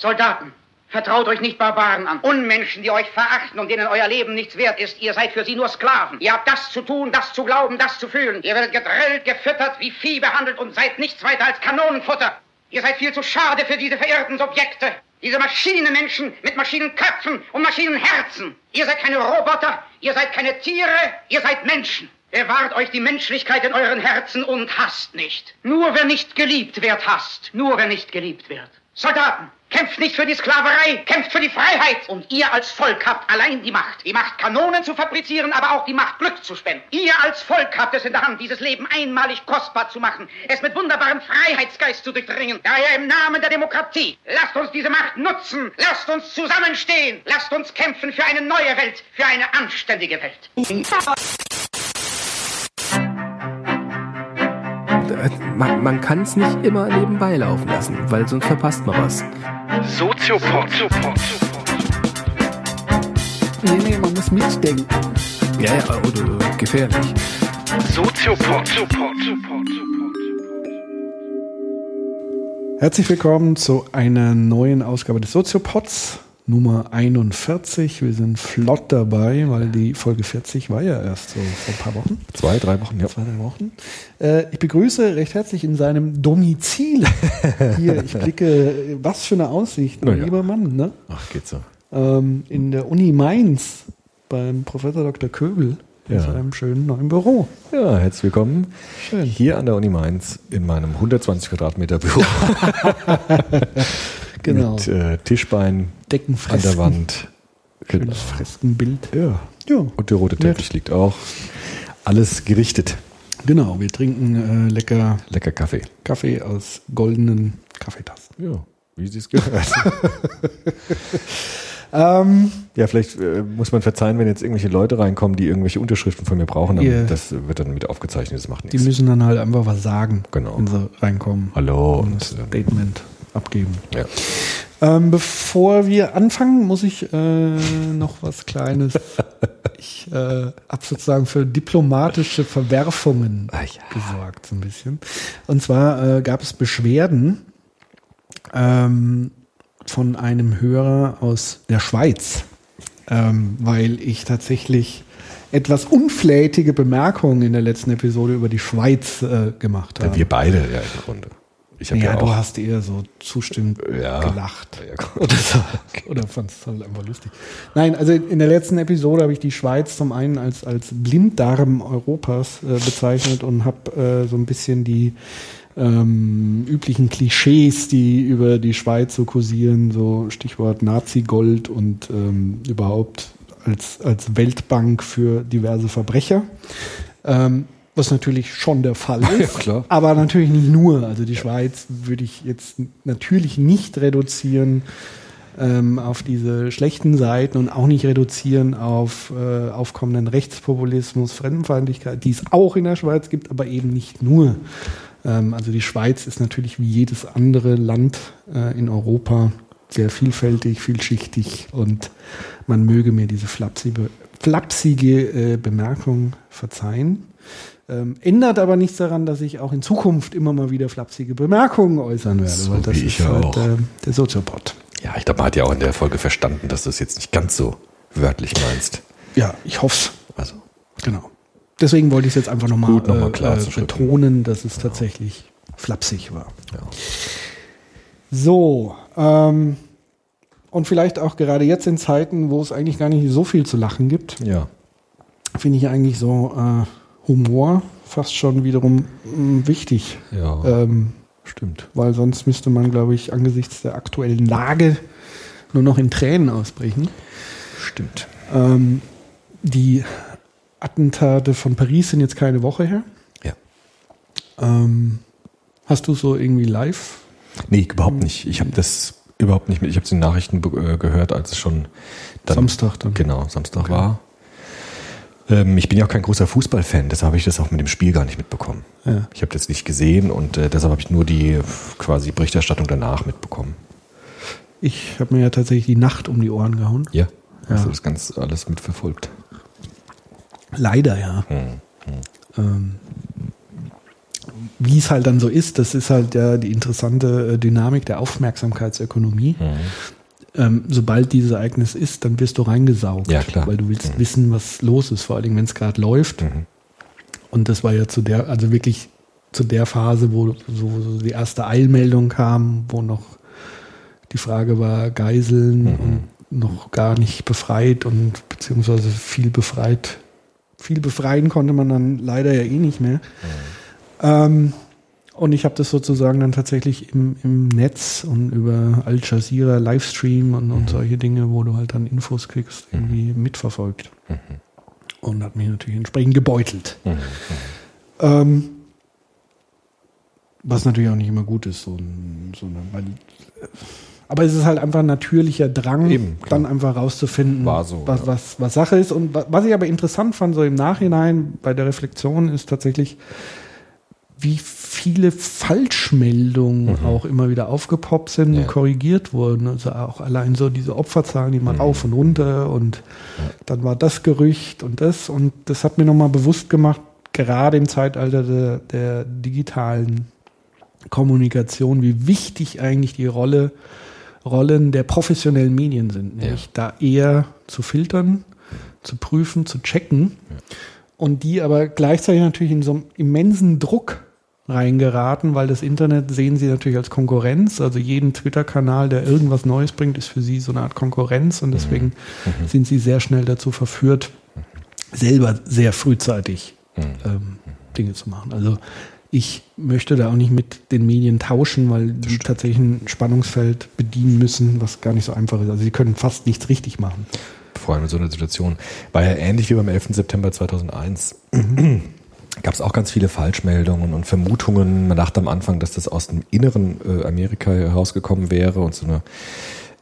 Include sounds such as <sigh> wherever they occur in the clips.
Soldaten, vertraut euch nicht Barbaren an. Unmenschen, die euch verachten und denen euer Leben nichts wert ist. Ihr seid für sie nur Sklaven. Ihr habt das zu tun, das zu glauben, das zu fühlen. Ihr werdet gedrillt, gefüttert, wie Vieh behandelt und seid nichts weiter als Kanonenfutter. Ihr seid viel zu schade für diese verirrten Subjekte. Diese Maschinenmenschen mit Maschinenköpfen und Maschinenherzen. Ihr seid keine Roboter, ihr seid keine Tiere, ihr seid Menschen. Bewahrt euch die Menschlichkeit in euren Herzen und hasst nicht. Nur wer nicht geliebt wird, hasst. Nur wer nicht geliebt wird. Soldaten, kämpft nicht für die Sklaverei, kämpft für die Freiheit. Und ihr als Volk habt allein die Macht. Die Macht, Kanonen zu fabrizieren, aber auch die Macht, Glück zu spenden. Ihr als Volk habt es in der Hand, dieses Leben einmalig kostbar zu machen, es mit wunderbarem Freiheitsgeist zu durchdringen. Daher im Namen der Demokratie, lasst uns diese Macht nutzen, lasst uns zusammenstehen, lasst uns kämpfen für eine neue Welt, für eine anständige Welt. Man, man kann es nicht immer nebenbei laufen lassen, weil sonst verpasst man was. Soziopod. Nee, nee, man muss mitdenken. Ja, ja, oder gefährlich. Soziopod. Herzlich willkommen zu einer neuen Ausgabe des Soziopods. Nummer 41. Wir sind flott dabei, weil die Folge 40 war ja erst so vor ein paar Wochen. Zwei, drei Wochen, ja. Zwei, drei Wochen. Äh, ich begrüße recht herzlich in seinem Domizil <laughs> hier. Ich blicke, was für eine Aussicht, mein ja. lieber Mann. Ne? Ach, geht so. Ähm, in der Uni Mainz beim Professor Dr. Köbel in Ja. seinem schönen neuen Büro. Ja, herzlich willkommen. Schön. Hier an der Uni Mainz in meinem 120 Quadratmeter Büro <laughs> <laughs> Genau. mit äh, Tischbein an der Wand. Genau. Schönes Freskenbild. Ja. Ja, Und der rote Teppich liegt auch. Alles gerichtet. genau. Wir trinken äh, lecker Lecker Kaffee. Kaffee aus goldenen Kaffeetassen. Ja, wie Sie es gehört. <laughs> <laughs> Ähm, ja, vielleicht äh, muss man verzeihen, wenn jetzt irgendwelche Leute reinkommen, die irgendwelche Unterschriften von mir brauchen. aber Ja. Das wird dann mit aufgezeichnet, das macht die nichts. müssen dann halt einfach was sagen, Genau. wenn sie reinkommen. Hallo Und und Statement abgeben. ja. Ähm, bevor wir anfangen, muss ich äh, noch was Kleines. <laughs> ich äh, habe sozusagen für diplomatische Verwerfungen Ah, ja. gesorgt, so ein bisschen. Und zwar äh, gab es Beschwerden ähm, von einem Hörer aus der Schweiz, ähm, weil ich tatsächlich etwas unflätige Bemerkungen in der letzten Episode über die Schweiz äh, gemacht habe. Wir beide ja im Grunde. Ich habe ja, du hast eher so zustimmend Ja. gelacht. Ja. Oder, so. <laughs> Oder fandst es halt einfach lustig. Nein, also in der letzten Episode habe ich die Schweiz zum einen als, als Blinddarm Europas äh, bezeichnet und habe äh, so ein bisschen die ähm, üblichen Klischees, die über die Schweiz so kursieren, so Stichwort Nazi-Gold und ähm, überhaupt als, als Weltbank für diverse Verbrecher. Ähm, was natürlich schon der Fall <laughs> ist. Ja. Aber natürlich nicht nur. Also die Schweiz würde ich jetzt natürlich nicht reduzieren ähm, auf diese schlechten Seiten und auch nicht reduzieren auf äh, aufkommenden Rechtspopulismus, Fremdenfeindlichkeit, die es auch in der Schweiz gibt, aber eben nicht nur. Ähm, also die Schweiz ist natürlich wie jedes andere Land äh, in Europa sehr vielfältig, vielschichtig und man möge mir diese flapsige, flapsige äh, Bemerkung verzeihen. Ähm, ändert aber nichts daran, dass ich auch in Zukunft immer mal wieder flapsige Bemerkungen äußern werde, So weil das wie ist ich halt auch. äh, der Soziopod. Ja, ich glaube, man hat ja auch in der Folge verstanden, dass du es jetzt nicht ganz so wörtlich meinst. Ja, ich hoffe Also, Genau. Deswegen wollte ich es jetzt einfach nochmal noch mal äh, klar äh, betonen, dass es tatsächlich flapsig war. ja. So, ähm, und vielleicht auch gerade jetzt in Zeiten, wo es eigentlich gar nicht so viel zu lachen gibt, ja. finde ich eigentlich so äh, Humor fast schon wiederum mh, wichtig. Ja, Ähm, stimmt. weil sonst müsste man, glaube ich, angesichts der aktuellen Lage nur noch in Tränen ausbrechen. Stimmt. Ähm, die Attentate von Paris sind jetzt keine Woche her. Ja. Ähm, hast du so irgendwie live? Nee, überhaupt nicht. Ich habe das überhaupt nicht mit. Ich habe es in den Nachrichten äh, gehört, als es schon dann, Samstag dann. Genau, Samstag war. Ähm, ich bin ja auch kein großer Fußballfan, deshalb habe ich das auch mit dem Spiel gar nicht mitbekommen. Ja. Ich habe das nicht gesehen und äh, deshalb habe ich nur die äh, quasi Berichterstattung danach mitbekommen. Ich habe mir ja tatsächlich die Nacht um die Ohren gehauen. Ja. Ja. Hast du das ganz alles mitverfolgt? Leider ja. Hm. Ähm, wie es halt dann so ist, das ist halt ja die interessante äh, Dynamik der Aufmerksamkeitsökonomie. Mhm. Ähm, sobald dieses Ereignis ist, dann wirst du reingesaugt, Ja, klar. weil du willst Mhm. wissen, was los ist, vor allem wenn es gerade läuft. Mhm. Und das war ja zu der, also wirklich zu der Phase, wo so, so die erste Eilmeldung kam, wo noch die Frage war, Geiseln Mhm. und noch gar nicht befreit und beziehungsweise viel befreit. Viel befreien konnte man dann leider ja eh nicht mehr. Ähm, und ich habe das sozusagen dann tatsächlich im, im Netz und über Al Jazeera Livestream und, und solche Dinge, wo du halt dann Infos kriegst, irgendwie mitverfolgt. Und hat mich natürlich entsprechend gebeutelt. Mhm. Ähm, was natürlich auch nicht immer gut ist, so, so eine, weil, aber es ist halt einfach ein natürlicher Drang, Eben, dann einfach rauszufinden, so, was, ja. was, was Sache ist. Und wa- was ich aber interessant fand, so im Nachhinein bei der Reflexion, ist tatsächlich, wie viele Falschmeldungen auch immer wieder aufgepoppt sind Mhm. Ja. und korrigiert wurden. Also auch allein so diese Opferzahlen, die mal Mhm. auf und runter und dann war das Gerücht und das. Und das hat mir nochmal bewusst gemacht, gerade im Zeitalter der, der digitalen Kommunikation, wie wichtig eigentlich die Rolle, Rollen der professionellen Medien sind. Nämlich da eher zu filtern, zu prüfen, zu checken und die aber gleichzeitig natürlich in so einem immensen Druck reingeraten, weil das Internet sehen sie natürlich als Konkurrenz. Also jeden Twitter-Kanal, der irgendwas Neues bringt, ist für sie so eine Art Konkurrenz und deswegen sind sie sehr schnell dazu verführt, selber sehr frühzeitig ähm, Dinge zu machen. Also ich möchte da auch nicht mit den Medien tauschen, weil die tatsächlich ein Spannungsfeld bedienen müssen, was gar nicht so einfach ist. Also sie können fast nichts richtig machen. vor allem in so einer Situation. War ja ähnlich wie beim 11. September 2001. Gab es auch ganz viele Falschmeldungen und Vermutungen. Man dachte am Anfang, dass das aus dem inneren äh, Amerika herausgekommen wäre und so eine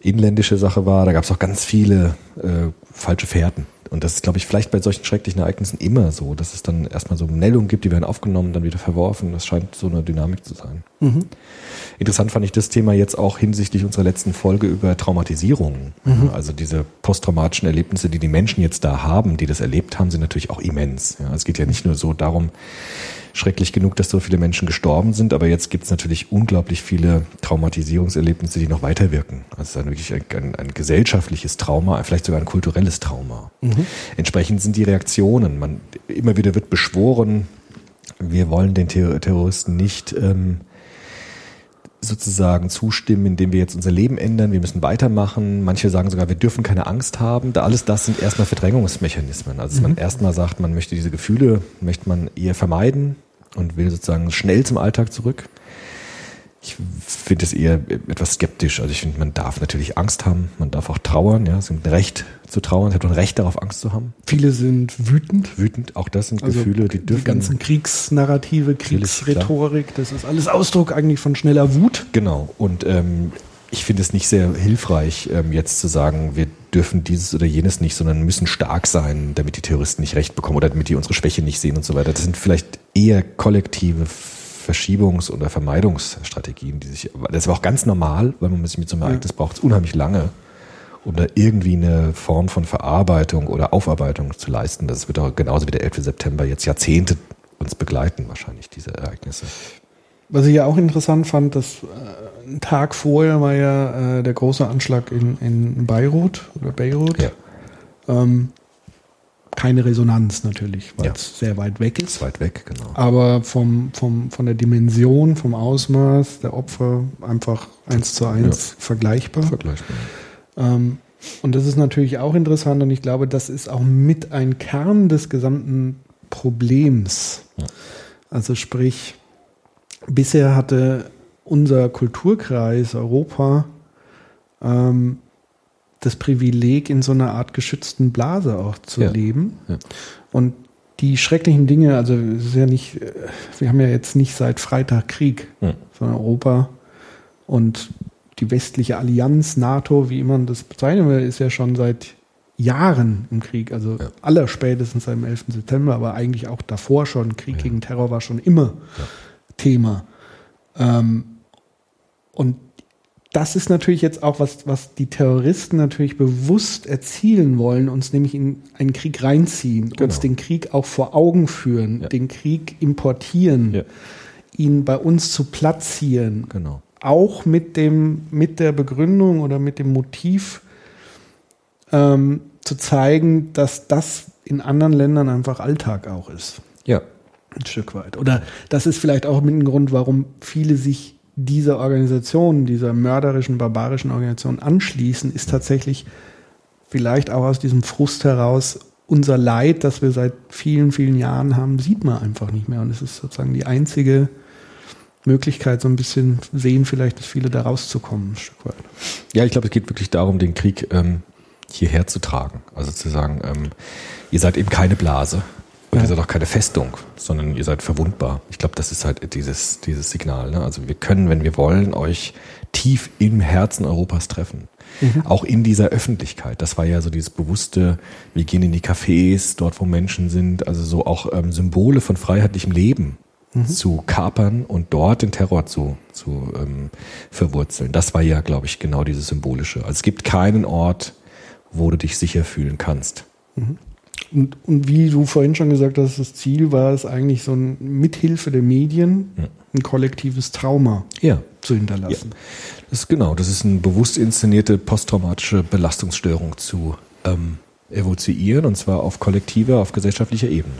inländische Sache war. Da gab es auch ganz viele äh, falsche Fährten. Und das ist, glaube ich, vielleicht bei solchen schrecklichen Ereignissen immer so, dass es dann erstmal so Meldungen gibt, die werden aufgenommen, dann wieder verworfen. Das scheint so eine Dynamik zu sein. Interessant fand ich das Thema jetzt auch hinsichtlich unserer letzten Folge über Traumatisierung. Also diese posttraumatischen Erlebnisse, die die Menschen jetzt da haben, die das erlebt haben, sind natürlich auch immens. Ja, es geht ja nicht nur so darum, schrecklich genug, dass so viele Menschen gestorben sind, aber jetzt gibt es natürlich unglaublich viele Traumatisierungserlebnisse, die noch weiterwirken. Also dann wirklich ein, ein, ein gesellschaftliches Trauma, vielleicht sogar ein kulturelles Trauma. Entsprechend sind die Reaktionen. Man immer wieder wird beschworen, wir wollen den Terror- Terroristen nicht ähm, sozusagen zustimmen, indem wir jetzt unser Leben ändern, wir müssen weitermachen. Manche sagen sogar, wir dürfen keine Angst haben. Da alles das sind erstmal Verdrängungsmechanismen. Also dass man erstmal sagt, man möchte diese Gefühle, möchte man eher vermeiden und will sozusagen schnell zum Alltag zurück. Ich finde es eher etwas skeptisch. Also ich finde, man darf natürlich Angst haben, man darf auch trauern, ja, es ist ein Recht zu trauern, es hat ein Recht darauf, Angst zu haben. Viele sind wütend. Wütend, auch das sind Also Gefühle, die dürfen. die ganzen Kriegsnarrative, Kriegsrhetorik, das ist alles Ausdruck eigentlich von schneller Wut. Genau. Und ähm, ich finde es nicht sehr hilfreich, ähm, jetzt zu sagen, wir dürfen dieses oder jenes nicht, sondern müssen stark sein, damit die Terroristen nicht recht bekommen oder damit die unsere Schwäche nicht sehen und so weiter. Das sind vielleicht eher kollektive Verschiebungs- oder Vermeidungsstrategien, die sich, das aber auch ganz normal, weil man sich mit so einem Ereignis braucht es unheimlich lange, um da irgendwie eine Form von Verarbeitung oder Aufarbeitung zu leisten. Das wird auch genauso wie der 11. September jetzt Jahrzehnte uns begleiten, wahrscheinlich, diese Ereignisse. Was ich ja auch interessant fand, dass äh, ein Tag vorher war ja äh, der große Anschlag in, in Beirut oder Beirut. Ja. Ähm, keine Resonanz natürlich, weil Ja. es sehr weit weg ist. Weit weg, genau. Aber vom, vom, von der Dimension, vom Ausmaß der Opfer einfach eins zu eins vergleichbar. Vergleichbar. Ähm, und das ist natürlich auch interessant und ich glaube, das ist auch mit ein Kern des gesamten Problems. Also sprich, bisher hatte unser Kulturkreis Europa ähm, das Privileg, in so einer Art geschützten Blase auch zu Ja. leben. Ja. Und die schrecklichen Dinge, also es ist ja nicht, wir haben ja jetzt nicht seit Freitag Krieg, Hm. sondern Europa und die westliche Allianz, NATO, wie man das bezeichnen will, ist ja schon seit Jahren im Krieg. Also Ja. allerspätestens seit dem 11. September, aber eigentlich auch davor schon. Krieg gegen Terror war schon immer Thema. Ähm, und das ist natürlich jetzt auch was, was die Terroristen natürlich bewusst erzielen wollen, uns nämlich in einen Krieg reinziehen, uns Genau. den Krieg auch vor Augen führen, Ja. den Krieg importieren, Ja. ihn bei uns zu platzieren. Genau. Auch mit dem, mit der Begründung oder mit dem Motiv ähm, zu zeigen, dass das in anderen Ländern einfach Alltag auch ist. Ja. Ein Stück weit. Oder das ist vielleicht auch mit ein Grund, warum viele sich dieser Organisation, dieser mörderischen, barbarischen Organisation anschließen, ist tatsächlich vielleicht auch aus diesem Frust heraus, unser Leid, das wir seit vielen, vielen Jahren haben, sieht man einfach nicht mehr. Und es ist sozusagen die einzige Möglichkeit, so ein bisschen sehen, vielleicht, dass viele da rauszukommen, ein Stück weit. Ja, ich glaube, es geht wirklich darum, den Krieg ähm, hierher zu tragen. Also zu sagen, ähm, ihr seid eben keine Blase und Ja. ihr seid auch keine Festung, sondern ihr seid verwundbar. Ich glaube, das ist halt dieses, dieses Signal. Ne? Also wir können, wenn wir wollen, euch tief im Herzen Europas treffen. Auch in dieser Öffentlichkeit. Das war ja so dieses bewusste, wir gehen in die Cafés, dort wo Menschen sind, also so auch ähm, Symbole von freiheitlichem Leben zu kapern und dort den Terror zu, zu ähm, verwurzeln. Das war ja, glaube ich, genau dieses Symbolische. Also es gibt keinen Ort, wo du dich sicher fühlen kannst. Und, und wie du vorhin schon gesagt hast, das Ziel war es eigentlich so ein Mithilfe der Medien ein kollektives Trauma Ja. zu hinterlassen. Das ist genau, das ist eine bewusst inszenierte posttraumatische Belastungsstörung zu ähm, evozieren und zwar auf kollektiver, auf gesellschaftlicher Ebene.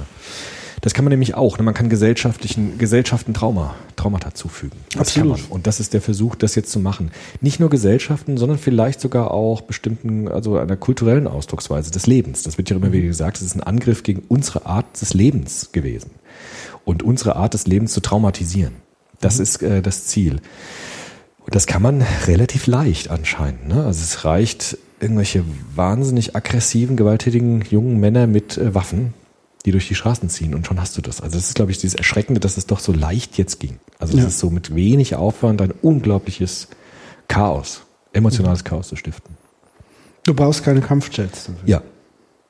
Das kann man nämlich auch. Ne? Man kann gesellschaftlichen Gesellschaften Trauma, Traumata zufügen. Das Absolut. Und das ist der Versuch, das jetzt zu machen. Nicht nur Gesellschaften, sondern vielleicht sogar auch bestimmten, also einer kulturellen Ausdrucksweise des Lebens. Das wird ja immer wieder gesagt, es ist ein Angriff gegen unsere Art des Lebens gewesen. Und unsere Art des Lebens zu traumatisieren. Das ist äh, das Ziel. Und das kann man relativ leicht anscheinend. Ne? Also es reicht irgendwelche wahnsinnig aggressiven, gewalttätigen jungen Männer mit äh, Waffen, die durch die Straßen ziehen und schon hast du das. Also das ist, glaube ich, dieses Erschreckende, dass es doch so leicht jetzt ging. Also es Ja. ist so mit wenig Aufwand ein unglaubliches Chaos, emotionales Chaos zu stiften. Du brauchst keine Kampfjets. dafür. Ja.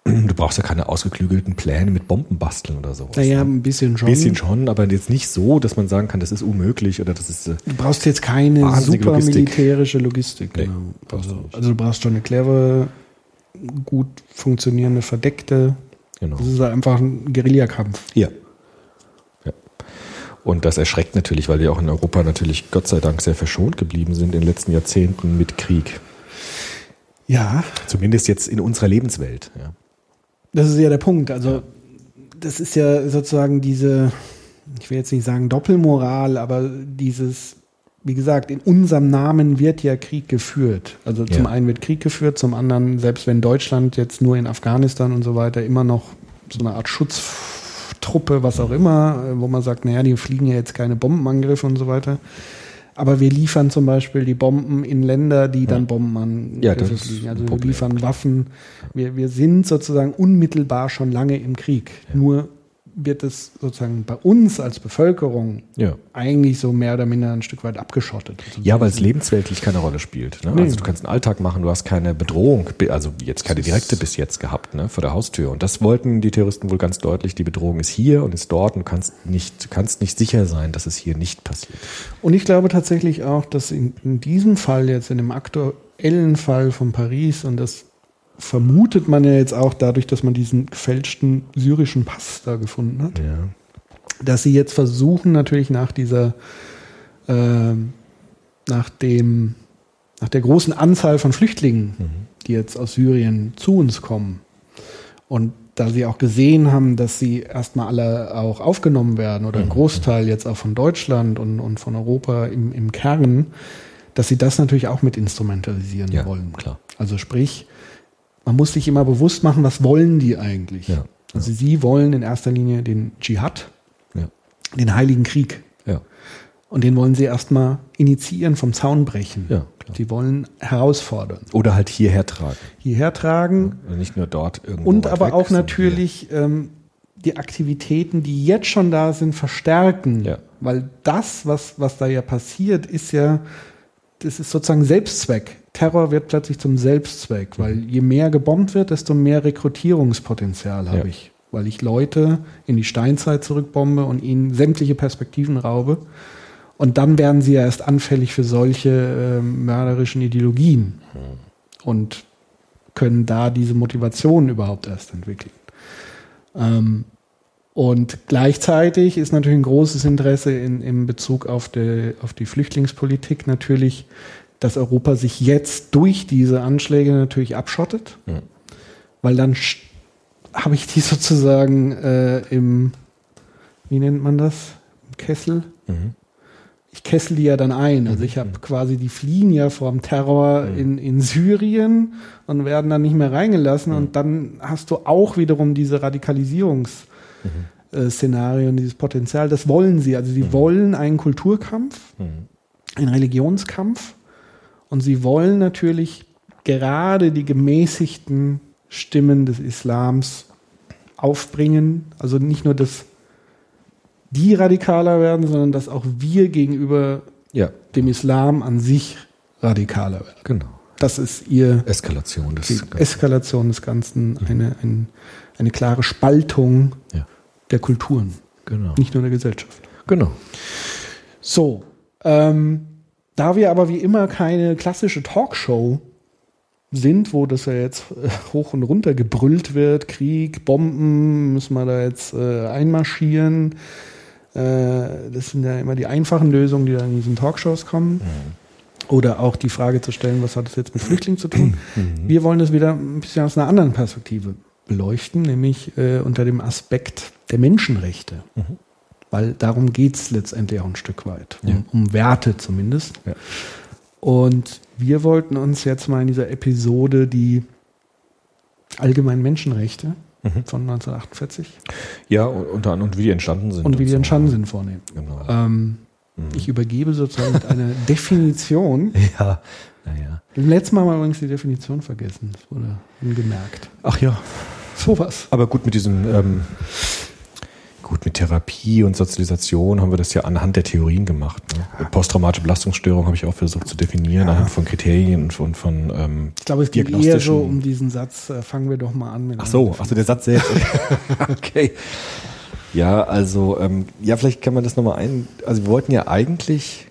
Du brauchst ja keine ausgeklügelten Pläne mit Bomben basteln oder sowas. Naja, ne? ein bisschen schon. bisschen schon, aber jetzt nicht so, dass man sagen kann, das ist unmöglich oder das ist äh, Du brauchst jetzt keine super Logistik. militärische Logistik. Nee, genau. brauchst du also, nicht. also du brauchst schon eine clevere, gut funktionierende, verdeckte. Genau. Das ist halt einfach ein Guerillakampf. Ja. ja. Und das erschreckt natürlich, weil wir auch in Europa natürlich Gott sei Dank sehr verschont geblieben sind in den letzten Jahrzehnten mit Krieg. Ja, Zumindest jetzt in unserer Lebenswelt. Ja. das ist ja der Punkt. Also das ist ja sozusagen diese, ich will jetzt nicht sagen Doppelmoral, aber dieses, wie gesagt, in unserem Namen wird ja Krieg geführt. Also zum Ja. einen wird Krieg geführt, zum anderen, selbst wenn Deutschland jetzt nur in Afghanistan und so weiter immer noch so eine Art Schutztruppe, was auch immer, äh, wo man sagt, naja, die fliegen ja jetzt keine Bombenangriffe und so weiter. Aber wir liefern zum Beispiel die Bomben in Länder, die dann Bombenangriffe Ja, das ist Also wir liefern Waffen. Wir, wir sind sozusagen unmittelbar schon lange im Krieg. Nur wird es sozusagen bei uns als Bevölkerung Ja. eigentlich so mehr oder minder ein Stück weit abgeschottet. Also Ja, weil es lebensweltlich keine Rolle spielt. Ne? Nee. Also du kannst einen Alltag machen, du hast keine Bedrohung, also jetzt keine direkte bis jetzt gehabt, ne, vor der Haustür. Und das wollten die Terroristen wohl ganz deutlich. Die Bedrohung ist hier und ist dort und du kannst nicht, kannst nicht sicher sein, dass es hier nicht passiert. Und ich glaube tatsächlich auch, dass in, in diesem Fall jetzt, in dem aktuellen Fall von Paris, und das vermutet man ja jetzt auch dadurch, dass man diesen gefälschten syrischen Pass da gefunden hat, Ja. dass sie jetzt versuchen, natürlich nach dieser, ähm, nach dem, nach der großen Anzahl von Flüchtlingen, die jetzt aus Syrien zu uns kommen, und da sie auch gesehen haben, dass sie erstmal alle auch aufgenommen werden oder ein Großteil jetzt auch von Deutschland und, und von Europa im, im Kern, dass sie das natürlich auch mit instrumentalisieren Ja, wollen. klar. Also sprich, man muss sich immer bewusst machen, was wollen die eigentlich? Ja, Also sie wollen in erster Linie den Dschihad, Ja. den Heiligen Krieg. Und den wollen sie erstmal initiieren, vom Zaun brechen. Ja, klar. Sie wollen herausfordern, Oder halt hierher tragen. hierher tragen Also nicht nur dort irgendwo. und aber auch natürlich ähm, die Aktivitäten, die jetzt schon da sind, verstärken. Ja. Weil das, was, was da ja passiert, ist ja, das ist sozusagen Selbstzweck. Terror wird plötzlich zum Selbstzweck, weil je mehr gebombt wird, desto mehr Rekrutierungspotenzial habe Ja. ich. Weil ich Leute in die Steinzeit zurückbombe und ihnen sämtliche Perspektiven raube. Und dann werden sie ja erst anfällig für solche ähm, mörderischen Ideologien und können da diese Motivation überhaupt erst entwickeln. Ähm, Und gleichzeitig ist natürlich ein großes Interesse in, in Bezug auf die, auf die Flüchtlingspolitik natürlich, dass Europa sich jetzt durch diese Anschläge natürlich abschottet, Mhm. weil dann habe ich die <laughs> sozusagen äh, im, wie nennt man das, im Kessel? Mhm. Ich kessel die ja dann ein. Also ich habe quasi, die fliehen ja vom Terror in, in Syrien und werden dann nicht mehr reingelassen. Und dann hast du auch wiederum diese Radikalisierungs- äh, Szenarien, dieses Potenzial, das wollen sie. Also sie wollen einen Kulturkampf, einen Religionskampf und sie wollen natürlich gerade die gemäßigten Stimmen des Islams aufbringen. Also nicht nur, dass die radikaler werden, sondern dass auch wir gegenüber Ja, dem Islam an sich radikaler werden. genau. Das ist ihr Eskalation des die Eskalation des Ganzen, eine, ein, eine klare Spaltung Ja, der Kulturen, genau. nicht nur der Gesellschaft. Genau. So, ähm, da wir aber wie immer keine klassische Talkshow sind, wo das ja jetzt äh, hoch und runter gebrüllt wird, Krieg, Bomben, müssen wir da jetzt äh, einmarschieren. Äh, das sind ja immer die einfachen Lösungen, die dann in diesen Talkshows kommen. Oder auch die Frage zu stellen, was hat das jetzt mit Flüchtlingen zu tun? Wir wollen das wieder ein bisschen aus einer anderen Perspektive beleuchten, nämlich äh, unter dem Aspekt der Menschenrechte. Weil darum geht's letztendlich auch ein Stück weit, um, Ja. um Werte zumindest. Ja. Und wir wollten uns jetzt mal in dieser Episode die allgemeinen Menschenrechte von 1948 Ja, und unter anderem, und wie die entstanden sind. und wie die so. entstanden sind vornehmen. Genau. Ähm, Ich übergebe sozusagen mit einer <laughs> Definition. Ja, naja. Letztes Mal haben wir übrigens die Definition vergessen. Das wurde ungemerkt. Ach ja. Sowas. Aber gut, mit diesem, ähm, gut, mit Therapie und Sozialisation haben wir das ja anhand der Theorien gemacht. Ne? Posttraumatische Belastungsstörung habe ich auch versucht zu definieren, anhand von Kriterien und von, von ähm, Ich glaube, es geht eher so um diesen Satz, äh, fangen wir doch mal an mit Ach so, ach so, der Satz selbst. <laughs> okay. Ja, also, ähm, ja, vielleicht kann man das nochmal ein. Also, wir wollten ja eigentlich,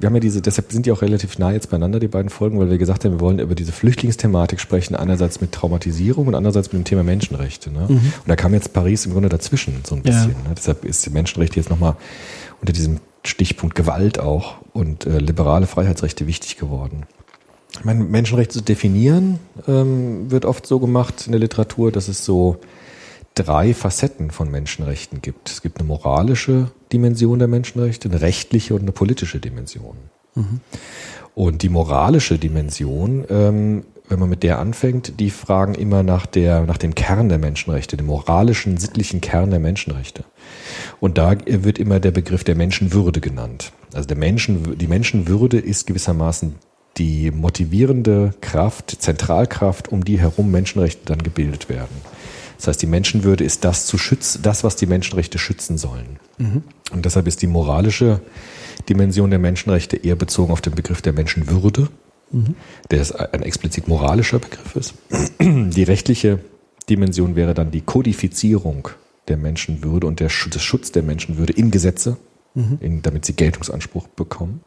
wir haben ja diese, deshalb sind die auch relativ nah jetzt beieinander, die beiden Folgen, weil wir gesagt haben, wir wollen über diese Flüchtlingsthematik sprechen, einerseits mit Traumatisierung und andererseits mit dem Thema Menschenrechte. Ne? Und da kam jetzt Paris im Grunde dazwischen, so ein Ja. bisschen. Ne? Deshalb ist die Menschenrechte jetzt nochmal unter diesem Stichpunkt Gewalt auch und äh, liberale Freiheitsrechte wichtig geworden. Ich meine, Menschenrechte zu definieren, ähm, wird oft so gemacht in der Literatur, dass es so drei Facetten von Menschenrechten gibt. Es gibt eine moralische Dimension der Menschenrechte, eine rechtliche und eine politische Dimension. Und die moralische Dimension, ähm, wenn man mit der anfängt, die fragen immer nach, der, nach dem Kern der Menschenrechte, dem moralischen, sittlichen Kern der Menschenrechte. Und da wird immer der Begriff der Menschenwürde genannt. Also der Menschen, die Menschenwürde ist gewissermaßen die motivierende Kraft, Zentralkraft, um die herum Menschenrechte dann gebildet werden. Das heißt, die Menschenwürde ist das zu schützen, das, was die Menschenrechte schützen sollen. Und deshalb ist die moralische Dimension der Menschenrechte eher bezogen auf den Begriff der Menschenwürde, der ist ein explizit moralischer Begriff ist. Die rechtliche Dimension wäre dann die Kodifizierung der Menschenwürde und der des Schutz der Menschenwürde in Gesetze, in, damit sie Geltungsanspruch bekommen.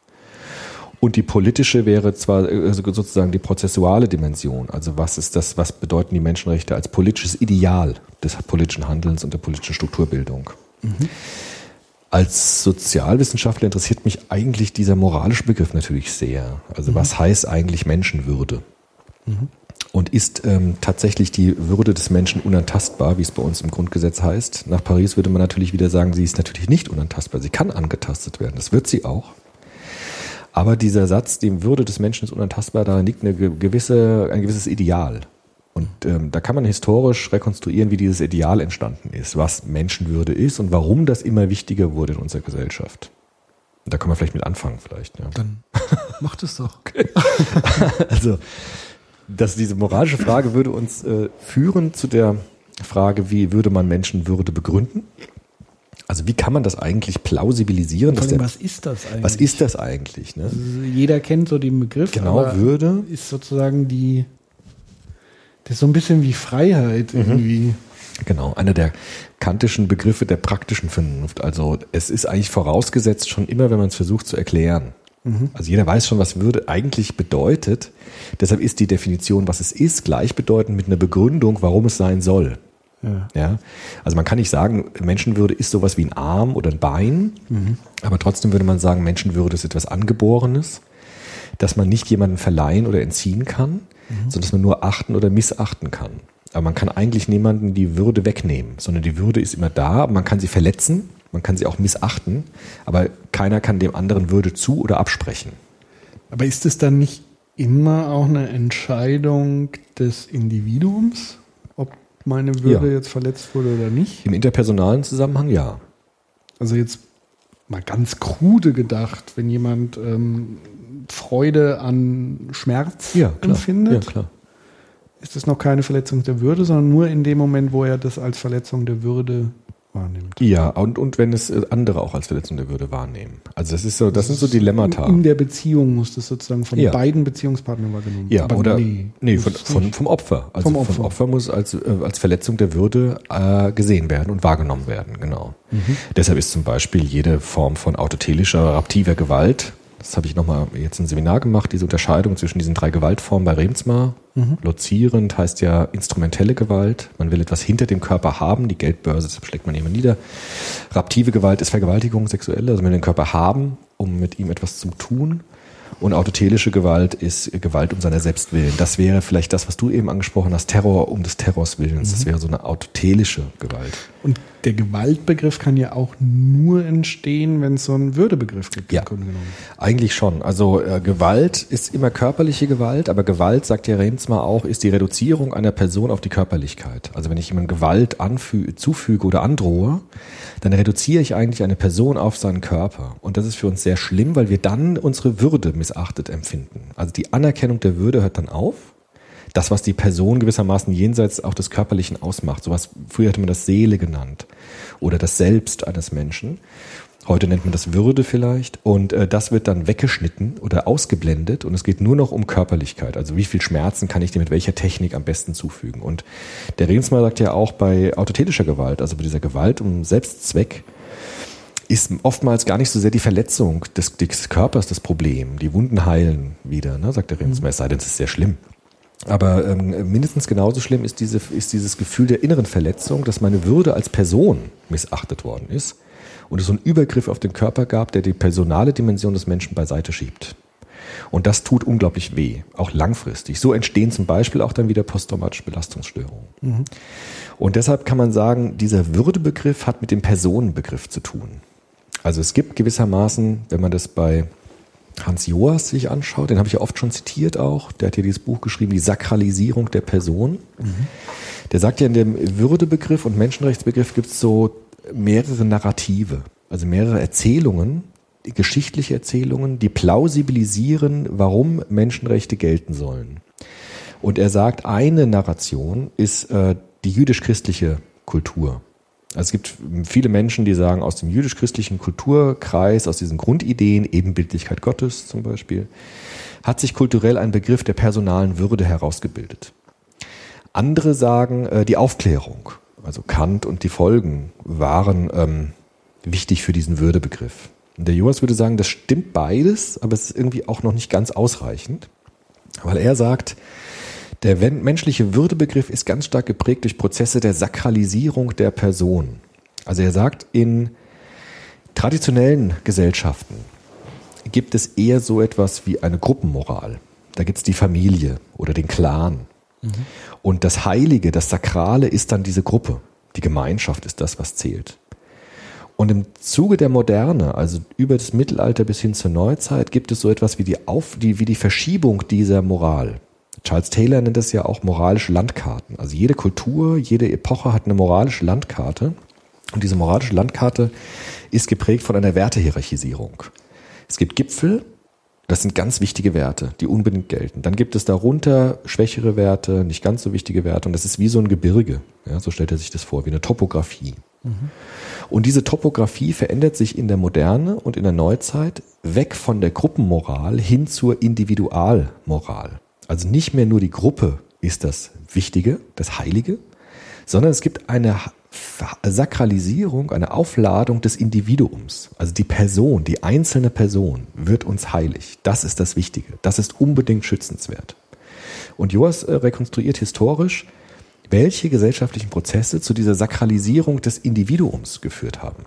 Und die politische wäre zwar äh, also sozusagen die prozessuale Dimension. Also was ist das, was bedeuten die Menschenrechte als politisches Ideal des politischen Handelns und der politischen Strukturbildung? Als Sozialwissenschaftler interessiert mich eigentlich dieser moralische Begriff natürlich sehr. Also was heißt eigentlich Menschenwürde? Und ist ähm, tatsächlich die Würde des Menschen unantastbar, wie es bei uns im Grundgesetz heißt? Nach Paris würde man natürlich wieder sagen, sie ist natürlich nicht unantastbar. Sie kann angetastet werden. Das wird sie auch. Aber dieser Satz, die Würde des Menschen ist unantastbar, darin liegt eine ge- gewisse, ein gewisses Ideal. Und ähm, da kann man historisch rekonstruieren, wie dieses Ideal entstanden ist, was Menschenwürde ist und warum das immer wichtiger wurde in unserer Gesellschaft. Und da können wir vielleicht mit anfangen, vielleicht. Ja. Dann macht es doch. <laughs> <laughs> Also, dass diese moralische Frage würde uns äh, führen zu der Frage, wie würde man Menschenwürde begründen? Also wie kann man das eigentlich plausibilisieren? Allem, der, was ist das eigentlich? was ist das eigentlich? Ne? Also jeder kennt so den Begriff. Genau, Würde. Ist sozusagen die, das ist so ein bisschen wie Freiheit Mhm. irgendwie. Genau, einer der kantischen Begriffe der praktischen Vernunft. Also es ist eigentlich vorausgesetzt schon immer, wenn man es versucht zu erklären. Also jeder weiß schon, was Würde eigentlich bedeutet. Deshalb ist die Definition, was es ist, gleichbedeutend mit einer Begründung, warum es sein soll. Ja. Ja. Also man kann nicht sagen, Menschenwürde ist sowas wie ein Arm oder ein Bein, aber trotzdem würde man sagen, Menschenwürde ist etwas Angeborenes, dass man nicht jemanden verleihen oder entziehen kann, sondern dass man nur achten oder missachten kann. Aber man kann eigentlich niemanden die Würde wegnehmen, sondern die Würde ist immer da, man kann sie verletzen, man kann sie auch missachten, aber keiner kann dem anderen Würde zu oder absprechen. Aber ist es dann nicht immer auch eine Entscheidung des Individuums, meine Würde Ja. jetzt verletzt wurde oder nicht? Im interpersonalen Zusammenhang ja. Also jetzt mal ganz krude gedacht, wenn jemand ähm, Freude an Schmerz Ja, empfindet, Ja, ist das noch keine Verletzung der Würde, sondern nur in dem Moment, wo er das als Verletzung der Würde wahrnimmt. Ja, und, und wenn es äh, andere auch als Verletzung der Würde wahrnehmen. Also das ist so, das sind so Dilemmata. In der Beziehung muss das sozusagen von Ja. beiden Beziehungspartnern wahrgenommen Ja, Aber oder nee, muss von, von, vom Opfer. Also Vom vom Opfer. Opfer, muss als, äh, als Verletzung der Würde äh, gesehen werden und wahrgenommen werden, genau. Mhm. Deshalb ist zum Beispiel jede Form von autotelischer, raptiver Gewalt, das habe ich nochmal jetzt ein Seminar gemacht, diese Unterscheidung zwischen diesen drei Gewaltformen bei Remsmar. Mhm. Lozierend heißt ja instrumentelle Gewalt. Man will etwas hinter dem Körper haben, die Geldbörse, das schlägt man immer nieder. Raptive Gewalt ist Vergewaltigung, sexuelle, also man will den Körper haben, um mit ihm etwas zu tun. Und autotelische Gewalt ist Gewalt um seiner selbst willen. Das wäre vielleicht das, was du eben angesprochen hast, Terror um des Terrors willens. Das wäre so eine autotelische Gewalt. Und der Gewaltbegriff kann ja auch nur entstehen, wenn es so einen Würdebegriff gibt. Ja. Eigentlich schon. Also äh, Gewalt ist immer körperliche Gewalt, aber Gewalt, sagt ja Remsmar auch, ist die Reduzierung einer Person auf die Körperlichkeit. Also wenn ich jemandem Gewalt anfü zufüge oder androhe, dann reduziere ich eigentlich eine Person auf seinen Körper. Und das ist für uns sehr schlimm, weil wir dann unsere Würde missachtet empfinden. Also die Anerkennung der Würde hört dann auf. Das, was die Person gewissermaßen jenseits auch des Körperlichen ausmacht. Sowas, früher hätte man das Seele genannt. Oder das Selbst eines Menschen. Heute nennt man das Würde vielleicht. Und äh, das wird dann weggeschnitten oder ausgeblendet. Und es geht nur noch um Körperlichkeit. Also wie viel Schmerzen kann ich dir mit welcher Technik am besten zufügen? Und der Redensmann sagt ja auch bei autothetischer Gewalt, also bei dieser Gewalt um Selbstzweck, ist oftmals gar nicht so sehr die Verletzung des, des Körpers das Problem. Die Wunden heilen wieder, ne, sagt der Redensmann. Es sei denn, es ist sehr schlimm. Aber ähm, mindestens genauso schlimm ist, diese, ist dieses Gefühl der inneren Verletzung, dass meine Würde als Person missachtet worden ist und es so einen Übergriff auf den Körper gab, der die personale Dimension des Menschen beiseite schiebt. Und das tut unglaublich weh, auch langfristig. So entstehen zum Beispiel auch dann wieder posttraumatische Belastungsstörungen. Und deshalb kann man sagen, dieser Würdebegriff hat mit dem Personenbegriff zu tun. Also es gibt gewissermaßen, wenn man das bei Hans Joas sich anschaut, den habe ich ja oft schon zitiert auch, der hat ja dieses Buch geschrieben, die Sakralisierung der Person. Der sagt ja, in dem Würdebegriff und Menschenrechtsbegriff gibt es so mehrere Narrative, also mehrere Erzählungen, geschichtliche Erzählungen, die plausibilisieren, warum Menschenrechte gelten sollen. Und er sagt, eine Narration ist äh, die jüdisch-christliche Kultur. Also es gibt viele Menschen, die sagen, aus dem jüdisch-christlichen Kulturkreis, aus diesen Grundideen, Ebenbildlichkeit Gottes zum Beispiel, hat sich kulturell ein Begriff der personalen Würde herausgebildet. Andere sagen, äh, die Aufklärung, also Kant und die Folgen, waren ähm, wichtig für diesen Würdebegriff. Und der Joas würde sagen, das stimmt beides, aber es ist irgendwie auch noch nicht ganz ausreichend, weil er sagt, der menschliche Würdebegriff ist ganz stark geprägt durch Prozesse der Sakralisierung der Person. Also er sagt, in traditionellen Gesellschaften gibt es eher so etwas wie eine Gruppenmoral. Da gibt es die Familie oder den Clan. Und das Heilige, das Sakrale ist dann diese Gruppe. Die Gemeinschaft ist das, was zählt. Und im Zuge der Moderne, also über das Mittelalter bis hin zur Neuzeit, gibt es so etwas wie die, Auf, die, wie die Verschiebung dieser Moral. Charles Taylor nennt das ja auch moralische Landkarten. Also jede Kultur, jede Epoche hat eine moralische Landkarte. Und diese moralische Landkarte ist geprägt von einer Wertehierarchisierung. Es gibt Gipfel, das sind ganz wichtige Werte, die unbedingt gelten. Dann gibt es darunter schwächere Werte, nicht ganz so wichtige Werte. Und das ist wie so ein Gebirge. Ja, so stellt er sich das vor, wie eine Topografie. Und diese Topografie verändert sich in der Moderne und in der Neuzeit weg von der Gruppenmoral hin zur Individualmoral. Also nicht mehr nur die Gruppe ist das Wichtige, das Heilige, sondern es gibt eine Sakralisierung, eine Aufladung des Individuums. Also die Person, die einzelne Person wird uns heilig. Das ist das Wichtige. Das ist unbedingt schützenswert. Und Joas äh, rekonstruiert historisch, welche gesellschaftlichen Prozesse zu dieser Sakralisierung des Individuums geführt haben.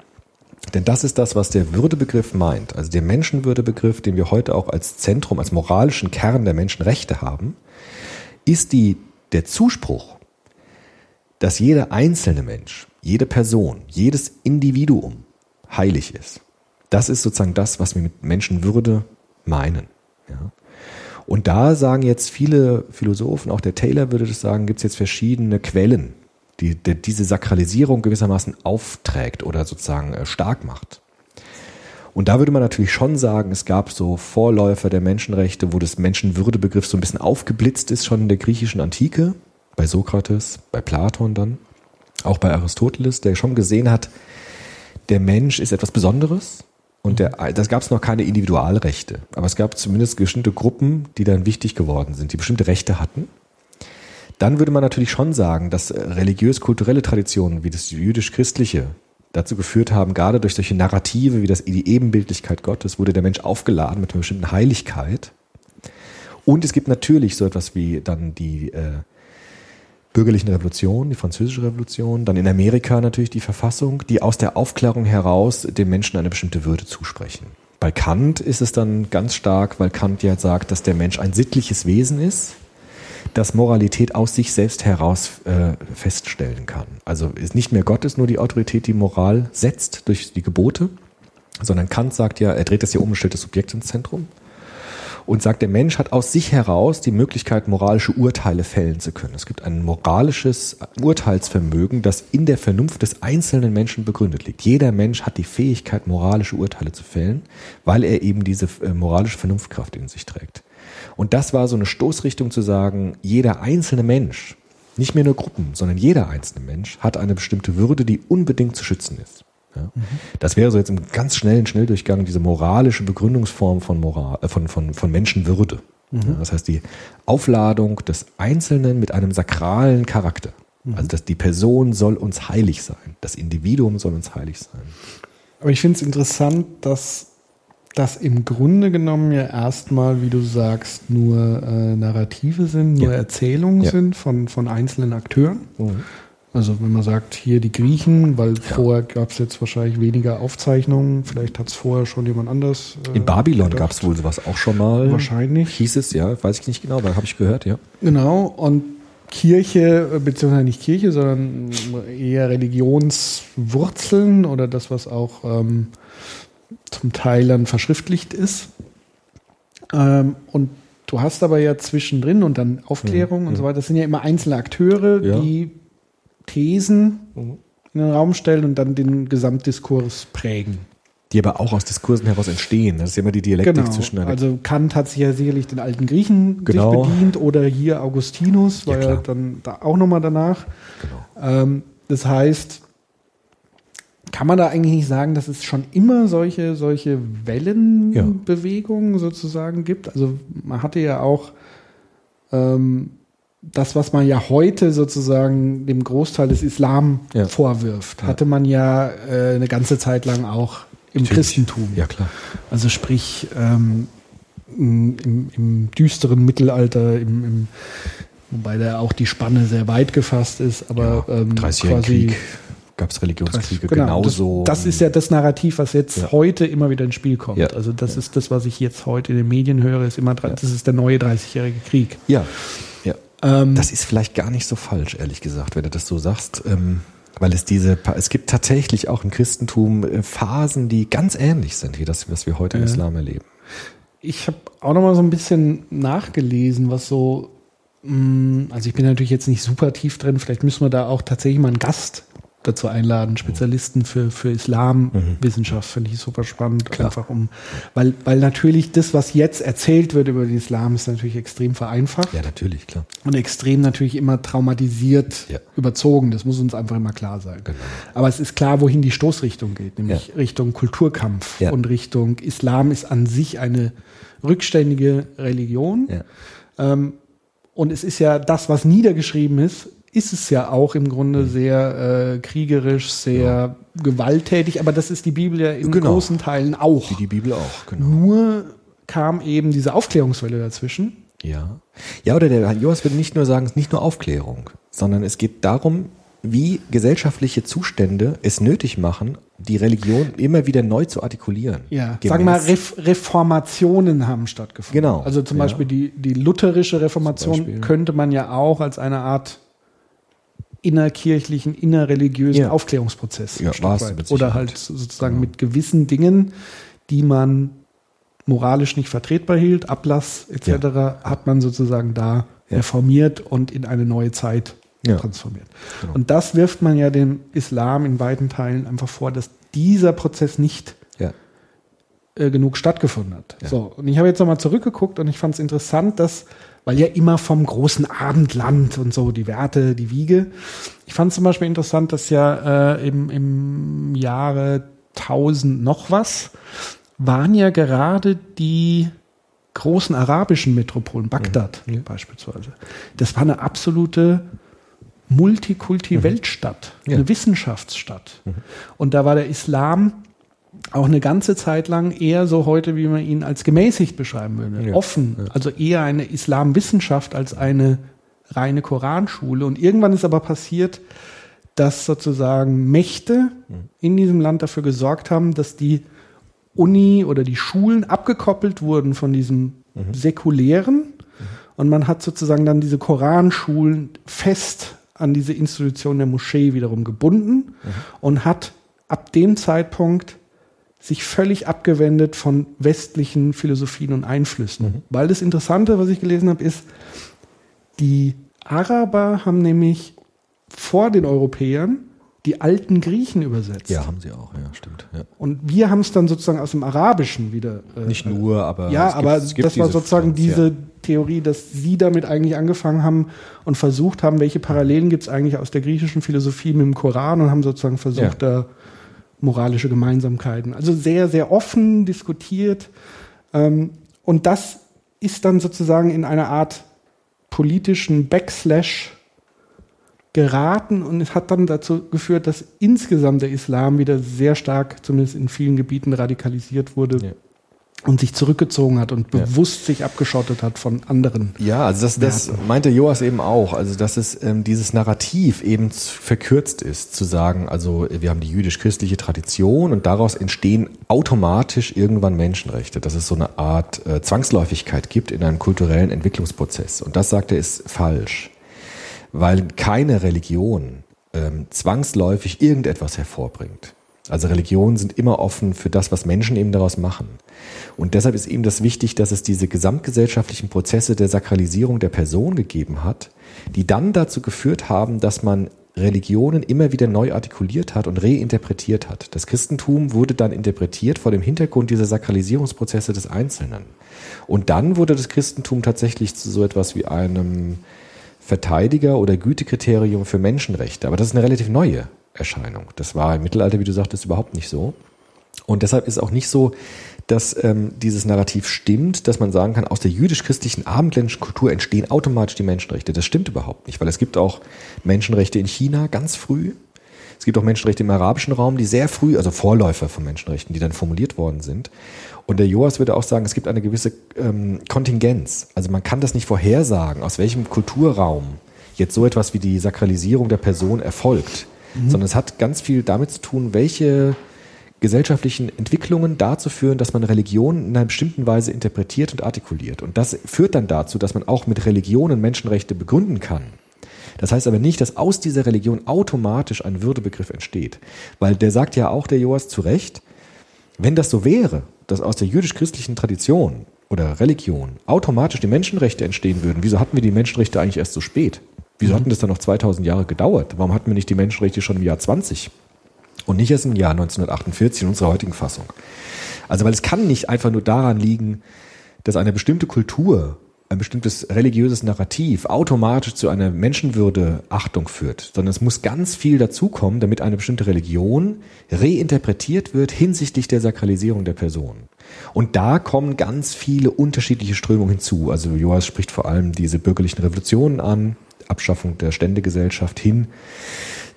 Denn das ist das, was der Würdebegriff meint. Also der Menschenwürdebegriff, den wir heute auch als Zentrum, als moralischen Kern der Menschenrechte haben, ist die, der Zuspruch, dass jeder einzelne Mensch, jede Person, jedes Individuum heilig ist. Das ist sozusagen das, was wir mit Menschenwürde meinen. Ja. Und da sagen jetzt viele Philosophen, auch der Taylor würde das sagen, gibt es jetzt verschiedene Quellen, die, die diese Sakralisierung gewissermaßen aufträgt oder sozusagen äh, stark macht. Und da würde man natürlich schon sagen, es gab so Vorläufer der Menschenrechte, wo das Menschenwürdebegriff so ein bisschen aufgeblitzt ist, schon in der griechischen Antike, bei Sokrates, bei Platon dann, auch bei Aristoteles, der schon gesehen hat, der Mensch ist etwas Besonderes und der, das gab es noch keine Individualrechte, aber es gab zumindest bestimmte Gruppen, die dann wichtig geworden sind, die bestimmte Rechte hatten. Dann würde man natürlich schon sagen, dass religiös-kulturelle Traditionen wie das jüdisch-christliche dazu geführt haben, gerade durch solche Narrative wie das, die Ebenbildlichkeit Gottes, wurde der Mensch aufgeladen mit einer bestimmten Heiligkeit. Und es gibt natürlich so etwas wie dann die äh, bürgerlichen Revolution, die französische Revolution, dann in Amerika natürlich die Verfassung, die aus der Aufklärung heraus dem Menschen eine bestimmte Würde zusprechen. Bei Kant ist es dann ganz stark, weil Kant ja sagt, dass der Mensch ein sittliches Wesen ist, das Moralität aus sich selbst heraus äh, feststellen kann. Also ist nicht mehr Gott ist nur die Autorität, die Moral setzt durch die Gebote, sondern Kant sagt ja, er dreht das hier um und stellt das Subjekt ins Zentrum und sagt, der Mensch hat aus sich heraus die Möglichkeit, moralische Urteile fällen zu können. Es gibt ein moralisches Urteilsvermögen, das in der Vernunft des einzelnen Menschen begründet liegt. Jeder Mensch hat die Fähigkeit, moralische Urteile zu fällen, weil er eben diese äh, moralische Vernunftkraft in sich trägt. Und das war so eine Stoßrichtung zu sagen, jeder einzelne Mensch, nicht mehr nur Gruppen, sondern jeder einzelne Mensch hat eine bestimmte Würde, die unbedingt zu schützen ist. Ja. Mhm. Das wäre so jetzt im ganz schnellen Schnelldurchgang diese moralische Begründungsform von, Moral, äh, von, von, von Menschenwürde. Mhm. Ja, das heißt, die Aufladung des Einzelnen mit einem sakralen Charakter. Mhm. Also, dass die Person soll uns heilig sein. Das Individuum soll uns heilig sein. Aber ich finde es interessant, dass das im Grunde genommen ja erstmal, wie du sagst, nur äh, Narrative sind, nur ja. Erzählungen sind von, von einzelnen Akteuren. Mhm. Also wenn man sagt, hier die Griechen, weil ja. vorher gab es jetzt wahrscheinlich weniger Aufzeichnungen, vielleicht hat es vorher schon jemand anders. Äh, In Babylon gab es wohl sowas auch schon mal. Wahrscheinlich. Hieß es, ja, weiß ich nicht genau, aber habe ich gehört, ja. Genau, und Kirche, äh, beziehungsweise nicht Kirche, sondern eher Religionswurzeln oder das, was auch ähm, zum Teil dann verschriftlicht ist. Ähm, und du hast aber ja zwischendrin und dann Aufklärung mhm. und so weiter, das sind ja immer einzelne Akteure, ja. die Thesen mhm. in den Raum stellen und dann den Gesamtdiskurs prägen. Die aber auch aus Diskursen heraus entstehen. Das ist ja immer die Dialektik genau. zwischen Also Kant hat sich ja sicherlich den alten Griechen genau. sich bedient oder hier Augustinus, war ja, ja dann da auch nochmal danach. Genau. Ähm, das heißt, kann man da eigentlich nicht sagen, dass es schon immer solche, solche Wellenbewegungen ja. sozusagen gibt? Also man hatte ja auch ähm, das, was man ja heute sozusagen dem Großteil des Islam ja. vorwirft, ja. hatte man ja äh, eine ganze Zeit lang auch im Natürlich. Christentum. Ja, klar. Also sprich ähm, im, im, düsteren Mittelalter, im, im, wobei da auch die Spanne sehr weit gefasst ist, aber ja, ähm, quasi Krieg gab es Religionskriege genau, genauso. Das, das, ist ja das Narrativ, was jetzt ja. heute immer wieder ins Spiel kommt. Ja. Also das ja. ist das, was ich jetzt heute in den Medien höre, ist immer, das ist der neue 30-jährige Krieg. Ja, ähm, das ist vielleicht gar nicht so falsch, ehrlich gesagt, wenn du das so sagst. Ähm, weil es diese, es gibt tatsächlich auch im Christentum äh, Phasen, die ganz ähnlich sind, wie das, was wir heute im Islam erleben. Ich habe auch noch mal so ein bisschen nachgelesen, was so, mm, also ich bin natürlich jetzt nicht super tief drin, vielleicht müssen wir da auch tatsächlich mal einen Gast dazu einladen, Spezialisten für, für Islamwissenschaft, finde ich super spannend. Klar. Einfach um, weil, weil natürlich das, was jetzt erzählt wird über den Islam, ist natürlich extrem vereinfacht. Ja, natürlich, klar. Und extrem natürlich immer traumatisiert ja. überzogen. Das muss uns einfach immer klar sein. Genau. Aber es ist klar, wohin die Stoßrichtung geht, nämlich ja. Richtung Kulturkampf ja. und Richtung Islam ist an sich eine rückständige Religion. Ähm, und es ist ja das, was niedergeschrieben ist, ist es ja auch im Grunde mhm. sehr äh, kriegerisch, sehr ja. gewalttätig, aber das ist die Bibel ja in genau. großen Teilen auch. Wie die Bibel auch, genau. Nur kam eben diese Aufklärungswelle dazwischen. Ja. Ja, oder der Joas würde nicht nur sagen, es ist nicht nur Aufklärung. sondern es geht darum, wie gesellschaftliche Zustände es nötig machen, die Religion immer wieder neu zu artikulieren. Ja, Gemäß- sagen wir mal, Ref Reformationen haben stattgefunden. Genau, Also zum ja. Beispiel die, die lutherische Reformation könnte man ja auch als eine Art innerkirchlichen, innerreligiösen Ja. Aufklärungsprozess Ja, oder halt sozusagen mit gewissen Dingen, die man moralisch nicht vertretbar hielt, Ablass etc., hat man sozusagen da Ja. reformiert und in eine neue Zeit Ja. transformiert. Genau. Und das wirft man ja dem Islam in weiten Teilen einfach vor, dass dieser Prozess nicht Ja. äh, genug stattgefunden hat. Ja. So, und ich habe jetzt nochmal zurückgeguckt und ich fand es interessant, dass, weil ja immer vom großen Abendland und so die Werte, die Wiege. Ich fand zum Beispiel interessant, dass ja äh, im, im Jahre 1000 noch was waren ja gerade die großen arabischen Metropolen, Bagdad Ja. beispielsweise. Das war eine absolute Multikulti-Weltstadt, Ja. eine Wissenschaftsstadt. Und da war der Islam auch eine ganze Zeit lang eher so heute, wie man ihn als gemäßigt beschreiben würde. Ja. Offen. Also eher eine Islamwissenschaft als eine reine Koranschule. Und irgendwann ist aber passiert, dass sozusagen Mächte in diesem Land dafür gesorgt haben, dass die Uni oder die Schulen abgekoppelt wurden von diesem säkulären. Und man hat sozusagen dann diese Koranschulen fest an diese Institution der Moschee wiederum gebunden und hat ab dem Zeitpunkt sich völlig abgewendet von westlichen Philosophien und Einflüssen. Weil das Interessante, was ich gelesen habe, ist, die Araber haben nämlich vor den Europäern die alten Griechen übersetzt. ja, haben sie auch, ja, stimmt. Ja. Und wir haben es dann sozusagen aus dem Arabischen wieder. äh, Nicht nur, aber. ja, es gibt- aber es gibt das war sozusagen Fronts, diese ja. Theorie, dass sie damit eigentlich angefangen haben und versucht haben, welche Parallelen gibt es eigentlich aus der griechischen Philosophie mit dem Koran und haben sozusagen versucht, da moralische Gemeinsamkeiten. Also sehr, sehr offen diskutiert. Ähm, und das ist dann sozusagen in einer Art politischen Backslash geraten und es hat dann dazu geführt, dass insgesamt der Islam wieder sehr stark, zumindest in vielen Gebieten, radikalisiert wurde Ja. Und sich zurückgezogen hat und Ja. bewusst sich abgeschottet hat von anderen. Ja, also das, das meinte Joas eben auch. Also dass es ähm, dieses Narrativ eben verkürzt ist, zu sagen, also wir haben die jüdisch-christliche Tradition und daraus entstehen automatisch irgendwann Menschenrechte, dass es so eine Art äh, Zwangsläufigkeit gibt in einem kulturellen Entwicklungsprozess. Und das sagt er ist falsch, weil keine Religion ähm, zwangsläufig irgendetwas hervorbringt. Also Religionen sind immer offen für das, was Menschen eben daraus machen. Und deshalb ist eben das wichtig, dass es diese gesamtgesellschaftlichen Prozesse der Sakralisierung der Person gegeben hat, die dann dazu geführt haben, dass man Religionen immer wieder neu artikuliert hat und reinterpretiert hat. Das Christentum wurde dann interpretiert vor dem Hintergrund dieser Sakralisierungsprozesse des Einzelnen. Und dann wurde das Christentum tatsächlich zu so etwas wie einem Verteidiger oder Gütekriterium für Menschenrechte. Aber das ist eine relativ neue Erscheinung. Das war im Mittelalter, wie du sagtest, überhaupt nicht so. Und deshalb ist auch nicht so, dass ähm, dieses Narrativ stimmt, dass man sagen kann, aus der jüdisch-christlichen abendländischen Kultur entstehen automatisch die Menschenrechte. Das stimmt überhaupt nicht, weil es gibt auch Menschenrechte in China ganz früh. Es gibt auch Menschenrechte im arabischen Raum, die sehr früh, also Vorläufer von Menschenrechten, die dann formuliert worden sind. Und der Joas würde auch sagen, es gibt eine gewisse ähm, Kontingenz. Also man kann das nicht vorhersagen, aus welchem Kulturraum jetzt so etwas wie die Sakralisierung der Person erfolgt, sondern es hat ganz viel damit zu tun, welche gesellschaftlichen Entwicklungen dazu führen, dass man Religion in einer bestimmten Weise interpretiert und artikuliert. Und das führt dann dazu, dass man auch mit Religionen Menschenrechte begründen kann. Das heißt aber nicht, dass aus dieser Religion automatisch ein Würdebegriff entsteht. Weil der sagt ja auch, der Joas, zu Recht, wenn das so wäre, dass aus der jüdisch-christlichen Tradition oder Religion automatisch die Menschenrechte entstehen würden, wieso hatten wir die Menschenrechte eigentlich erst so spät? Wieso hatten das dann noch 2000 Jahre gedauert? Warum hatten wir nicht die Menschenrechte schon im Jahr 20? Und nicht erst im Jahr 1948 in unserer heutigen Fassung. Also, weil es kann nicht einfach nur daran liegen, dass eine bestimmte Kultur, ein bestimmtes religiöses Narrativ automatisch zu einer Menschenwürdeachtung führt, sondern es muss ganz viel dazukommen, damit eine bestimmte Religion reinterpretiert wird hinsichtlich der Sakralisierung der Person. Und da kommen ganz viele unterschiedliche Strömungen hinzu. Also Joas spricht vor allem diese bürgerlichen Revolutionen an, Abschaffung der Ständegesellschaft hin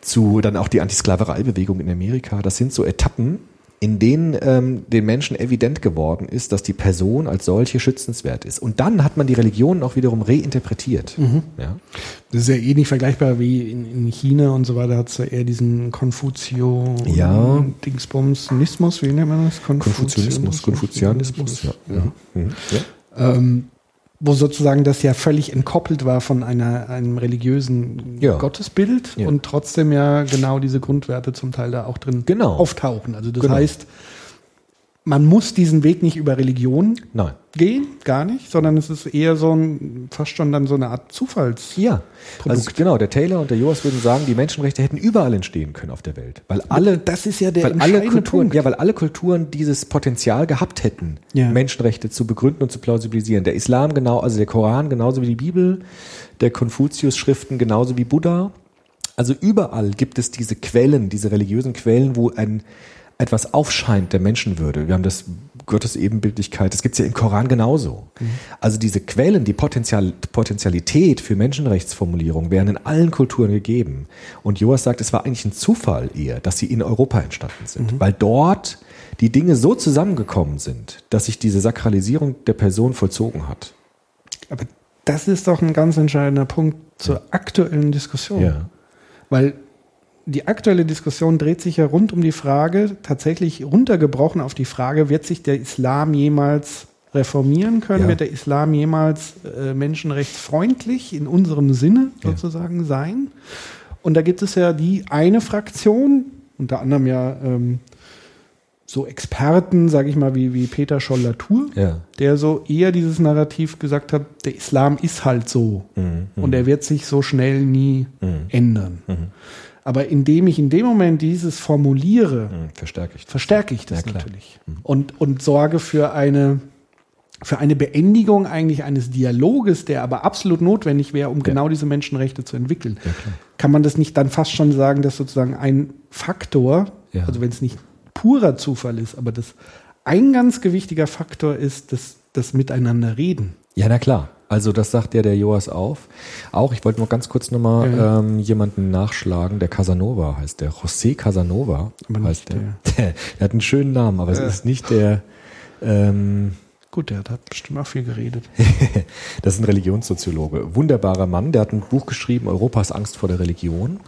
zu dann auch die Antisklavereibewegung in Amerika. Das sind so Etappen, in denen ähm, den Menschen evident geworden ist, dass die Person als solche schützenswert ist. Und dann hat man die Religionen auch wiederum reinterpretiert. Ja? Das ist ja eh nicht vergleichbar wie in, in China und so weiter, hat es ja eher diesen Konfuzio Ja. Dingsbumsnismus, wie nennt man das? Konfuzianismus, Konfuzianismus, ja. ja. Mhm. ja. Ähm, wo sozusagen das ja völlig entkoppelt war von einer, einem religiösen Ja. Gottesbild Ja. und trotzdem ja genau diese Grundwerte zum Teil da auch drin Genau. auftauchen. Also das Genau. heißt, man muss diesen Weg nicht über Religion Nein. gehen, gar nicht, sondern es ist eher so ein, fast schon dann so eine Art Zufalls. Ja, also genau, der Taylor und der Joas würden sagen, die Menschenrechte hätten überall entstehen können auf der Welt. Weil alle, das ist ja der weil alle Kulturen, Punkt. ja, weil alle Kulturen dieses Potenzial gehabt hätten, Ja. Menschenrechte zu begründen und zu plausibilisieren. Der Islam genau, also der Koran genauso wie die Bibel, der Konfuzius-Schriften genauso wie Buddha. Also überall gibt es diese Quellen, diese religiösen Quellen, wo ein etwas aufscheint der Menschenwürde. Wir haben das Gottes Ebenbildlichkeit, das gibt es ja im Koran genauso. Also diese Quellen, die Potenzial, Potentialität für Menschenrechtsformulierung wären in allen Kulturen gegeben. Und Joas sagt, es war eigentlich ein Zufall eher, dass sie in Europa entstanden sind, weil dort die Dinge so zusammengekommen sind, dass sich diese Sakralisierung der Person vollzogen hat. Aber das ist doch ein ganz entscheidender Punkt zur aktuellen Diskussion. Weil die aktuelle Diskussion dreht sich ja rund um die Frage, tatsächlich runtergebrochen auf die Frage, wird sich der Islam jemals reformieren können? Ja. Wird der Islam jemals äh, menschenrechtsfreundlich in unserem Sinne Ja. sozusagen sein? Und da gibt es ja die eine Fraktion, unter anderem ja ähm, so Experten, sage ich mal, wie, wie Peter Scholl-Latour, Ja. der so eher dieses Narrativ gesagt hat, der Islam ist halt so Mhm. und er wird sich so schnell nie Mhm. ändern. Mhm. Aber indem ich in dem Moment dieses formuliere, Mhm. Verstärke ich. verstärke ich das Ja, natürlich und, und sorge für eine, für eine Beendigung eigentlich eines Dialoges, der aber absolut notwendig wäre, um genau diese Menschenrechte zu entwickeln. Ja. Kann man das nicht dann fast schon sagen, dass sozusagen ein Faktor, Ja. also wenn es nicht purer Zufall ist, aber das ein ganz gewichtiger Faktor ist, das, das Miteinander reden. Ja, na klar. Also das sagt ja der Joas auf. Auch, ich wollte nur ganz kurz nochmal Ja. ähm, jemanden nachschlagen, der Casanova heißt, der José Casanova Aber heißt der. <laughs> der. Der hat einen schönen Namen, aber es ist nicht der, ähm, Gut, der hat bestimmt auch viel geredet. <laughs> das ist ein Religionssoziologe. Wunderbarer Mann, der hat ein Buch geschrieben, Europas Angst vor der Religion.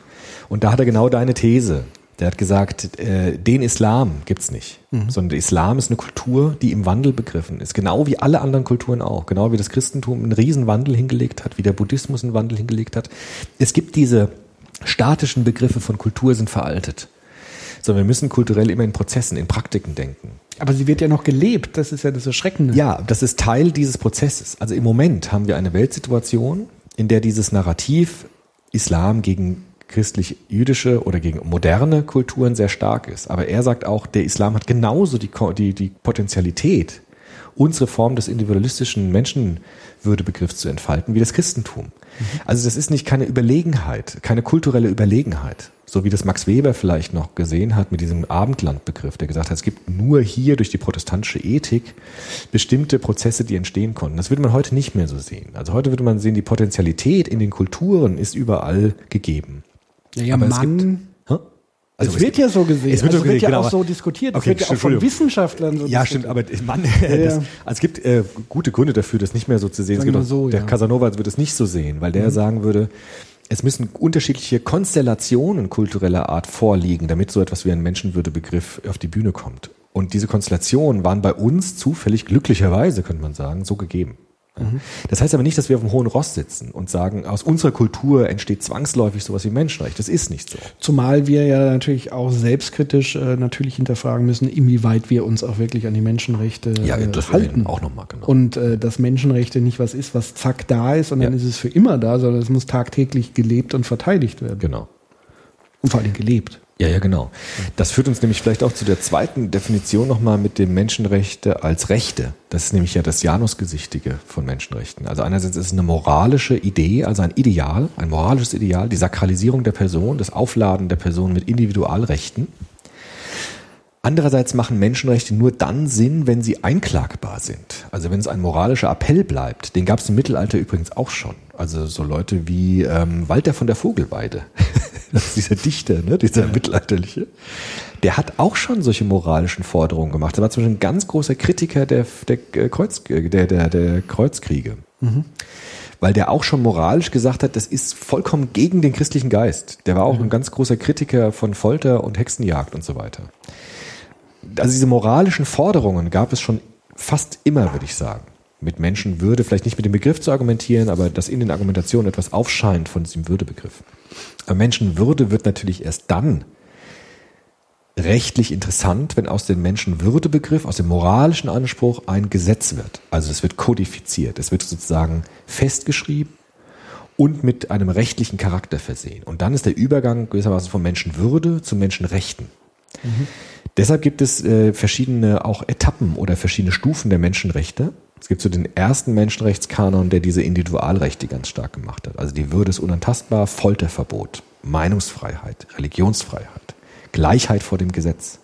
Und da hat er genau deine These. Der hat gesagt, äh, den Islam gibt's nicht, sondern der Islam ist eine Kultur, die im Wandel begriffen ist. Genau wie alle anderen Kulturen auch. Genau wie das Christentum einen riesen Wandel hingelegt hat, wie der Buddhismus einen Wandel hingelegt hat. Es gibt diese statischen Begriffe von Kultur sind veraltet. Sondern wir müssen kulturell immer in Prozessen, in Praktiken denken. Aber sie wird ja noch gelebt, das ist ja das Erschreckende. Ja, das ist Teil dieses Prozesses. Also im Moment haben wir eine Weltsituation, in der dieses Narrativ Islam gegen christlich-jüdische oder gegen moderne Kulturen sehr stark ist. Aber er sagt auch, der Islam hat genauso die, die, die Potentialität, unsere Form des individualistischen Menschenwürdebegriffs zu entfalten, wie das Christentum. Also das ist nicht keine Überlegenheit, keine kulturelle Überlegenheit, so wie das Max Weber vielleicht noch gesehen hat mit diesem Abendlandbegriff, der gesagt hat, es gibt nur hier durch die protestantische Ethik bestimmte Prozesse, die entstehen konnten. Das würde man heute nicht mehr so sehen. Also heute würde man sehen, die Potentialität in den Kulturen ist überall gegeben. Ja, ja Aber es Mann. Hä? Also es wird ja so gesehen. Es wird, also so gesehen, ja genau, auch so diskutiert. Es Okay, wird ja auch von. Wissenschaftlern so Ja, stimmt, aber Mann, <laughs> Ja, das, ja. also es gibt äh, gute Gründe dafür, das nicht mehr so zu sehen. Es gibt auch, so, der ja. Mhm. Casanova würde es nicht so sehen, weil der sagen würde, es müssen unterschiedliche Konstellationen kultureller Art vorliegen, damit so etwas wie ein Menschenwürdebegriff auf die Bühne kommt. Und diese Konstellationen waren bei uns zufällig, glücklicherweise könnte man sagen, so gegeben. Ja. Mhm. Das heißt aber nicht, dass wir auf dem hohen Ross sitzen und sagen, aus unserer Kultur entsteht zwangsläufig sowas wie Menschenrecht. Das ist nicht so. Zumal wir ja natürlich auch selbstkritisch äh, natürlich hinterfragen müssen, inwieweit wir uns auch wirklich an die Menschenrechte äh, halten. auch nochmal genau. Und äh, dass Menschenrechte nicht was ist, was zack da ist und dann Ja. ist es für immer da, sondern es muss tagtäglich gelebt und verteidigt werden. genau. Und vor allem gelebt. Ja, ja, genau. Das führt uns nämlich vielleicht auch zu der zweiten Definition nochmal mit dem Menschenrechte als Rechte. Das ist nämlich ja das Janusgesichtige von Menschenrechten. Also einerseits ist es eine moralische Idee, also ein Ideal, ein moralisches Ideal, die Sakralisierung der Person, das Aufladen der Person mit Individualrechten. Andererseits machen Menschenrechte nur dann Sinn, wenn sie einklagbar sind. Also wenn es ein moralischer Appell bleibt. Den gab es im Mittelalter übrigens auch schon. Also so Leute wie ähm, Walter von der Vogelweide, <laughs> dieser Dichter, ne, dieser mittelalterliche, der hat auch schon solche moralischen Forderungen gemacht. Er war zum Beispiel ein ganz großer Kritiker der, der, äh, Kreuz, der, der, der Kreuzkriege. weil der auch schon moralisch gesagt hat, das ist vollkommen gegen den christlichen Geist. Der war auch ein ganz großer Kritiker von Folter und Hexenjagd und so weiter. Also diese moralischen Forderungen gab es schon fast immer, würde ich sagen. Mit Menschenwürde, vielleicht nicht mit dem Begriff zu argumentieren, aber dass in den Argumentationen etwas aufscheint von diesem Würdebegriff. Aber Menschenwürde wird natürlich erst dann rechtlich interessant, wenn aus dem Menschenwürdebegriff, aus dem moralischen Anspruch ein Gesetz wird. Also es wird kodifiziert, es wird sozusagen festgeschrieben und mit einem rechtlichen Charakter versehen. Und dann ist der Übergang gewissermaßen von Menschenwürde zu Menschenrechten. Mhm. Deshalb gibt es äh, verschiedene auch Etappen oder verschiedene Stufen der Menschenrechte. Es gibt so den ersten Menschenrechtskanon, der diese Individualrechte ganz stark gemacht hat. Also die Würde ist unantastbar, Folterverbot, Meinungsfreiheit, Religionsfreiheit. Gleichheit vor dem Gesetz.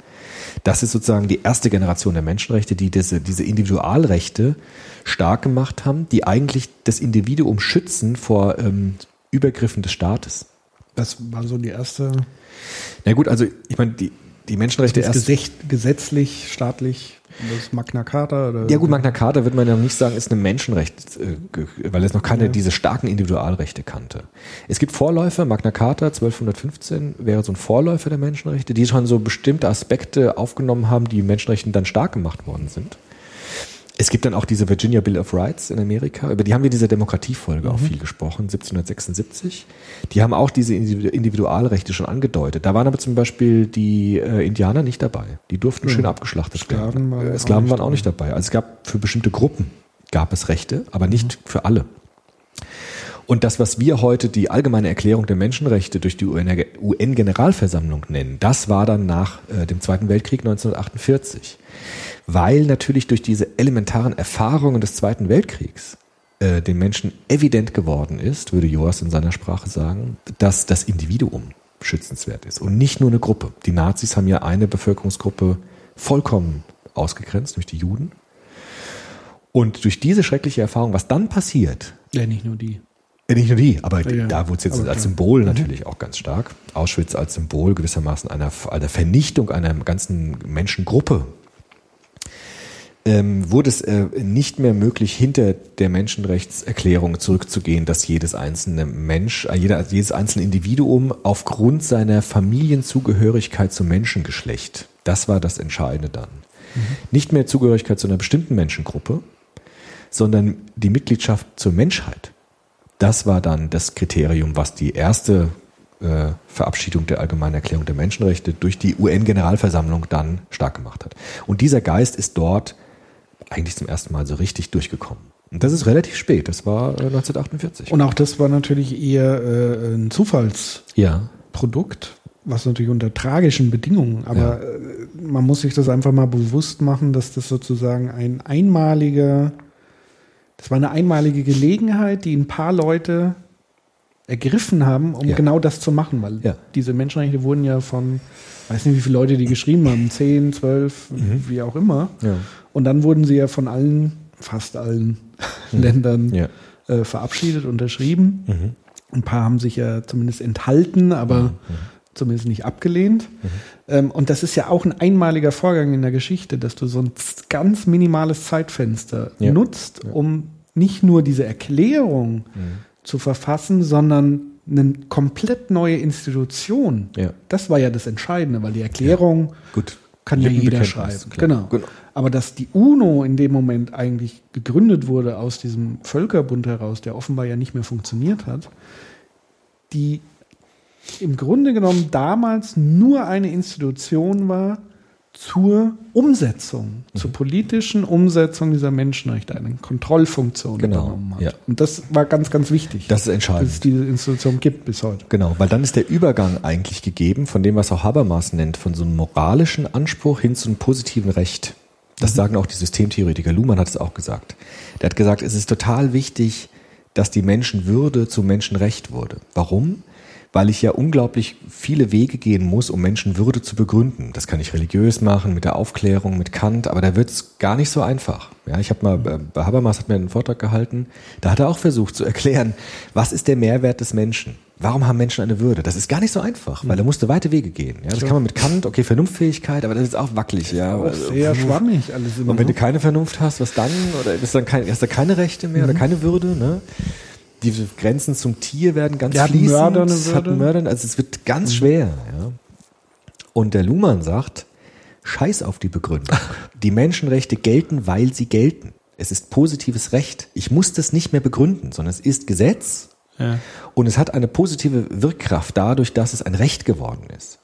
Das ist sozusagen die erste Generation der Menschenrechte, die diese, diese Individualrechte stark gemacht haben, die eigentlich das Individuum schützen vor ähm, Übergriffen des Staates. Das war so die erste. Na gut, also ich meine, die, die Menschenrechte erst. Gesetzlich, staatlich das Magna Carta? Oder? Ja gut, Magna Carta wird man ja nicht sagen, ist ein Menschenrecht, äh, weil es noch keine ja. diese starken Individualrechte kannte. Es gibt Vorläufer, Magna Carta 1215 wäre so ein Vorläufer der Menschenrechte, die schon so bestimmte Aspekte aufgenommen haben, die Menschenrechten dann stark gemacht worden sind. Es gibt dann auch diese Virginia Bill of Rights in Amerika, über die haben wir in dieser Demokratiefolge mhm. auch viel gesprochen, 1776. Die haben auch diese Individualrechte schon angedeutet. Da waren aber zum Beispiel die äh, Indianer nicht dabei. Die durften ja. schön abgeschlachtet Sklaven werden. Waren Sklaven waren auch nicht dabei. Also es gab für bestimmte Gruppen gab es Rechte, aber nicht mhm. für alle. Und das, was wir heute die allgemeine Erklärung der Menschenrechte durch die UN-Generalversammlung nennen, das war dann nach äh, dem Zweiten Weltkrieg 1948 weil natürlich durch diese elementaren Erfahrungen des Zweiten Weltkriegs äh, den Menschen evident geworden ist, würde Joas in seiner Sprache sagen, dass das Individuum schützenswert ist und nicht nur eine Gruppe. Die Nazis haben ja eine Bevölkerungsgruppe vollkommen ausgegrenzt durch die Juden. Und durch diese schreckliche Erfahrung, was dann passiert. Ja, nicht nur die. Äh, nicht nur die, aber ja, da wurde es jetzt als Symbol mhm. natürlich auch ganz stark. Auschwitz als Symbol gewissermaßen einer, einer Vernichtung einer ganzen Menschengruppe ähm, wurde es äh, nicht mehr möglich, hinter der Menschenrechtserklärung zurückzugehen, dass jedes einzelne Mensch, äh, jeder, jedes einzelne Individuum aufgrund seiner Familienzugehörigkeit zum Menschengeschlecht, das war das Entscheidende dann. Mhm. Nicht mehr Zugehörigkeit zu einer bestimmten Menschengruppe, sondern die Mitgliedschaft zur Menschheit. Das war dann das Kriterium, was die erste äh, Verabschiedung der Allgemeinen Erklärung der Menschenrechte durch die UN-Generalversammlung dann stark gemacht hat. Und dieser Geist ist dort eigentlich zum ersten Mal so richtig durchgekommen. Und das ist relativ spät, das war 1948. Äh, Und auch das war natürlich eher äh, ein Zufallsprodukt, ja. was natürlich unter tragischen Bedingungen, aber ja. äh, man muss sich das einfach mal bewusst machen, dass das sozusagen ein einmaliger, das war eine einmalige Gelegenheit, die ein paar Leute ergriffen haben, um ja. genau das zu machen, weil diese Menschenrechte wurden ja von, weiß nicht, wie viele Leute die geschrieben haben, 10, 12, mhm. wie auch immer. Und dann wurden sie ja von allen, fast allen <laughs> mhm. Ländern ja. äh, verabschiedet, unterschrieben. Mhm. Ein paar haben sich ja zumindest enthalten, aber mhm. Zumindest nicht abgelehnt. Mhm. Und das ist ja auch ein einmaliger Vorgang in der Geschichte, dass du so ein ganz minimales Zeitfenster ja. nutzt, um nicht nur diese Erklärung mhm. zu verfassen, sondern eine komplett neue Institution. Ja. Das war ja das Entscheidende, weil die Erklärung Gut kann ja jeder schreiben. Genau. genau. Aber dass die UNO in dem Moment eigentlich gegründet wurde aus diesem Völkerbund heraus, der offenbar ja nicht mehr funktioniert hat, die im Grunde genommen damals nur eine Institution war, zur Umsetzung, mhm. zur politischen Umsetzung dieser Menschenrechte eine Kontrollfunktion genau, übernommen hat. Ja. Und das war ganz, ganz wichtig. Das ist entscheidend. Dass es diese Institution gibt bis heute. Genau, weil dann ist der Übergang eigentlich gegeben von dem, was auch Habermas nennt, von so einem moralischen Anspruch hin zu einem positiven Recht. Das mhm. sagen auch die Systemtheoretiker. Luhmann hat es auch gesagt. Der hat gesagt, es ist total wichtig, dass die Menschenwürde zu Menschenrecht wurde. Warum? Weil ich ja unglaublich viele Wege gehen muss, um Menschenwürde zu begründen. Das kann ich religiös machen, mit der Aufklärung, mit Kant, aber da wird es gar nicht so einfach. Ja, ich habe mal, äh, bei Habermas hat mir einen Vortrag gehalten, da hat er auch versucht zu erklären, was ist der Mehrwert des Menschen? Warum haben Menschen eine Würde? Das ist gar nicht so einfach, weil er musste weite Wege gehen. Ja, das kann man mit Kant, okay, Vernunftfähigkeit, aber das ist auch wackelig. Ja, auch sehr also, schwammig alles immer. Und wenn du keine Vernunft hast, was dann? Oder ist dann kein, hast du keine Rechte mehr mhm. oder keine Würde? Ne? Diese Grenzen zum Tier werden ganz Der hat fließend. Mörder eine hat. Mördern, also es wird ganz schwer. Ja. Und der Luhmann sagt, scheiß auf die Begründung. <laughs> Die Menschenrechte gelten, weil sie gelten. Es ist positives Recht. Ich muss das nicht mehr begründen, sondern es ist Gesetz Ja. und es hat eine positive Wirkkraft dadurch, dass es ein Recht geworden ist.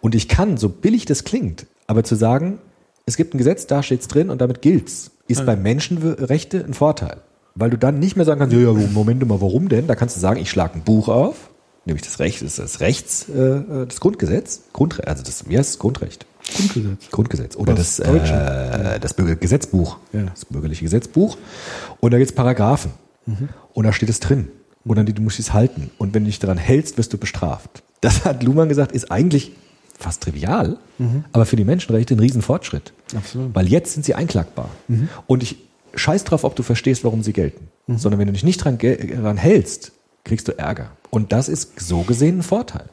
Und ich kann, so billig das klingt, aber zu sagen, es gibt ein Gesetz, da steht's drin und damit gilt's, ist bei Menschenrechte ein Vorteil. Weil du dann nicht mehr sagen kannst, ja, ja, Moment mal, warum denn? Da kannst du sagen, ich schlage ein Buch auf, nämlich das Recht, das ist das Rechts, äh, das Grundgesetz, Grundre also das, wie heißt es, Grundrecht? Grundgesetz. Grundgesetz oder Das das, äh, das Bürger Gesetzbuch, Ja. das bürgerliche Gesetzbuch. Und da gibt's Paragraphen. Und da steht es drin. Und dann, du musst es halten. Und wenn du dich daran hältst, wirst du bestraft. Das hat Luhmann gesagt, ist eigentlich fast trivial, aber für die Menschenrechte ein Riesenfortschritt. Absolut. Weil jetzt sind sie einklagbar. Und ich scheiß drauf, ob du verstehst, warum sie gelten. Sondern wenn du dich nicht dran, dran hältst, kriegst du Ärger. Und das ist so gesehen ein Vorteil.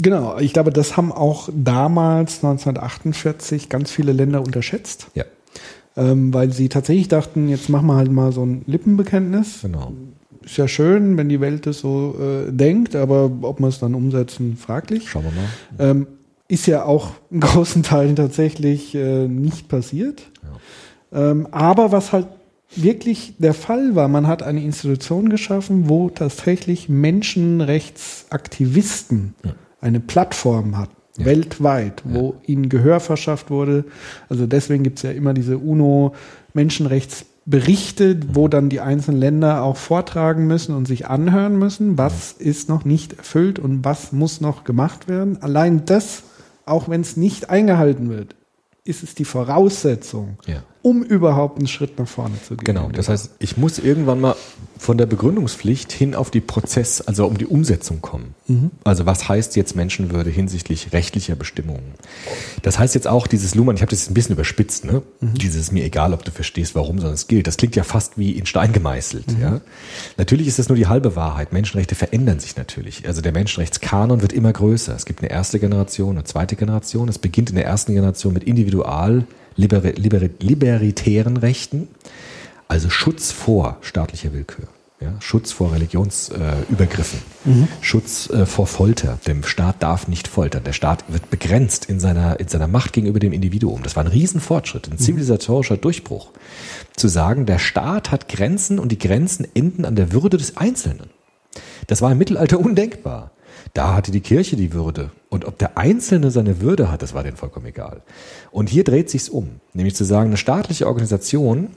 Genau, ich glaube, das haben auch damals 1948 ganz viele Länder unterschätzt, Ja, ähm, weil sie tatsächlich dachten, jetzt machen wir halt mal so ein Lippenbekenntnis. genau. Ist ja schön, wenn die Welt das so äh, denkt, aber ob wir es dann umsetzen, fraglich. Schauen wir mal. Ähm, ist ja auch in <laughs> großen Teilen tatsächlich äh, nicht passiert. Ähm, aber was halt wirklich der Fall war, man hat eine Institution geschaffen, wo tatsächlich Menschenrechtsaktivisten eine Plattform hatten. Ja. Weltweit, wo ihnen Gehör verschafft wurde. Also deswegen gibt es ja immer diese UNO-Menschenrechtsberichte, wo dann die einzelnen Länder auch vortragen müssen und sich anhören müssen, was ist noch nicht erfüllt und was muss noch gemacht werden. Allein das, auch wenn es nicht eingehalten wird, ist es die Voraussetzung, Ja. Um überhaupt einen Schritt nach vorne zu gehen. Genau, das heißt, ich muss irgendwann mal von der Begründungspflicht hin auf die Prozess, also um die Umsetzung kommen. Also was heißt jetzt Menschenwürde hinsichtlich rechtlicher Bestimmungen? Das heißt jetzt auch dieses Luhmann, ich habe das jetzt ein bisschen überspitzt, ne? Dieses mir egal, ob du verstehst, warum, sondern es gilt. Das klingt ja fast wie in Stein gemeißelt. Ja? Natürlich ist das nur die halbe Wahrheit. Menschenrechte verändern sich natürlich. Also der Menschenrechtskanon wird immer größer. Es gibt eine erste Generation, eine zweite Generation. Es beginnt in der ersten Generation mit individual libera libera libertären Rechten, also Schutz vor staatlicher Willkür. Ja, Schutz vor Religionsübergriffen, äh, Übergriffen. Schutz äh, vor Folter. Der Staat darf nicht foltern. Der Staat wird begrenzt in seiner, in seiner Macht gegenüber dem Individuum. Das war ein Riesenfortschritt, ein zivilisatorischer Durchbruch. Zu sagen, der Staat hat Grenzen und die Grenzen enden an der Würde des Einzelnen. Das war im Mittelalter undenkbar. Da hatte die Kirche die Würde. Und ob der Einzelne seine Würde hat, das war denen vollkommen egal. Und hier dreht sich's um. Nämlich zu sagen, eine staatliche Organisation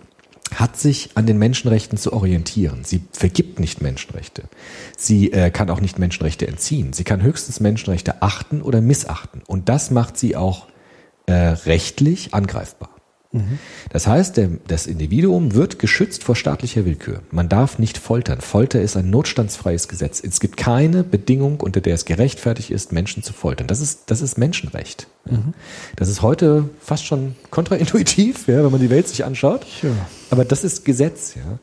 hat sich an den Menschenrechten zu orientieren. Sie vergibt nicht Menschenrechte. Sie äh, kann auch nicht Menschenrechte entziehen. Sie kann höchstens Menschenrechte achten oder missachten. Und das macht sie auch äh, rechtlich angreifbar. Das heißt, der, das Individuum wird geschützt vor staatlicher Willkür. Man darf nicht foltern. Folter ist ein notstandsfreies Gesetz. Es gibt keine Bedingung, unter der es gerechtfertigt ist, Menschen zu foltern. Das ist, das ist Menschenrecht. Ja. Das ist heute fast schon kontraintuitiv, ja, wenn man die Welt sich anschaut. Ja. Aber das ist Gesetz. Ja.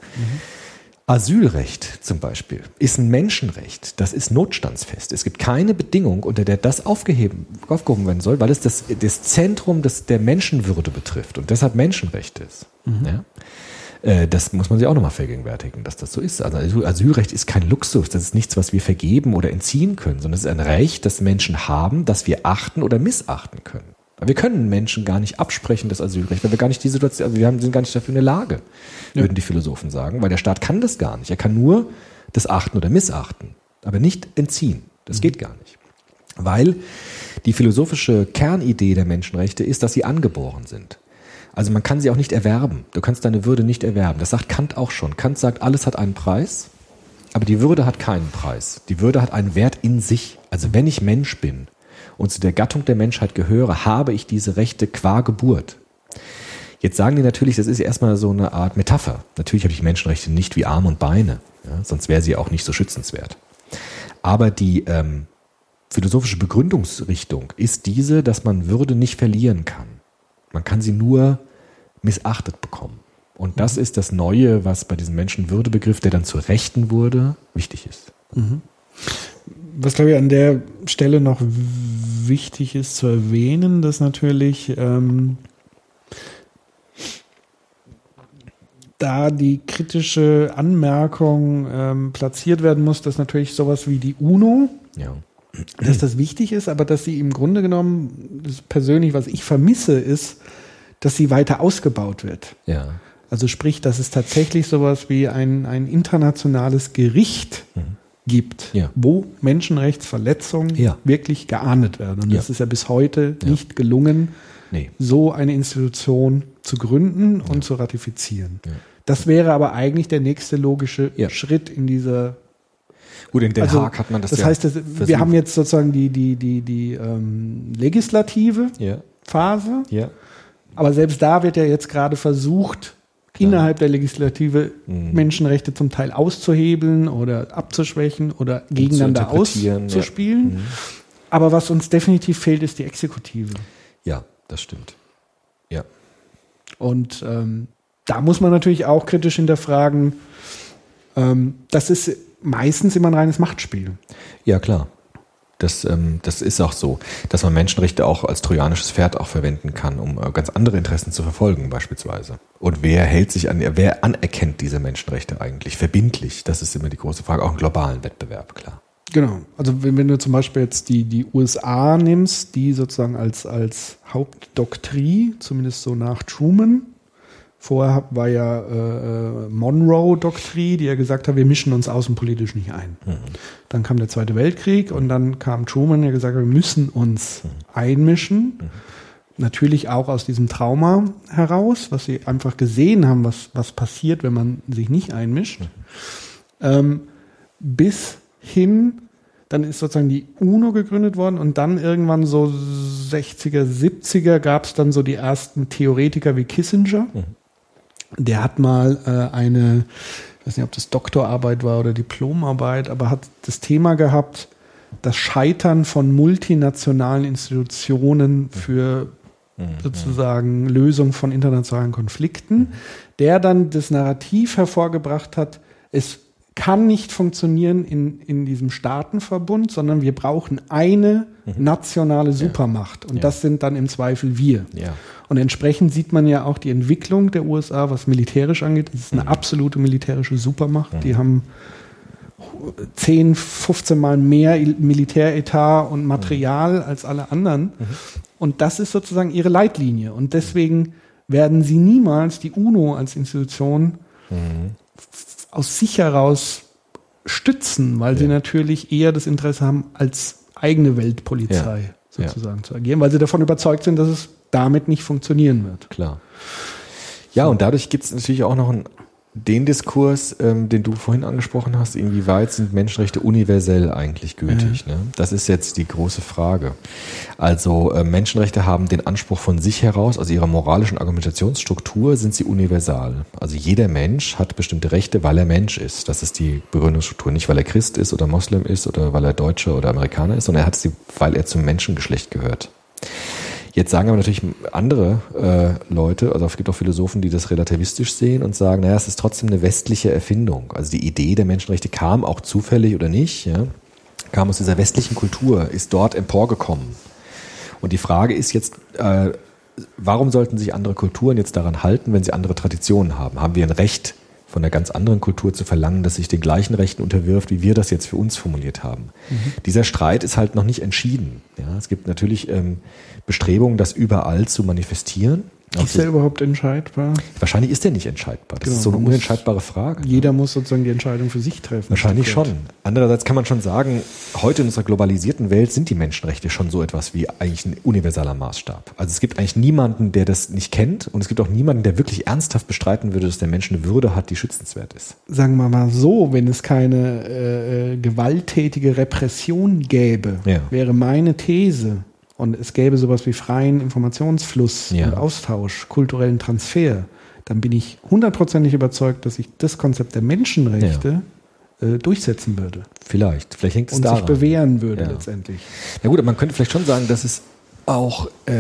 Asylrecht zum Beispiel ist ein Menschenrecht. Das ist notstandsfest. Es gibt keine Bedingung, unter der das aufgeheben, aufgehoben werden soll, weil es das, das Zentrum des, der Menschenwürde betrifft und deshalb Menschenrecht ist. Ja? Äh, Das muss man sich auch nochmal vergegenwärtigen, dass das so ist. Also Asyl- Asylrecht ist kein Luxus. Das ist nichts, was wir vergeben oder entziehen können, sondern es ist ein Recht, das Menschen haben, das wir achten oder missachten können. Wir können Menschen gar nicht absprechen, das Asylrecht, weil wir gar nicht die Situation, also wir haben, sind gar nicht dafür in der Lage, würden die Philosophen sagen, weil der Staat kann das gar nicht. Er kann nur das achten oder missachten, aber nicht entziehen. Das geht gar nicht. Weil die philosophische Kernidee der Menschenrechte ist, dass sie angeboren sind. Also man kann sie auch nicht erwerben. Du kannst deine Würde nicht erwerben. Das sagt Kant auch schon. Kant sagt, alles hat einen Preis, aber die Würde hat keinen Preis. Die Würde hat einen Wert in sich. Also wenn ich Mensch bin und zu der Gattung der Menschheit gehöre, habe ich diese Rechte qua Geburt. Jetzt sagen die natürlich, das ist ja erstmal so eine Art Metapher. Natürlich habe ich Menschenrechte nicht wie Arme und Beine, ja, sonst wäre sie auch nicht so schützenswert. Aber die ähm, philosophische Begründungsrichtung ist diese, dass man Würde nicht verlieren kann. Man kann sie nur missachtet bekommen. Und das ist das Neue, was bei diesem Menschenwürdebegriff, der dann zu Rechten wurde, wichtig ist. Was glaube ich an der Stelle noch wichtig ist zu erwähnen, dass natürlich ähm, da die kritische Anmerkung ähm, platziert werden muss, dass natürlich sowas wie die UNO, Ja. dass das wichtig ist, aber dass sie im Grunde genommen, persönlich, was ich vermisse, ist, dass sie weiter ausgebaut wird. Ja. Also sprich, dass es tatsächlich sowas wie ein, ein internationales Gericht gibt, Ja. wo Menschenrechtsverletzungen Ja. wirklich geahndet werden. Und das ist ja bis heute nicht gelungen, Nee. so eine Institution zu gründen und zu ratifizieren. Das wäre aber eigentlich der nächste logische. Schritt in dieser. Gut, in Den Also, Haag hat man das, das ja heißt, das, wir haben jetzt sozusagen die, die, die, die ähm, legislative Ja. Phase, Ja. aber selbst da wird ja jetzt gerade versucht, innerhalb der Legislative Mhm. Menschenrechte zum Teil auszuhebeln oder abzuschwächen oder gegeneinander auszuspielen. ja. Mhm. Aber was uns definitiv fehlt, ist die Exekutive. Ja, das stimmt. Ja. Und ähm, da muss man natürlich auch kritisch hinterfragen, ähm, das ist meistens immer ein reines Machtspiel. Ja, klar. Das, ähm, das ist auch so, dass man Menschenrechte auch als trojanisches Pferd auch verwenden kann, um äh, ganz andere Interessen zu verfolgen, beispielsweise. Und wer hält sich an, wer anerkennt diese Menschenrechte eigentlich verbindlich? Das ist immer die große Frage, auch im globalen Wettbewerb, klar. Genau. Also wenn, wenn du zum Beispiel jetzt die, die USA nimmst, die sozusagen als, als Hauptdoktrin, zumindest so nach Truman, vorher war ja äh, äh, Monroe-Doktrin, die ja gesagt hat, wir mischen uns außenpolitisch nicht ein. Dann kam der Zweite Weltkrieg und dann kam Truman, der gesagt hat, wir müssen uns einmischen. Natürlich auch aus diesem Trauma heraus, was sie einfach gesehen haben, was, was passiert, wenn man sich nicht einmischt. Ähm, bis hin, dann ist sozusagen die UNO gegründet worden und dann irgendwann so 60er, 70er gab es dann so die ersten Theoretiker wie Kissinger. Der hat mal äh, eine, ich weiß nicht, ob das Doktorarbeit war oder Diplomarbeit, aber hat das Thema gehabt, das Scheitern von multinationalen Institutionen für sozusagen Lösung von internationalen Konflikten, der dann das Narrativ hervorgebracht hat, es kann nicht funktionieren in, in diesem Staatenverbund, sondern wir brauchen eine nationale Supermacht. Und Ja. das sind dann im Zweifel wir. Ja. Und entsprechend sieht man ja auch die Entwicklung der USA, was militärisch angeht. Es ist eine absolute militärische Supermacht. Die haben 10, 15 Mal mehr Il- Militäretat und Material als alle anderen. Und das ist sozusagen ihre Leitlinie. Und deswegen werden sie niemals die UNO als Institution aus sich heraus stützen, weil sie Ja. natürlich eher das Interesse haben, als eigene Weltpolizei Ja. sozusagen zu agieren, weil sie davon überzeugt sind, dass es damit nicht funktionieren wird. Klar. Ja, und dadurch gibt es natürlich auch noch einen, den Diskurs, ähm, den du vorhin angesprochen hast, inwieweit sind Menschenrechte universell eigentlich gültig? Ne? Das ist jetzt die große Frage. Also äh, Menschenrechte haben den Anspruch von sich heraus, aus ihrer moralischen Argumentationsstruktur sind sie universal. Also jeder Mensch hat bestimmte Rechte, weil er Mensch ist. Das ist die Begründungsstruktur. Nicht, weil er Christ ist oder Moslem ist oder weil er Deutscher oder Amerikaner ist, sondern er hat sie, weil er zum Menschengeschlecht gehört. Jetzt sagen aber natürlich andere äh, Leute, also es gibt auch Philosophen, die das relativistisch sehen und sagen, naja, es ist trotzdem eine westliche Erfindung. Also die Idee der Menschenrechte kam auch zufällig oder nicht, ja, kam aus dieser westlichen Kultur, ist dort emporgekommen. Und die Frage ist jetzt, äh, warum sollten sich andere Kulturen jetzt daran halten, wenn sie andere Traditionen haben? Haben wir ein Recht von einer ganz anderen Kultur zu verlangen, dass sich den gleichen Rechten unterwirft, wie wir das jetzt für uns formuliert haben? Dieser Streit ist halt noch nicht entschieden. Ja, es gibt natürlich ähm, Bestrebungen, das überall zu manifestieren. Ist der überhaupt entscheidbar? wahrscheinlich ist der nicht entscheidbar. Das Genau, ist so eine unentscheidbare Frage. Jeder muss sozusagen die Entscheidung für sich treffen. Wahrscheinlich schon. Andererseits kann man schon sagen, heute in unserer globalisierten Welt sind die Menschenrechte schon so etwas wie eigentlich ein universaler Maßstab. Also es gibt eigentlich niemanden, der das nicht kennt und es gibt auch niemanden, der wirklich ernsthaft bestreiten würde, dass der Mensch eine Würde hat, die schützenswert ist. Sagen wir mal so, wenn es keine äh, äh, gewalttätige Repression gäbe, Ja. wäre meine These, und es gäbe sowas wie freien Informationsfluss Ja. und Austausch, kulturellen Transfer, dann bin ich hundertprozentig überzeugt, dass sich das Konzept der Menschenrechte äh, durchsetzen würde Vielleicht. Vielleicht hängt es und daran. sich bewähren würde Ja. letztendlich. Ja gut, aber man könnte vielleicht schon sagen, dass es auch äh,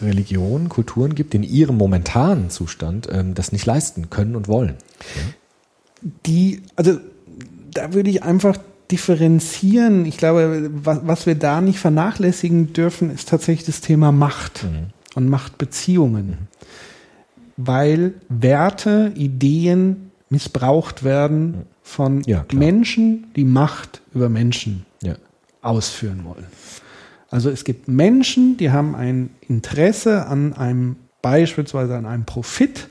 Religionen, Kulturen gibt, die in ihrem momentanen Zustand ähm, das nicht leisten können und wollen. die, also da würde ich einfach differenzieren. Ich glaube, was, was wir da nicht vernachlässigen dürfen, ist tatsächlich das Thema Macht und Machtbeziehungen. weil Werte, Ideen missbraucht werden von Ja. Menschen, die Macht über Menschen Ja. ausführen wollen. Also es gibt Menschen, die haben ein Interesse an einem, beispielsweise an einem Profit,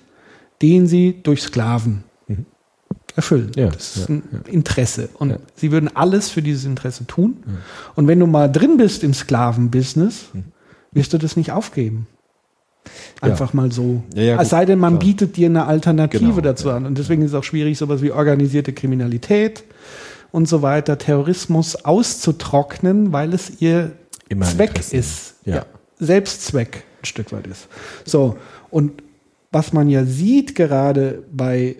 den sie durch Sklaven erfüllen. Ja, das ist ja, ein Interesse. Und Ja. sie würden alles für dieses Interesse tun. Und wenn du mal drin bist im Sklavenbusiness, wirst du das nicht aufgeben. Einfach mal so. Ja, ja, es sei denn, man klar. bietet dir eine Alternative Genau, dazu an. Und deswegen ist es auch schwierig, sowas wie organisierte Kriminalität und so weiter, Terrorismus auszutrocknen, weil es ihr Immer Zweck ist. Ja. Selbstzweck ein Stück weit ist. So, und was man ja sieht, gerade bei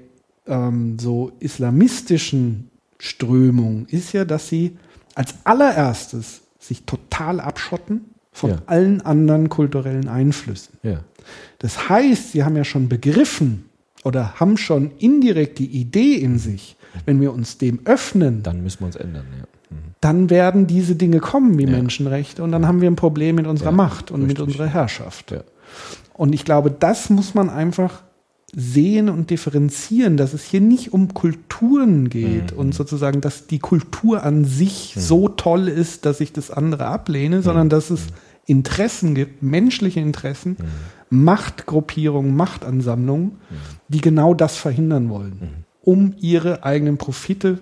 ähm, so islamistischen Strömungen, ist ja, dass sie als allererstes sich total abschotten von Ja. allen anderen kulturellen Einflüssen. Ja. Das heißt, sie haben ja schon begriffen oder haben schon indirekt die Idee in sich, wenn wir uns dem öffnen, Dann müssen wir uns ändern, ja. Mhm. dann werden diese Dinge kommen wie. Menschenrechte und dann haben wir ein Problem mit unserer Macht und mit richtig. unserer Herrschaft. Und ich glaube, das muss man einfach sehen und differenzieren, dass es hier nicht um Kulturen geht Mhm. und sozusagen, dass die Kultur an sich so toll ist, dass ich das andere ablehne, Mhm. sondern dass es Interessen gibt, menschliche Interessen, Machtgruppierungen, Machtansammlungen, die genau das verhindern wollen, um ihre eigenen Profite,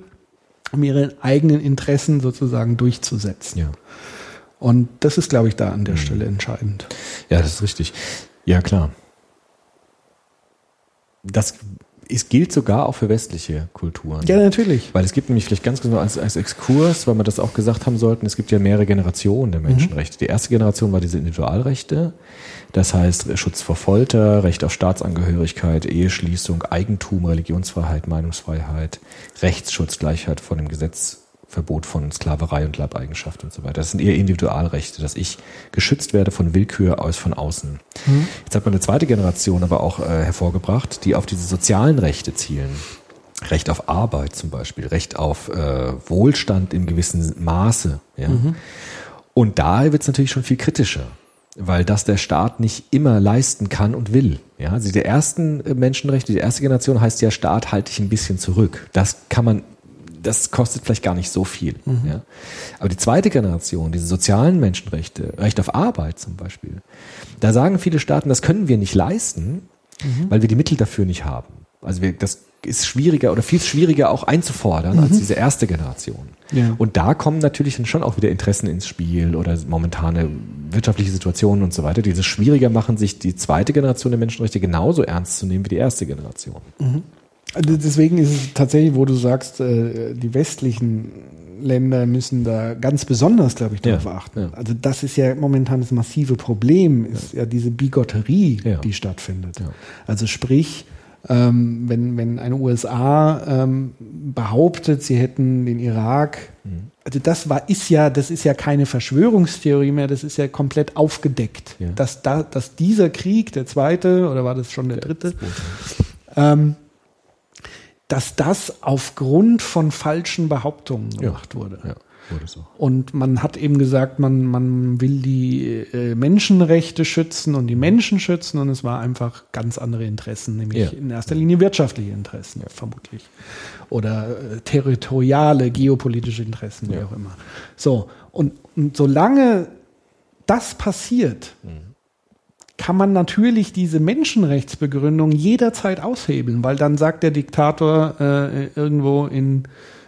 um ihre eigenen Interessen sozusagen durchzusetzen. Ja. Und das ist, glaube ich, da Mhm. an der Stelle entscheidend. Ja, das ist richtig. Ja, klar. Das es gilt sogar auch für westliche Kulturen. Ja, natürlich. Weil es gibt nämlich vielleicht ganz genau als, als Exkurs, weil wir das auch gesagt haben sollten, es gibt ja mehrere Generationen der Menschenrechte. Die erste Generation war diese Individualrechte, das heißt Schutz vor Folter, Recht auf Staatsangehörigkeit, Eheschließung, Eigentum, Religionsfreiheit, Meinungsfreiheit, Rechtsschutz, Gleichheit vor dem Gesetz, Verbot von Sklaverei und Leibeigenschaft und so weiter. Das sind eher Individualrechte, dass ich geschützt werde von Willkür aus von außen. Jetzt hat man eine zweite Generation aber auch äh, hervorgebracht, die auf diese sozialen Rechte zielen. Recht auf Arbeit zum Beispiel, Recht auf äh, Wohlstand in gewissem Maße. Ja? Und da wird es natürlich schon viel kritischer, weil das der Staat nicht immer leisten kann und will. Ja? Also die ersten äh, Menschenrechte, die erste Generation heißt ja, Staat halte ich ein bisschen zurück. Das kann man das kostet vielleicht gar nicht so viel. Ja. Aber die zweite Generation, diese sozialen Menschenrechte, Recht auf Arbeit zum Beispiel, da sagen viele Staaten, das können wir nicht leisten, weil wir die Mittel dafür nicht haben. Also wir, das ist schwieriger oder viel schwieriger auch einzufordern als diese erste Generation. Ja. Und da kommen natürlich dann schon auch wieder Interessen ins Spiel oder momentane wirtschaftliche Situationen und so weiter, die es schwieriger machen, sich die zweite Generation der Menschenrechte genauso ernst zu nehmen wie die erste Generation. Also deswegen ist es tatsächlich, wo du sagst, äh, die westlichen Länder müssen da ganz besonders, glaube ich, darauf Ja, achten. ja. Also das ist ja momentan das massive Problem, ist ja, diese Bigotterie, Ja. die stattfindet. Ja. Also sprich, ähm, wenn, wenn eine USA ähm, behauptet, sie hätten den Irak, Mhm. also das war, ist ja, das ist ja keine Verschwörungstheorie mehr, das ist ja komplett aufgedeckt. Ja. Dass, da, dass dieser Krieg, der zweite, oder war das schon der dritte, ähm, dass das aufgrund von falschen Behauptungen gemacht wurde. Ja, wurde so. Und man hat eben gesagt, man, man will die äh, Menschenrechte schützen und die Menschen schützen und es war einfach ganz andere Interessen, nämlich Ja. in erster Linie wirtschaftliche Interessen, vermutlich. Oder äh, territoriale, geopolitische Interessen, wie Ja. auch immer. So, und, und solange das passiert, kann man natürlich diese Menschenrechtsbegründung jederzeit aushebeln, weil dann sagt der Diktator äh, irgendwo in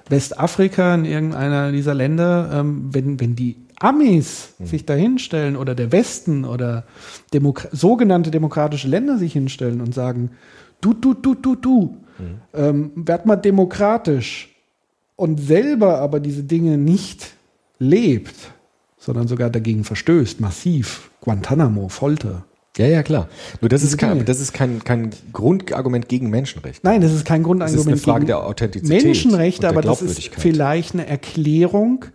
Westafrika, in irgendeiner dieser Länder, ähm, wenn, wenn die Amis sich da hinstellen oder der Westen oder Demok sogenannte demokratische Länder sich hinstellen und sagen, du, du, du, du, du, ähm, werd mal demokratisch und selber aber diese Dinge nicht lebt, sondern sogar dagegen verstößt, massiv, Guantanamo, Folter. Ja, ja, klar. Nur das ist kein, das ist kein, kein Grundargument gegen Menschenrechte. Nein, das ist kein Grundargument. Das ist eine Frage der Authentizität Menschenrechte, aber das ist vielleicht eine Erklärung,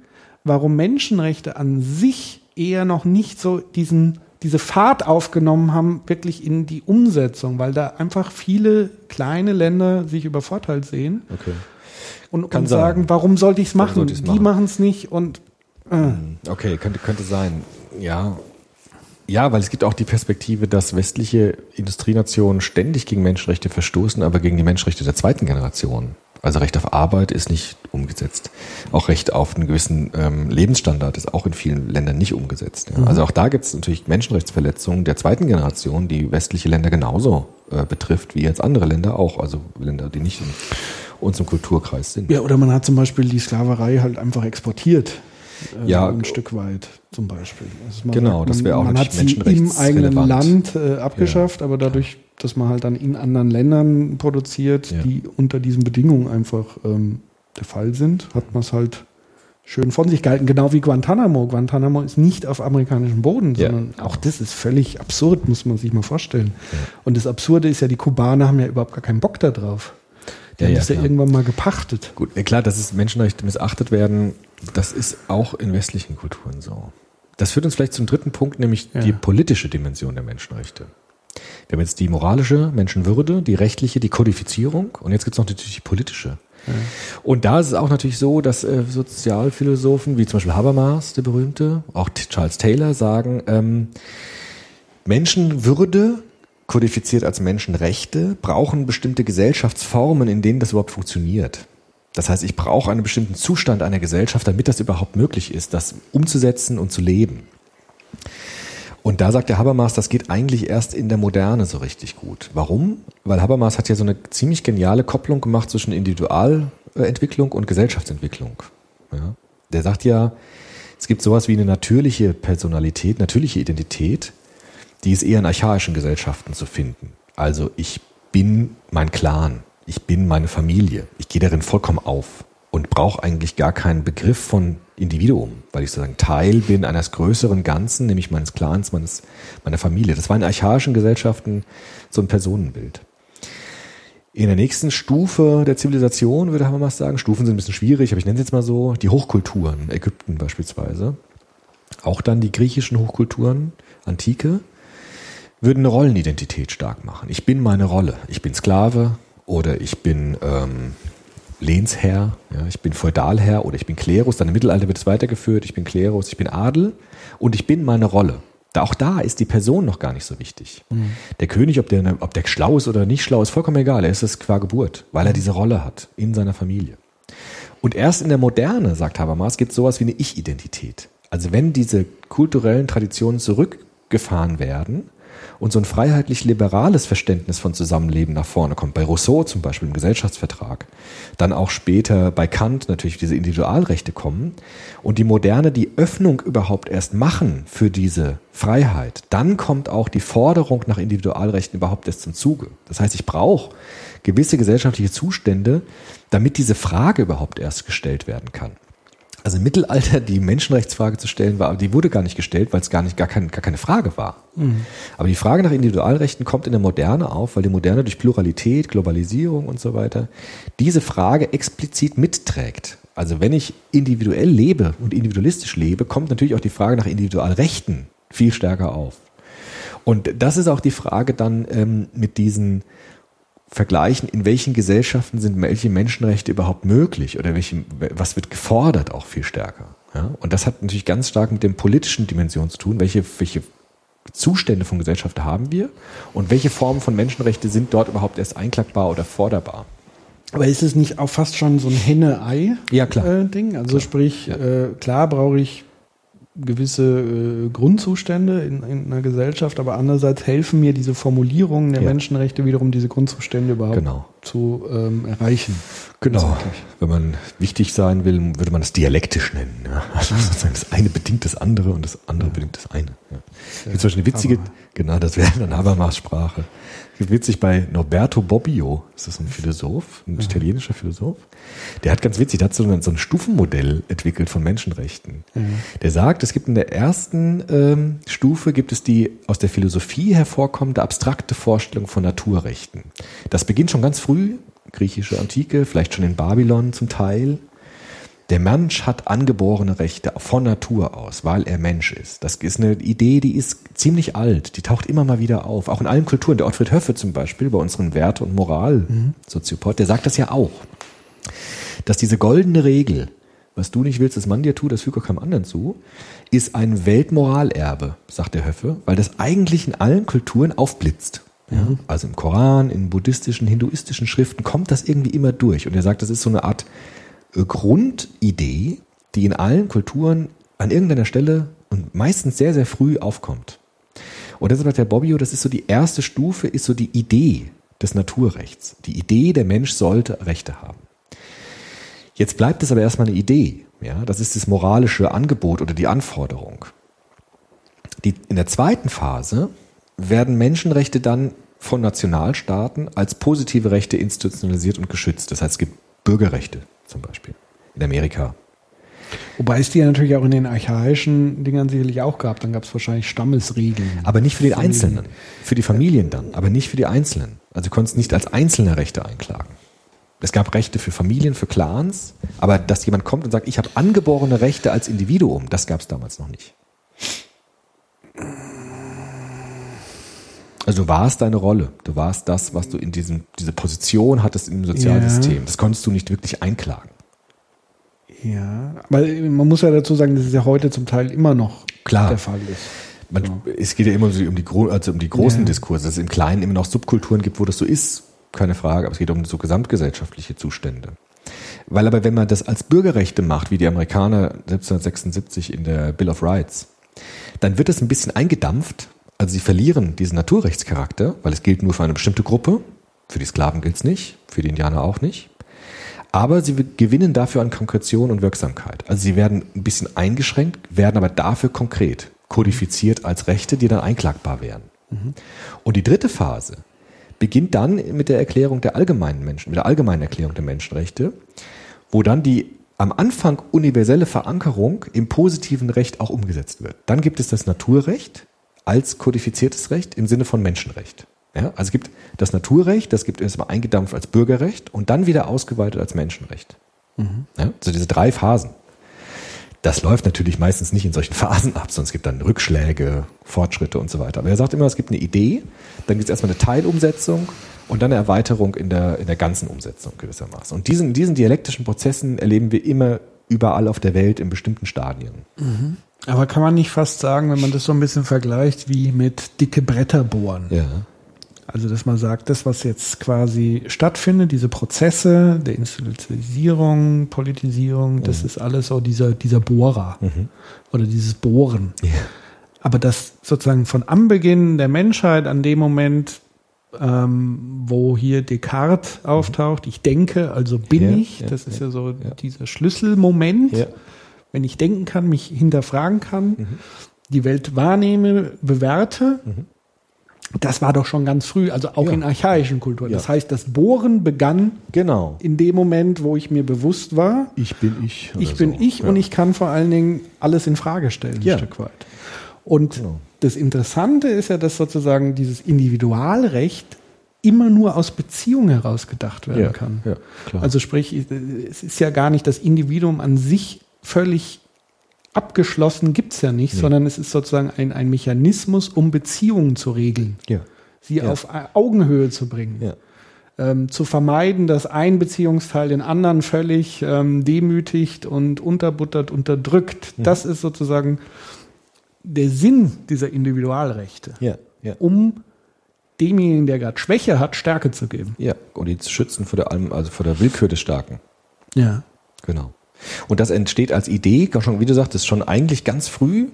warum Menschenrechte an sich eher noch nicht so diesen, diese Fahrt aufgenommen haben, wirklich in die Umsetzung, weil da einfach viele kleine Länder sich übervorteilt sehen Okay. und, Kann und sagen, warum sollte ich es machen? Die machen? machen es nicht und äh, Okay, könnte, könnte sein. Ja. Ja, weil es gibt auch die Perspektive, dass westliche Industrienationen ständig gegen Menschenrechte verstoßen, aber gegen die Menschenrechte der zweiten Generation. Also Recht auf Arbeit ist nicht umgesetzt. Auch Recht auf einen gewissen ähm, Lebensstandard ist auch in vielen Ländern nicht umgesetzt. Ja. Also auch da gibt es natürlich Menschenrechtsverletzungen der zweiten Generation, die westliche Länder genauso äh, betrifft wie jetzt andere Länder auch. Also Länder, die nicht in unserem Kulturkreis sind. Ja, oder man hat zum Beispiel die Sklaverei halt einfach exportiert. Äh, Ja. ein Stück weit zum Beispiel. Also man Genau, das wäre auch Man hat sie im eigenen. Land äh, abgeschafft, aber dadurch, dass man halt dann in anderen Ländern produziert, Ja. die unter diesen Bedingungen einfach ähm, der Fall sind, hat man es halt schön von sich gehalten. Genau wie Guantanamo. Guantanamo ist nicht auf amerikanischem Boden, Ja. sondern auch das ist völlig absurd, muss man sich mal vorstellen. Und das Absurde ist ja, die Kubaner haben ja überhaupt gar keinen Bock da drauf. Die Ja, haben ja, das ja klar. irgendwann mal gepachtet. Gut, ja klar, dass es Menschenrechte missachtet werden, das ist auch in westlichen Kulturen so. Das führt uns vielleicht zum dritten Punkt, nämlich Ja. die politische Dimension der Menschenrechte. Wir haben jetzt die moralische Menschenwürde, die rechtliche, die Kodifizierung und jetzt gibt es noch natürlich die politische. Und da ist es auch natürlich so, dass äh, Sozialphilosophen wie zum Beispiel Habermas, der berühmte, auch Charles Taylor sagen, ähm, Menschenwürde, kodifiziert als Menschenrechte, brauchen bestimmte Gesellschaftsformen, in denen das überhaupt funktioniert. Das heißt, ich brauche einen bestimmten Zustand einer Gesellschaft, damit das überhaupt möglich ist, das umzusetzen und zu leben. Und da sagt der Habermas, das geht eigentlich erst in der Moderne so richtig gut. Warum? Weil Habermas hat ja so eine ziemlich geniale Kopplung gemacht zwischen Individualentwicklung und Gesellschaftsentwicklung. Ja? Der sagt ja, es gibt sowas wie eine natürliche Personalität, natürliche Identität, die ist eher in archaischen Gesellschaften zu finden. Also ich bin mein Clan, ich bin meine Familie, ich gehe darin vollkommen auf und brauche eigentlich gar keinen Begriff von Individuum, weil ich sozusagen Teil bin eines größeren Ganzen, nämlich meines Clans, meines, meiner Familie. Das war in archaischen Gesellschaften so ein Personenbild. In der nächsten Stufe der Zivilisation, würde Habermas sagen, Stufen sind ein bisschen schwierig, aber ich nenne es jetzt mal so, die Hochkulturen, Ägypten beispielsweise, auch dann die griechischen Hochkulturen, Antike, würden eine Rollenidentität stark machen. Ich bin meine Rolle. Ich bin Sklave oder ich bin ähm, Lehnsherr, ja, ich bin Feudalherr oder ich bin Klerus. Dann im Mittelalter wird es weitergeführt. Ich bin Klerus, ich bin Adel und ich bin meine Rolle. Da, auch da ist die Person noch gar nicht so wichtig. Der König, ob der, ob der schlau ist oder nicht schlau, ist vollkommen egal. Er ist es qua Geburt, weil er diese Rolle hat in seiner Familie. Und erst in der Moderne, sagt Habermas, gibt es sowas wie eine Ich-Identität. Also wenn diese kulturellen Traditionen zurückgefahren werden und so ein freiheitlich-liberales Verständnis von Zusammenleben nach vorne kommt, bei Rousseau zum Beispiel im Gesellschaftsvertrag, dann auch später bei Kant natürlich diese Individualrechte kommen und die Moderne die Öffnung überhaupt erst machen für diese Freiheit, dann kommt auch die Forderung nach Individualrechten überhaupt erst zum Zuge. Das heißt, ich brauche gewisse gesellschaftliche Zustände, damit diese Frage überhaupt erst gestellt werden kann. Also im Mittelalter die Menschenrechtsfrage zu stellen war, die wurde gar nicht gestellt, weil es gar nicht gar, kein, gar keine Frage war. Aber die Frage nach Individualrechten kommt in der Moderne auf, weil die Moderne durch Pluralität, Globalisierung und so weiter diese Frage explizit mitträgt. Also wenn ich individuell lebe und individualistisch lebe, kommt natürlich auch die Frage nach Individualrechten viel stärker auf. Und das ist auch die Frage dann ähm, mit diesen vergleichen, in welchen Gesellschaften sind welche Menschenrechte überhaupt möglich oder welche, was wird gefordert auch viel stärker. Ja? Und das hat natürlich ganz stark mit den politischen Dimensionen zu tun, welche, welche Zustände von Gesellschaften haben wir und welche Formen von Menschenrechte sind dort überhaupt erst einklagbar oder forderbar. Aber ist es nicht auch fast schon so ein Henne-Ei-Ding? Ja, klar. Äh, also sprich, Ja. äh, klar brauche ich gewisse äh, Grundzustände in, in einer Gesellschaft, aber andererseits helfen mir diese Formulierungen der Ja. Menschenrechte wiederum, diese Grundzustände überhaupt Genau. zu ähm, erreichen. Genau. Wenn man wichtig sein will, würde man das dialektisch nennen. Ja? <laughs> Also sozusagen das eine bedingt das andere und das andere bedingt das eine. Ja. Es gibt zum Beispiel eine witzige, Haber. genau, das wäre dann Habermas-Sprache. Es gibt witzig bei Norberto Bobbio, ist das ein Philosoph, ein italienischer Philosoph. Der hat ganz witzig, der hat so ein, so ein Stufenmodell entwickelt von Menschenrechten. Der sagt, es gibt in der ersten ähm, Stufe gibt es die aus der Philosophie hervorkommende abstrakte Vorstellung von Naturrechten. Das beginnt schon ganz früh, griechische Antike, vielleicht schon in Babylon zum Teil. Der Mensch hat angeborene Rechte von Natur aus, weil er Mensch ist. Das ist eine Idee, die ist ziemlich alt. Die taucht immer mal wieder auf. Auch in allen Kulturen. Der Ottfried Höffe zum Beispiel, bei unseren Werte- und Moral-Soziopod, der sagt das ja auch. Dass diese goldene Regel, was du nicht willst, dass man dir tut, das füge keinem anderen zu, ist ein Weltmoralerbe, sagt der Höffe, weil das eigentlich in allen Kulturen aufblitzt. Ja, also im Koran, in buddhistischen, hinduistischen Schriften kommt das irgendwie immer durch. Und er sagt, das ist so eine Art äh, Grundidee, die in allen Kulturen an irgendeiner Stelle und meistens sehr, sehr früh aufkommt. Und deshalb sagt der Bobbio, das ist so die erste Stufe, ist so die Idee des Naturrechts. Die Idee, der Mensch sollte Rechte haben. Jetzt bleibt es aber erstmal eine Idee. Ja, das ist das moralische Angebot oder die Anforderung. Die, in der zweiten Phase werden Menschenrechte dann von Nationalstaaten als positive Rechte institutionalisiert und geschützt. Das heißt, es gibt Bürgerrechte zum Beispiel in Amerika. Wobei es die ja natürlich auch in den archaischen Dingern sicherlich auch gab. Dann gab es wahrscheinlich Stammesregeln. Aber nicht für den Einzelnen. Für die Familien dann, aber nicht für die Einzelnen. Also du konntest nicht als einzelne Rechte einklagen. Es gab Rechte für Familien, für Clans, aber dass jemand kommt und sagt, ich habe angeborene Rechte als Individuum, das gab es damals noch nicht. Also du warst deine Rolle. Du warst das, was du in diesem, diese Position hattest im Sozialsystem. Ja. Das konntest du nicht wirklich einklagen. Ja, weil man muss ja dazu sagen, dass es ja heute zum Teil immer noch Klar. der Fall ist. Man, Ja. Es geht ja immer so um die, also um die großen Ja. Diskurse, dass es im Kleinen immer noch Subkulturen gibt, wo das so ist, keine Frage, aber es geht um so gesamtgesellschaftliche Zustände. Weil aber wenn man das als Bürgerrechte macht, wie die Amerikaner 1776 in der Bill of Rights, dann wird das ein bisschen eingedampft. Also sie verlieren diesen Naturrechtscharakter, weil es gilt nur für eine bestimmte Gruppe. Für die Sklaven gilt es nicht, für die Indianer auch nicht. Aber sie gewinnen dafür an Konkretion und Wirksamkeit. Also sie werden ein bisschen eingeschränkt, werden aber dafür konkret, kodifiziert als Rechte, die dann einklagbar wären. Und die dritte Phase beginnt dann mit der Erklärung der allgemeinen Menschen, mit der allgemeinen Erklärung der Menschenrechte, wo dann die am Anfang universelle Verankerung im positiven Recht auch umgesetzt wird. Dann gibt es das Naturrecht als kodifiziertes Recht im Sinne von Menschenrecht. Ja, also es gibt das Naturrecht, das gibt es mal eingedampft als Bürgerrecht und dann wieder ausgeweitet als Menschenrecht. Ja, also diese drei Phasen. Das läuft natürlich meistens nicht in solchen <laughs> Phasen ab, sondern es gibt dann Rückschläge, Fortschritte und so weiter. Aber er sagt immer, es gibt eine Idee, dann gibt es erstmal eine Teilumsetzung und dann eine Erweiterung in der, in der ganzen Umsetzung gewissermaßen. Und diesen, diesen dialektischen Prozessen erleben wir immer überall auf der Welt in bestimmten Stadien. Aber kann man nicht fast sagen, wenn man das so ein bisschen vergleicht, wie mit dicke Bretter bohren? Ja. Also, dass man sagt, das, was jetzt quasi stattfindet, diese Prozesse der Institutionalisierung, Politisierung, das ist alles so dieser, dieser Bohrer oder dieses Bohren. Ja. Aber das sozusagen von Anbeginn der Menschheit an dem Moment, ähm, wo hier Descartes auftaucht, ich denke, also bin Ja, ich, ja, das ist ja, so dieser Schlüsselmoment. Wenn ich denken kann, mich hinterfragen kann, Mhm. die Welt wahrnehme, bewerte. Das war doch schon ganz früh, also auch Ja. in archaischen Kulturen. Ja. Das heißt, das Bohren begann Genau. in dem Moment, wo ich mir bewusst war, Ich bin ich. ich bin ich und ich kann vor allen Dingen alles in Frage stellen, Ja. ein Stück weit. Und Genau. das Interessante ist ja, dass sozusagen dieses Individualrecht immer nur aus Beziehung heraus gedacht werden Ja, kann. ja. Also sprich, es ist ja gar nicht das Individuum an sich völlig abgeschlossen, gibt es ja nicht, sondern es ist sozusagen ein, ein Mechanismus, um Beziehungen zu regeln, Ja. sie Ja. auf Augenhöhe zu bringen Ja. ähm, zu vermeiden, dass ein Beziehungsteil den anderen völlig ähm, demütigt und unterbuttert, unterdrückt. Das ist sozusagen der Sinn dieser Individualrechte, um demjenigen, der gerade Schwäche hat, Stärke zu geben. Ja. Und die zu schützen vor der, also vor der Willkür des Starken. Ja. Genau. Und das entsteht als Idee, schon, wie du sagtest, schon eigentlich ganz früh.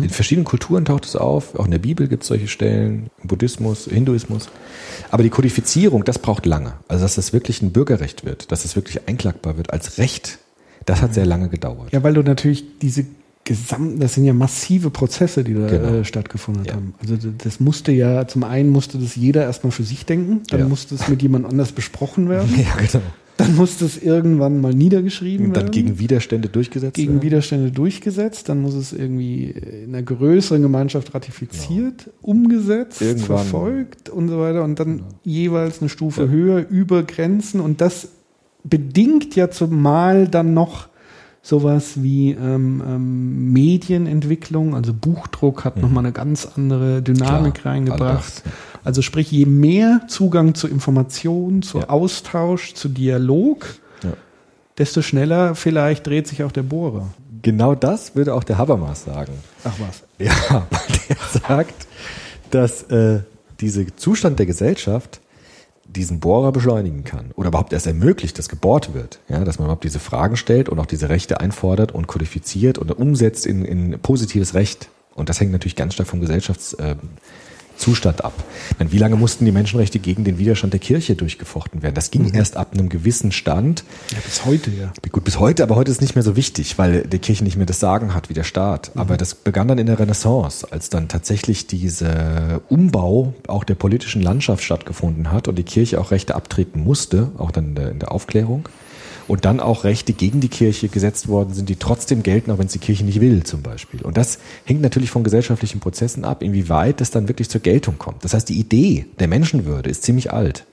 In verschiedenen Kulturen taucht es auf. Auch in der Bibel gibt es solche Stellen, im Buddhismus, Hinduismus. Aber die Kodifizierung, das braucht lange. Also, dass das wirklich ein Bürgerrecht wird, dass es wirklich einklagbar wird als Recht, das hat sehr lange gedauert. Ja, weil du natürlich diese gesamten, das sind ja massive Prozesse, die da Genau. äh, stattgefunden Ja. haben. Also das musste ja, zum einen musste das jeder erstmal für sich denken, dann Ja. musste es mit jemand anders besprochen werden, <laughs> Ja, genau. Dann musste es irgendwann mal niedergeschrieben Und werden. dann gegen Widerstände durchgesetzt. gegen werden. Widerstände durchgesetzt, dann muss es irgendwie in einer größeren Gemeinschaft ratifiziert, umgesetzt, Irgendwann. verfolgt und so weiter und dann jeweils eine Stufe höher über Grenzen und das bedingt ja zumal dann noch sowas wie ähm, ähm, Medienentwicklung, also Buchdruck hat noch mal eine ganz andere Dynamik Mhm. Klar, reingebracht. das, ja. Also sprich, je mehr Zugang zu Informationen, zu Ja. Austausch, zu Dialog, Ja. desto schneller vielleicht dreht sich auch der Bohrer. Genau das würde auch der Habermas sagen. Ach was. Ja, <laughs> weil der sagt, dass äh, dieser Zustand der Gesellschaft diesen Bohrer beschleunigen kann oder überhaupt erst ermöglicht, dass gebohrt wird. Ja, dass man überhaupt diese Fragen stellt und auch diese Rechte einfordert und kodifiziert und umsetzt in, in positives Recht. Und das hängt natürlich ganz stark vom Gesellschafts, äh, Zustand ab. Meine, wie lange mussten die Menschenrechte gegen den Widerstand der Kirche durchgefochten werden? Das ging mhm. erst ab einem gewissen Stand. Ja, bis heute, ja. Gut, bis heute, aber heute ist nicht mehr so wichtig, weil die Kirche nicht mehr das Sagen hat wie der Staat. Mhm. Aber das begann dann in der Renaissance, als dann tatsächlich dieser Umbau auch der politischen Landschaft stattgefunden hat und die Kirche auch Rechte abtreten musste, auch dann in der, in der Aufklärung und dann auch Rechte gegen die Kirche gesetzt worden sind, die trotzdem gelten, auch wenn es die Kirche nicht will, zum Beispiel. Und das hängt natürlich von gesellschaftlichen Prozessen ab, inwieweit das dann wirklich zur Geltung kommt. Das heißt, die Idee der Menschenwürde ist ziemlich alt.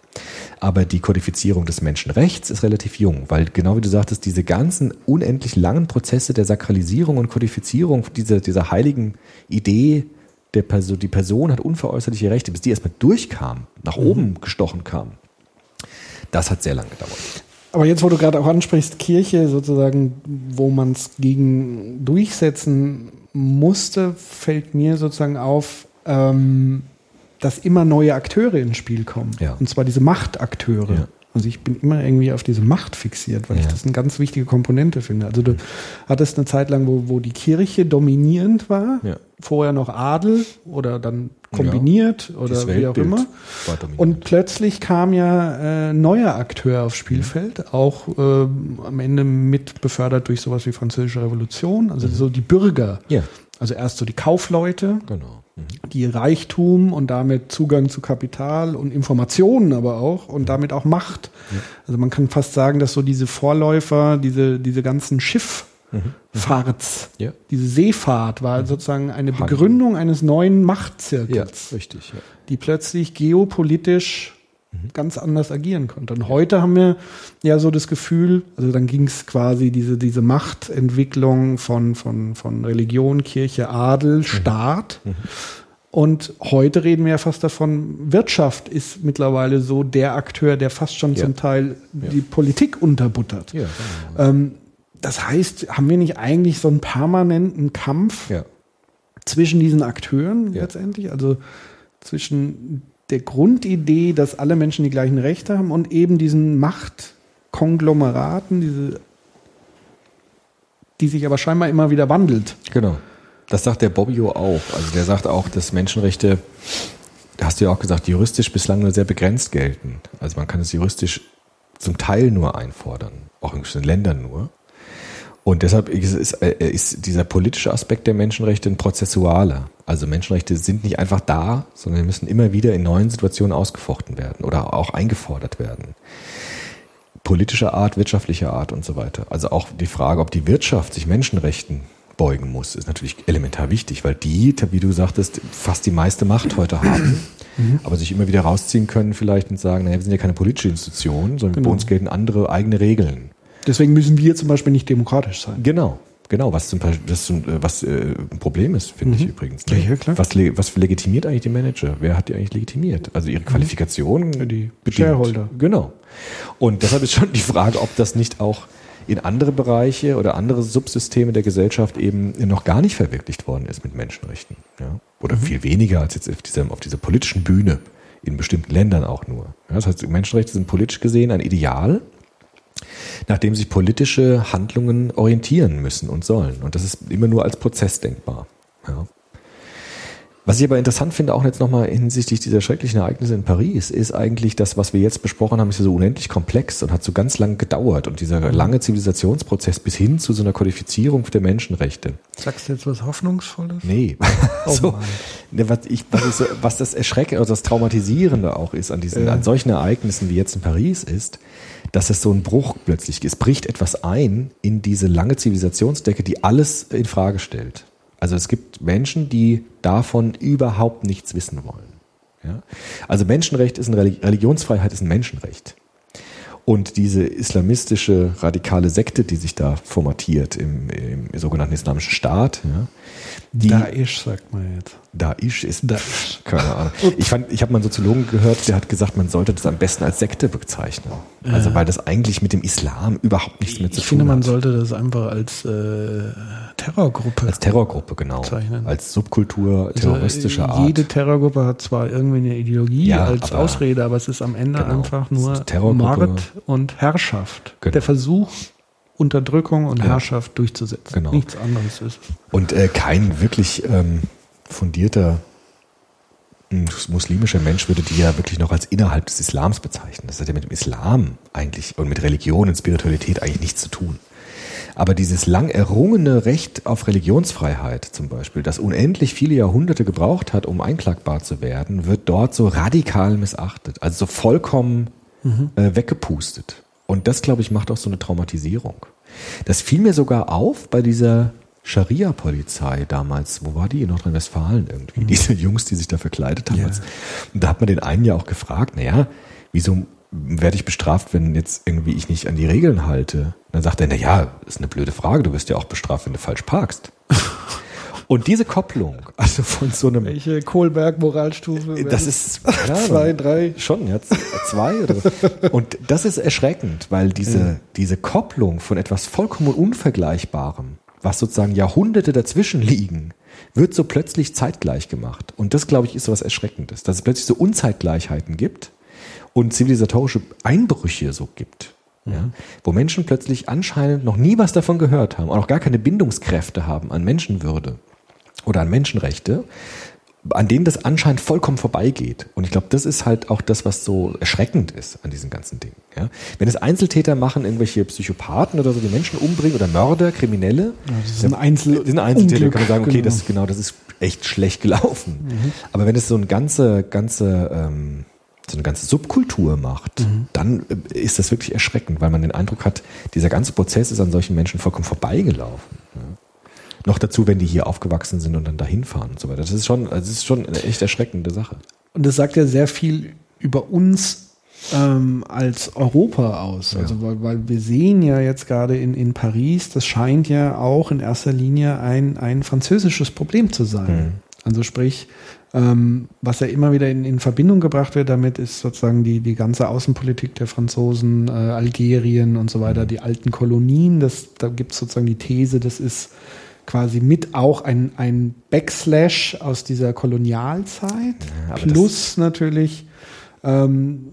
Aber die Kodifizierung des Menschenrechts ist relativ jung, weil genau wie du sagtest, diese ganzen unendlich langen Prozesse der Sakralisierung und Kodifizierung dieser, dieser heiligen Idee, der Person, die Person hat unveräußerliche Rechte, bis die erstmal durchkam, nach mhm. oben gestochen kam, das hat sehr lange gedauert. Aber jetzt, wo du gerade auch ansprichst, Kirche sozusagen, wo man es gegen durchsetzen musste, fällt mir sozusagen auf, ähm, dass immer neue Akteure ins Spiel kommen. Ja. Und zwar diese Machtakteure. Ja. Also ich bin immer irgendwie auf diese Macht fixiert, weil ja. ich das eine ganz wichtige Komponente finde. Also du hattest eine Zeit lang, wo, wo die Kirche dominierend war, ja. vorher noch Adel oder dann kombiniert ja. oder wie auch immer. Und plötzlich kam ja äh, neuer Akteur aufs Spielfeld, auch äh, am Ende mit befördert durch sowas wie Französische Revolution, also mhm. so die Bürger. Ja. Also erst so die Kaufleute. Genau die Reichtum und damit Zugang zu Kapital und Informationen aber auch und damit auch Macht. Also man kann fast sagen, dass so diese Vorläufer, diese, diese ganzen Schifffahrts, mhm. ja. diese Seefahrt war mhm. sozusagen eine Begründung eines neuen Machtzirkels. Ja, richtig, ja. Die plötzlich geopolitisch Mhm. Ganz anders agieren konnte. Und heute haben wir ja so das Gefühl, also dann ging es quasi diese, diese Machtentwicklung von, von, von Religion, Kirche, Adel, mhm. Staat. Mhm. Und heute reden wir ja fast davon, Wirtschaft ist mittlerweile so der Akteur, der fast schon ja. zum Teil ja. die Politik unterbuttert. Ja, ähm, das heißt, haben wir nicht eigentlich so einen permanenten Kampf zwischen diesen Akteuren letztendlich? Also zwischen der Grundidee, dass alle Menschen die gleichen Rechte haben und eben diesen Machtkonglomeraten, diese, die sich aber scheinbar immer wieder wandelt. Genau. Das sagt der Bobbio auch. Also der sagt auch, dass Menschenrechte, hast du ja auch gesagt, juristisch bislang nur sehr begrenzt gelten. Also man kann es juristisch zum Teil nur einfordern, auch in bestimmten Ländern nur. Und deshalb ist, ist, äh, ist, dieser politische Aspekt der Menschenrechte ein prozessualer. Also Menschenrechte sind nicht einfach da, sondern müssen immer wieder in neuen Situationen ausgefochten werden oder auch eingefordert werden. Politischer Art, wirtschaftlicher Art und so weiter. Also auch die Frage, ob die Wirtschaft sich Menschenrechten beugen muss, ist natürlich elementar wichtig, weil die, wie du sagtest, fast die meiste Macht heute haben, mhm. aber sich immer wieder rausziehen können vielleicht und sagen, naja, wir sind ja keine politische Institution, sondern genau. bei uns gelten andere eigene Regeln. Deswegen müssen wir zum Beispiel nicht demokratisch sein. Genau. Genau, was, zum Beispiel, das, was äh, ein Problem ist, finde mhm. ich übrigens. Ne? Ja, ja, klar. Was, was legitimiert eigentlich die Manager? Wer hat die eigentlich legitimiert? Also ihre Qualifikationen? Ja, die bedient. Shareholder. Genau. Und deshalb ist schon die Frage, ob das nicht auch in andere Bereiche oder andere Subsysteme der Gesellschaft eben noch gar nicht verwirklicht worden ist mit Menschenrechten. Ja? Oder mhm. viel weniger als jetzt auf dieser, auf dieser politischen Bühne, in bestimmten Ländern auch nur. Ja, das heißt, Menschenrechte sind politisch gesehen ein Ideal, nach dem sich politische Handlungen orientieren müssen und sollen. Und das ist immer nur als Prozess denkbar. Ja. Was ich aber interessant finde, auch jetzt nochmal hinsichtlich dieser schrecklichen Ereignisse in Paris, ist eigentlich das, was wir jetzt besprochen haben, ist ja so unendlich komplex und hat so ganz lang gedauert. Und dieser lange Zivilisationsprozess bis hin zu so einer Kodifizierung der Menschenrechte. Sagst du jetzt was Hoffnungsvolles? Nee. Oh <laughs> so, ne, was, ich, was, ich so, was das Erschreckende, also das Traumatisierende auch ist an diesen, ja. an solchen Ereignissen wie jetzt in Paris ist, dass es so ein Bruch plötzlich ist. Es bricht etwas ein in diese lange Zivilisationsdecke, die alles in Frage stellt. Also es gibt Menschen, die davon überhaupt nichts wissen wollen. Ja? Also Menschenrecht ist ein Religionsfreiheit ist ein Menschenrecht. Und diese islamistische radikale Sekte, die sich da formatiert im, im sogenannten Islamischen Staat, ja, die, Daesh sagt man jetzt. Daesh ist Daesh. keine Ahnung. Ich fand, ich habe mal einen Soziologen gehört, der hat gesagt, man sollte das am besten als Sekte bezeichnen. Also weil das eigentlich mit dem Islam überhaupt nichts mehr zu Ich tun finde, man hat. sollte das einfach als äh, Terrorgruppe als Terrorgruppe genau, bezeichnen. als Subkultur Also, terroristischer äh, Art. Jede Terrorgruppe hat zwar irgendwie eine Ideologie Ja, als aber- Ausrede, aber es ist am Ende Genau. einfach nur ist. Mord und Herrschaft. Genau. Der Versuch, Unterdrückung und Ja. Herrschaft durchzusetzen. Genau. Nichts anderes ist es. Und äh, kein wirklich ähm, fundierter mm, muslimischer Mensch würde die ja wirklich noch als innerhalb des Islams bezeichnen. Das hat ja mit dem Islam eigentlich und mit Religion und Spiritualität eigentlich nichts zu tun. Aber dieses lang errungene Recht auf Religionsfreiheit zum Beispiel, das unendlich viele Jahrhunderte gebraucht hat, um einklagbar zu werden, wird dort so radikal missachtet, also so vollkommen äh, weggepustet. Und das, glaube ich, macht auch so eine Traumatisierung. Das fiel mir sogar auf bei dieser Scharia-Polizei damals. Wo war die? In Nordrhein-Westfalen irgendwie. Diese Jungs, die sich da verkleidet haben. Ja. Und da hat man den einen ja auch gefragt, naja, wieso werde ich bestraft, wenn jetzt irgendwie ich nicht an die Regeln halte? Und dann sagt er, na ja, ist eine blöde Frage, du wirst ja auch bestraft, wenn du falsch parkst. <laughs> Und diese Kopplung, also von so einem Welche Kohlberg-Moralstufe? das ist <laughs> ja, Zwei, drei. Schon, ja, z- zwei oder so. Und das ist erschreckend, weil diese, diese Kopplung von etwas vollkommen Unvergleichbarem, was sozusagen Jahrhunderte dazwischen liegen, wird so plötzlich zeitgleich gemacht. Und das, glaube ich, ist so was Erschreckendes, dass es plötzlich so Unzeitgleichheiten gibt und zivilisatorische Einbrüche so gibt. Ja, wo Menschen plötzlich anscheinend noch nie was davon gehört haben und auch gar keine Bindungskräfte haben an Menschenwürde oder an Menschenrechte, an denen das anscheinend vollkommen vorbeigeht. Und ich glaube, das ist halt auch das, was so erschreckend ist an diesen ganzen Dingen. Ja? Wenn es Einzeltäter machen, irgendwelche Psychopathen oder so, die Menschen umbringen oder Mörder, Kriminelle, das ist ein Einzel- das sind Einzeltäter, Unglück, kann man sagen, okay, genau. das genau, das ist echt schlecht gelaufen. Aber wenn es so eine ganze, ganze, ähm, so eine ganze Subkultur macht, dann äh, ist das wirklich erschreckend, weil man den Eindruck hat, dieser ganze Prozess ist an solchen Menschen vollkommen vorbeigelaufen. Ja. Noch dazu, wenn die hier aufgewachsen sind und dann dahin fahren und so weiter. Das ist schon, das ist schon eine echt erschreckende Sache. Und das sagt ja sehr viel über uns ähm, als Europa aus. Also weil, weil wir sehen ja jetzt gerade in, in Paris, das scheint ja auch in erster Linie ein, ein französisches Problem zu sein. Also sprich, ähm, was ja immer wieder in, in Verbindung gebracht wird damit, ist sozusagen die, die ganze Außenpolitik der Franzosen, äh, Algerien und so weiter, die alten Kolonien. Das, da gibt es sozusagen die These, das ist quasi mit auch ein, ein Backslash aus dieser Kolonialzeit, aber plus natürlich ähm,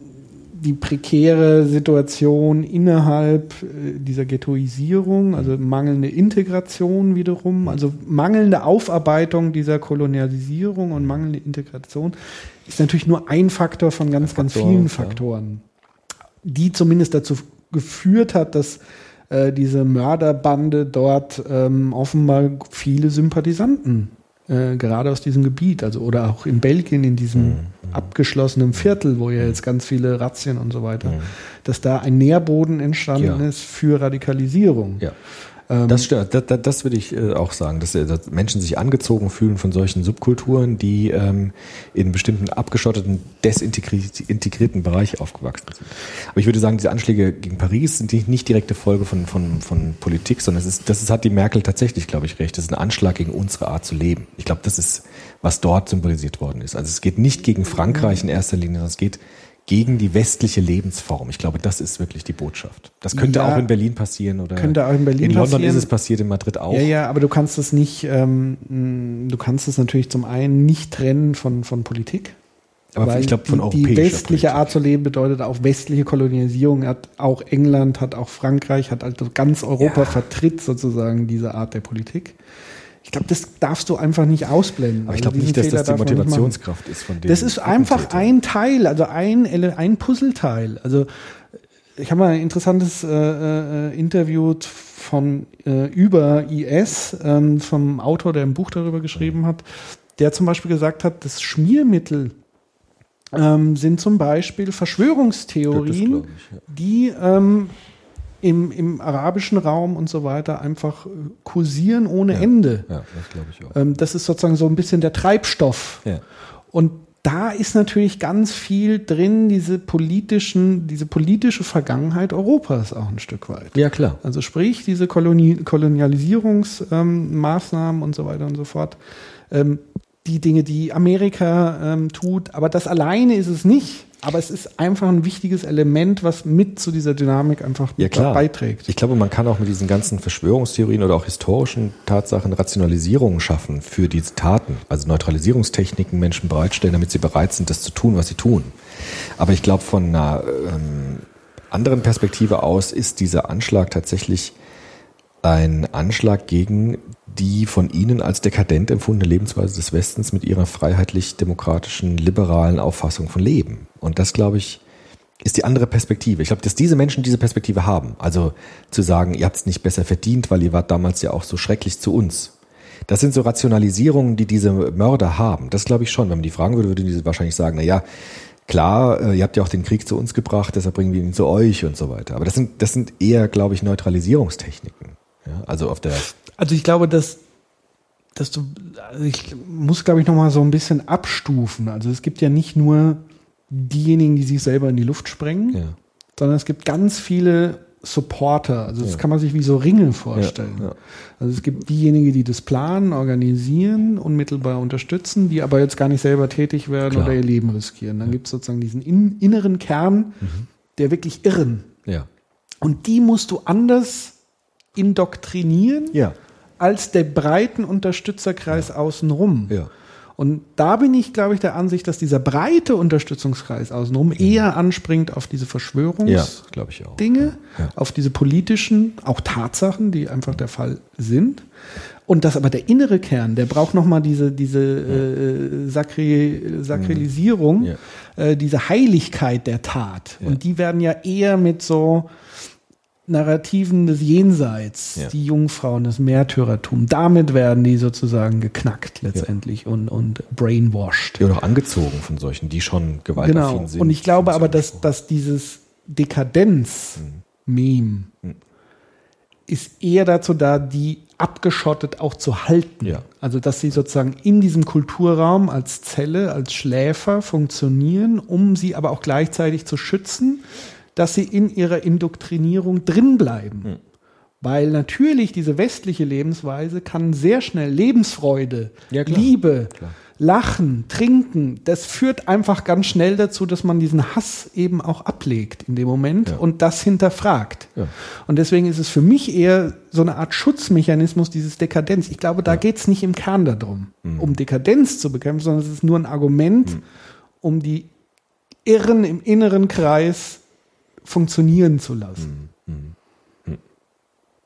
die prekäre Situation innerhalb äh, dieser Ghettoisierung, also mangelnde Integration wiederum, also mangelnde Aufarbeitung dieser Kolonialisierung und mangelnde Integration ist natürlich nur ein Faktor von ganz, ganz Faktor, vielen ja. Faktoren, die zumindest dazu geführt hat, dass äh, diese Mörderbande dort ähm, offenbar viele Sympathisanten äh, gerade aus diesem Gebiet, also oder auch in Belgien in diesem Mhm. abgeschlossenen Viertel, wo ja jetzt ganz viele Razzien und so weiter, dass da ein Nährboden entstanden Mhm. Ja. ist für Radikalisierung. Ja. Ähm, Das stimmt, das, das, das würde ich äh, auch sagen, dass, äh, dass Menschen sich angezogen fühlen von solchen Subkulturen, die ähm, in bestimmten abgeschotteten, desintegrierten Bereich aufgewachsen sind. Aber ich würde sagen, diese Anschläge gegen Paris sind nicht, nicht direkte Folge von, von, von Politik, sondern es ist, das ist, hat die Merkel tatsächlich, glaube ich, recht. Das ist ein Anschlag gegen unsere Art zu leben. Ich glaube, das ist, was dort symbolisiert worden ist. Also es geht nicht gegen Frankreich in erster Linie, sondern es geht gegen die westliche Lebensform. Ich glaube, das ist wirklich die Botschaft. Das könnte Ja, auch in Berlin passieren oder könnte auch in Berlin in London passieren. ist es passiert, in Madrid auch. Ja, ja, aber du kannst es nicht, ähm, mh, du kannst es natürlich zum einen nicht trennen von, von Politik. Aber ich glaube von europäischer die westliche Politik. Art zu leben bedeutet auch westliche Kolonialisierung, hat auch England, hat auch Frankreich, hat also ganz Europa Ja. vertritt sozusagen diese Art der Politik. Ich glaube, das darfst du einfach nicht ausblenden. Aber ich Also glaube diesen nicht, dass Fehler das die. Motivationskraft ist von dem. Das ist einfach ein Teil, also ein, ein Puzzleteil. Also ich habe mal ein interessantes äh, äh, Interview von äh, über IS ähm, vom Autor, der ein Buch darüber geschrieben hat, der zum Beispiel gesagt hat, das Schmiermittel ähm, sind zum Beispiel Verschwörungstheorien, ich, ja. die ähm, im, im arabischen Raum und so weiter einfach äh, kursieren ohne Ja. Ende. Ja, das glaube ich auch. Ähm, das ist sozusagen so ein bisschen der Treibstoff. Ja. Und da ist natürlich ganz viel drin, diese politischen, diese politische Vergangenheit Europas auch ein Stück weit. Ja, klar. Also sprich, diese Koloni Kolonialisierungsmaßnahmen ähm, und so weiter und so fort. Ähm, die Dinge, die Amerika ähm, tut, aber das alleine ist es nicht. Aber es ist einfach ein wichtiges Element, was mit zu dieser Dynamik einfach ja, klar. beiträgt. Ich glaube, man kann auch mit diesen ganzen Verschwörungstheorien oder auch historischen Tatsachen Rationalisierungen schaffen für diese Taten. Also Neutralisierungstechniken Menschen bereitstellen, damit sie bereit sind, das zu tun, was sie tun. Aber ich glaube, von einer ähm, anderen Perspektive aus ist dieser Anschlag tatsächlich ein Anschlag gegen die von ihnen als dekadent empfundene Lebensweise des Westens mit ihrer freiheitlich-demokratischen, liberalen Auffassung von Leben. Und das, glaube ich, ist die andere Perspektive. Ich glaube, dass diese Menschen diese Perspektive haben. Also zu sagen, ihr habt es nicht besser verdient, weil ihr wart damals ja auch so schrecklich zu uns. Das sind so Rationalisierungen, die diese Mörder haben. Das glaube ich schon. Wenn man die fragen würde, würden die wahrscheinlich sagen, na ja, klar, äh, ihr habt ja auch den Krieg zu uns gebracht, deshalb bringen wir ihn zu euch und so weiter. Aber das sind, das sind eher, glaube ich, Neutralisierungstechniken. Ja, also auf der. Also ich glaube, dass, dass du, also ich muss, glaube ich, nochmal so ein bisschen abstufen. Also es gibt ja nicht nur diejenigen, die sich selber in die Luft sprengen, ja. sondern es gibt ganz viele Supporter. Also das ja. kann man sich wie so Ringe vorstellen. Ja, also es gibt diejenigen, die das planen, organisieren, unmittelbar unterstützen, die aber jetzt gar nicht selber tätig werden Klar. oder ihr Leben riskieren. Dann gibt es sozusagen diesen in, inneren Kern mhm. der wirklich Irren. Ja. Und die musst du anders indoktrinieren ja. Als der breiten Unterstützerkreis ja. außenrum. Ja. Und da bin ich, glaube ich, der Ansicht, dass dieser breite Unterstützungskreis außenrum mhm. eher anspringt auf diese Verschwörungsdinge, ja, ja. auf diese politischen, auch Tatsachen, die einfach der Fall sind. Und dass aber der innere Kern, der braucht nochmal diese, diese äh, Sakri Sakrilisierung, ja. äh, diese Heiligkeit der Tat. Und die werden ja eher mit so Narrativen des Jenseits, ja. die Jungfrauen, das Märtyrertum, damit werden die sozusagen geknackt letztendlich ja. und, und brainwashed. Ja, auch angezogen von solchen, die schon gewaltaffin genau. sind. Und ich glaube aber, dass, dass dieses Dekadenz-Meme mhm. ist eher dazu da, die abgeschottet auch zu halten. Ja. Also, dass sie sozusagen in diesem Kulturraum als Zelle, als Schläfer funktionieren, um sie aber auch gleichzeitig zu schützen dass sie in ihrer Indoktrinierung drinbleiben. Hm. Weil natürlich diese westliche Lebensweise kann sehr schnell Lebensfreude, ja, Liebe, klar. Lachen, Trinken, das führt einfach ganz schnell dazu, dass man diesen Hass eben auch ablegt in dem Moment ja. und das hinterfragt. Ja. Und deswegen ist es für mich eher so eine Art Schutzmechanismus, dieses Dekadenz. Ich glaube, da ja. geht es nicht im Kern darum, mhm. um Dekadenz zu bekämpfen, sondern es ist nur ein Argument, mhm. um die Irren im inneren Kreis funktionieren zu lassen. Hm, hm, hm.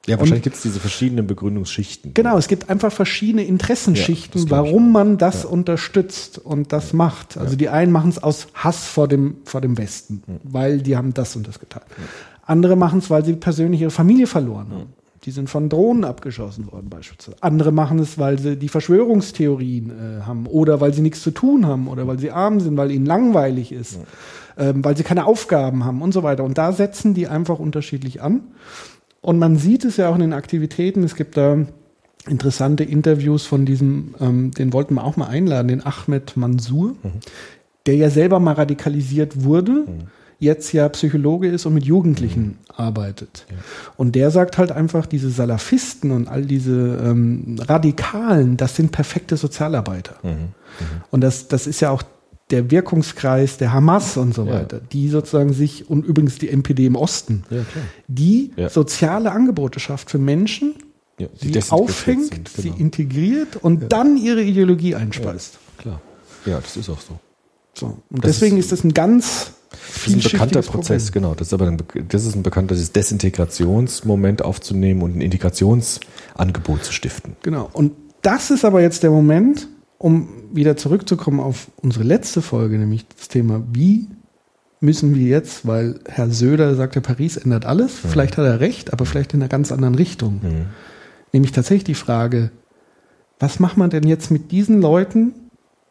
Ja, wahrscheinlich gibt es diese verschiedenen Begründungsschichten. Genau, es gibt einfach verschiedene Interessenschichten, ja, warum man das ja. unterstützt und das ja. macht. Also die einen machen es aus Hass vor dem, vor dem Westen, weil die haben das und das getan. Andere machen es, weil sie persönlich ihre Familie verloren haben. Die sind von Drohnen abgeschossen worden beispielsweise. Andere machen es, weil sie die Verschwörungstheorien äh, haben oder weil sie nichts zu tun haben oder weil sie arm sind, weil ihnen langweilig ist ähm, weil sie keine Aufgaben haben und so weiter. Und da setzen die einfach unterschiedlich an. Und man sieht es ja auch in den Aktivitäten. Es gibt da interessante Interviews von diesem, ähm, den wollten wir auch mal einladen, den Ahmed Mansour, mhm. der ja selber mal radikalisiert wurde. Mhm jetzt ja Psychologe ist und mit Jugendlichen mhm. arbeitet. Ja. Und der sagt halt einfach, diese Salafisten und all diese ähm, Radikalen, das sind perfekte Sozialarbeiter. Mhm. Mhm. Und das, das ist ja auch der Wirkungskreis der Hamas und so weiter, ja. die sozusagen sich, und übrigens die NPD im Osten, ja, die soziale Angebote schafft für Menschen, sie aufhängt, sind, genau. sie integriert und dann ihre Ideologie einspeist. klar. Ja, das ist auch so. So. Und das deswegen ist, ist das ein ganz das ist ein bekannter Prozess, Problem. genau. Das ist aber ein, das ist ein bekannter Desintegrationsmoment aufzunehmen und ein Integrationsangebot zu stiften. Genau. Und das ist aber jetzt der Moment, um wieder zurückzukommen auf unsere letzte Folge, nämlich das Thema, wie müssen wir jetzt, weil Herr Söder sagte, Paris ändert alles, mhm. vielleicht hat er recht, aber vielleicht in einer ganz anderen Richtung. Mhm. Nämlich tatsächlich die Frage, was macht man denn jetzt mit diesen Leuten,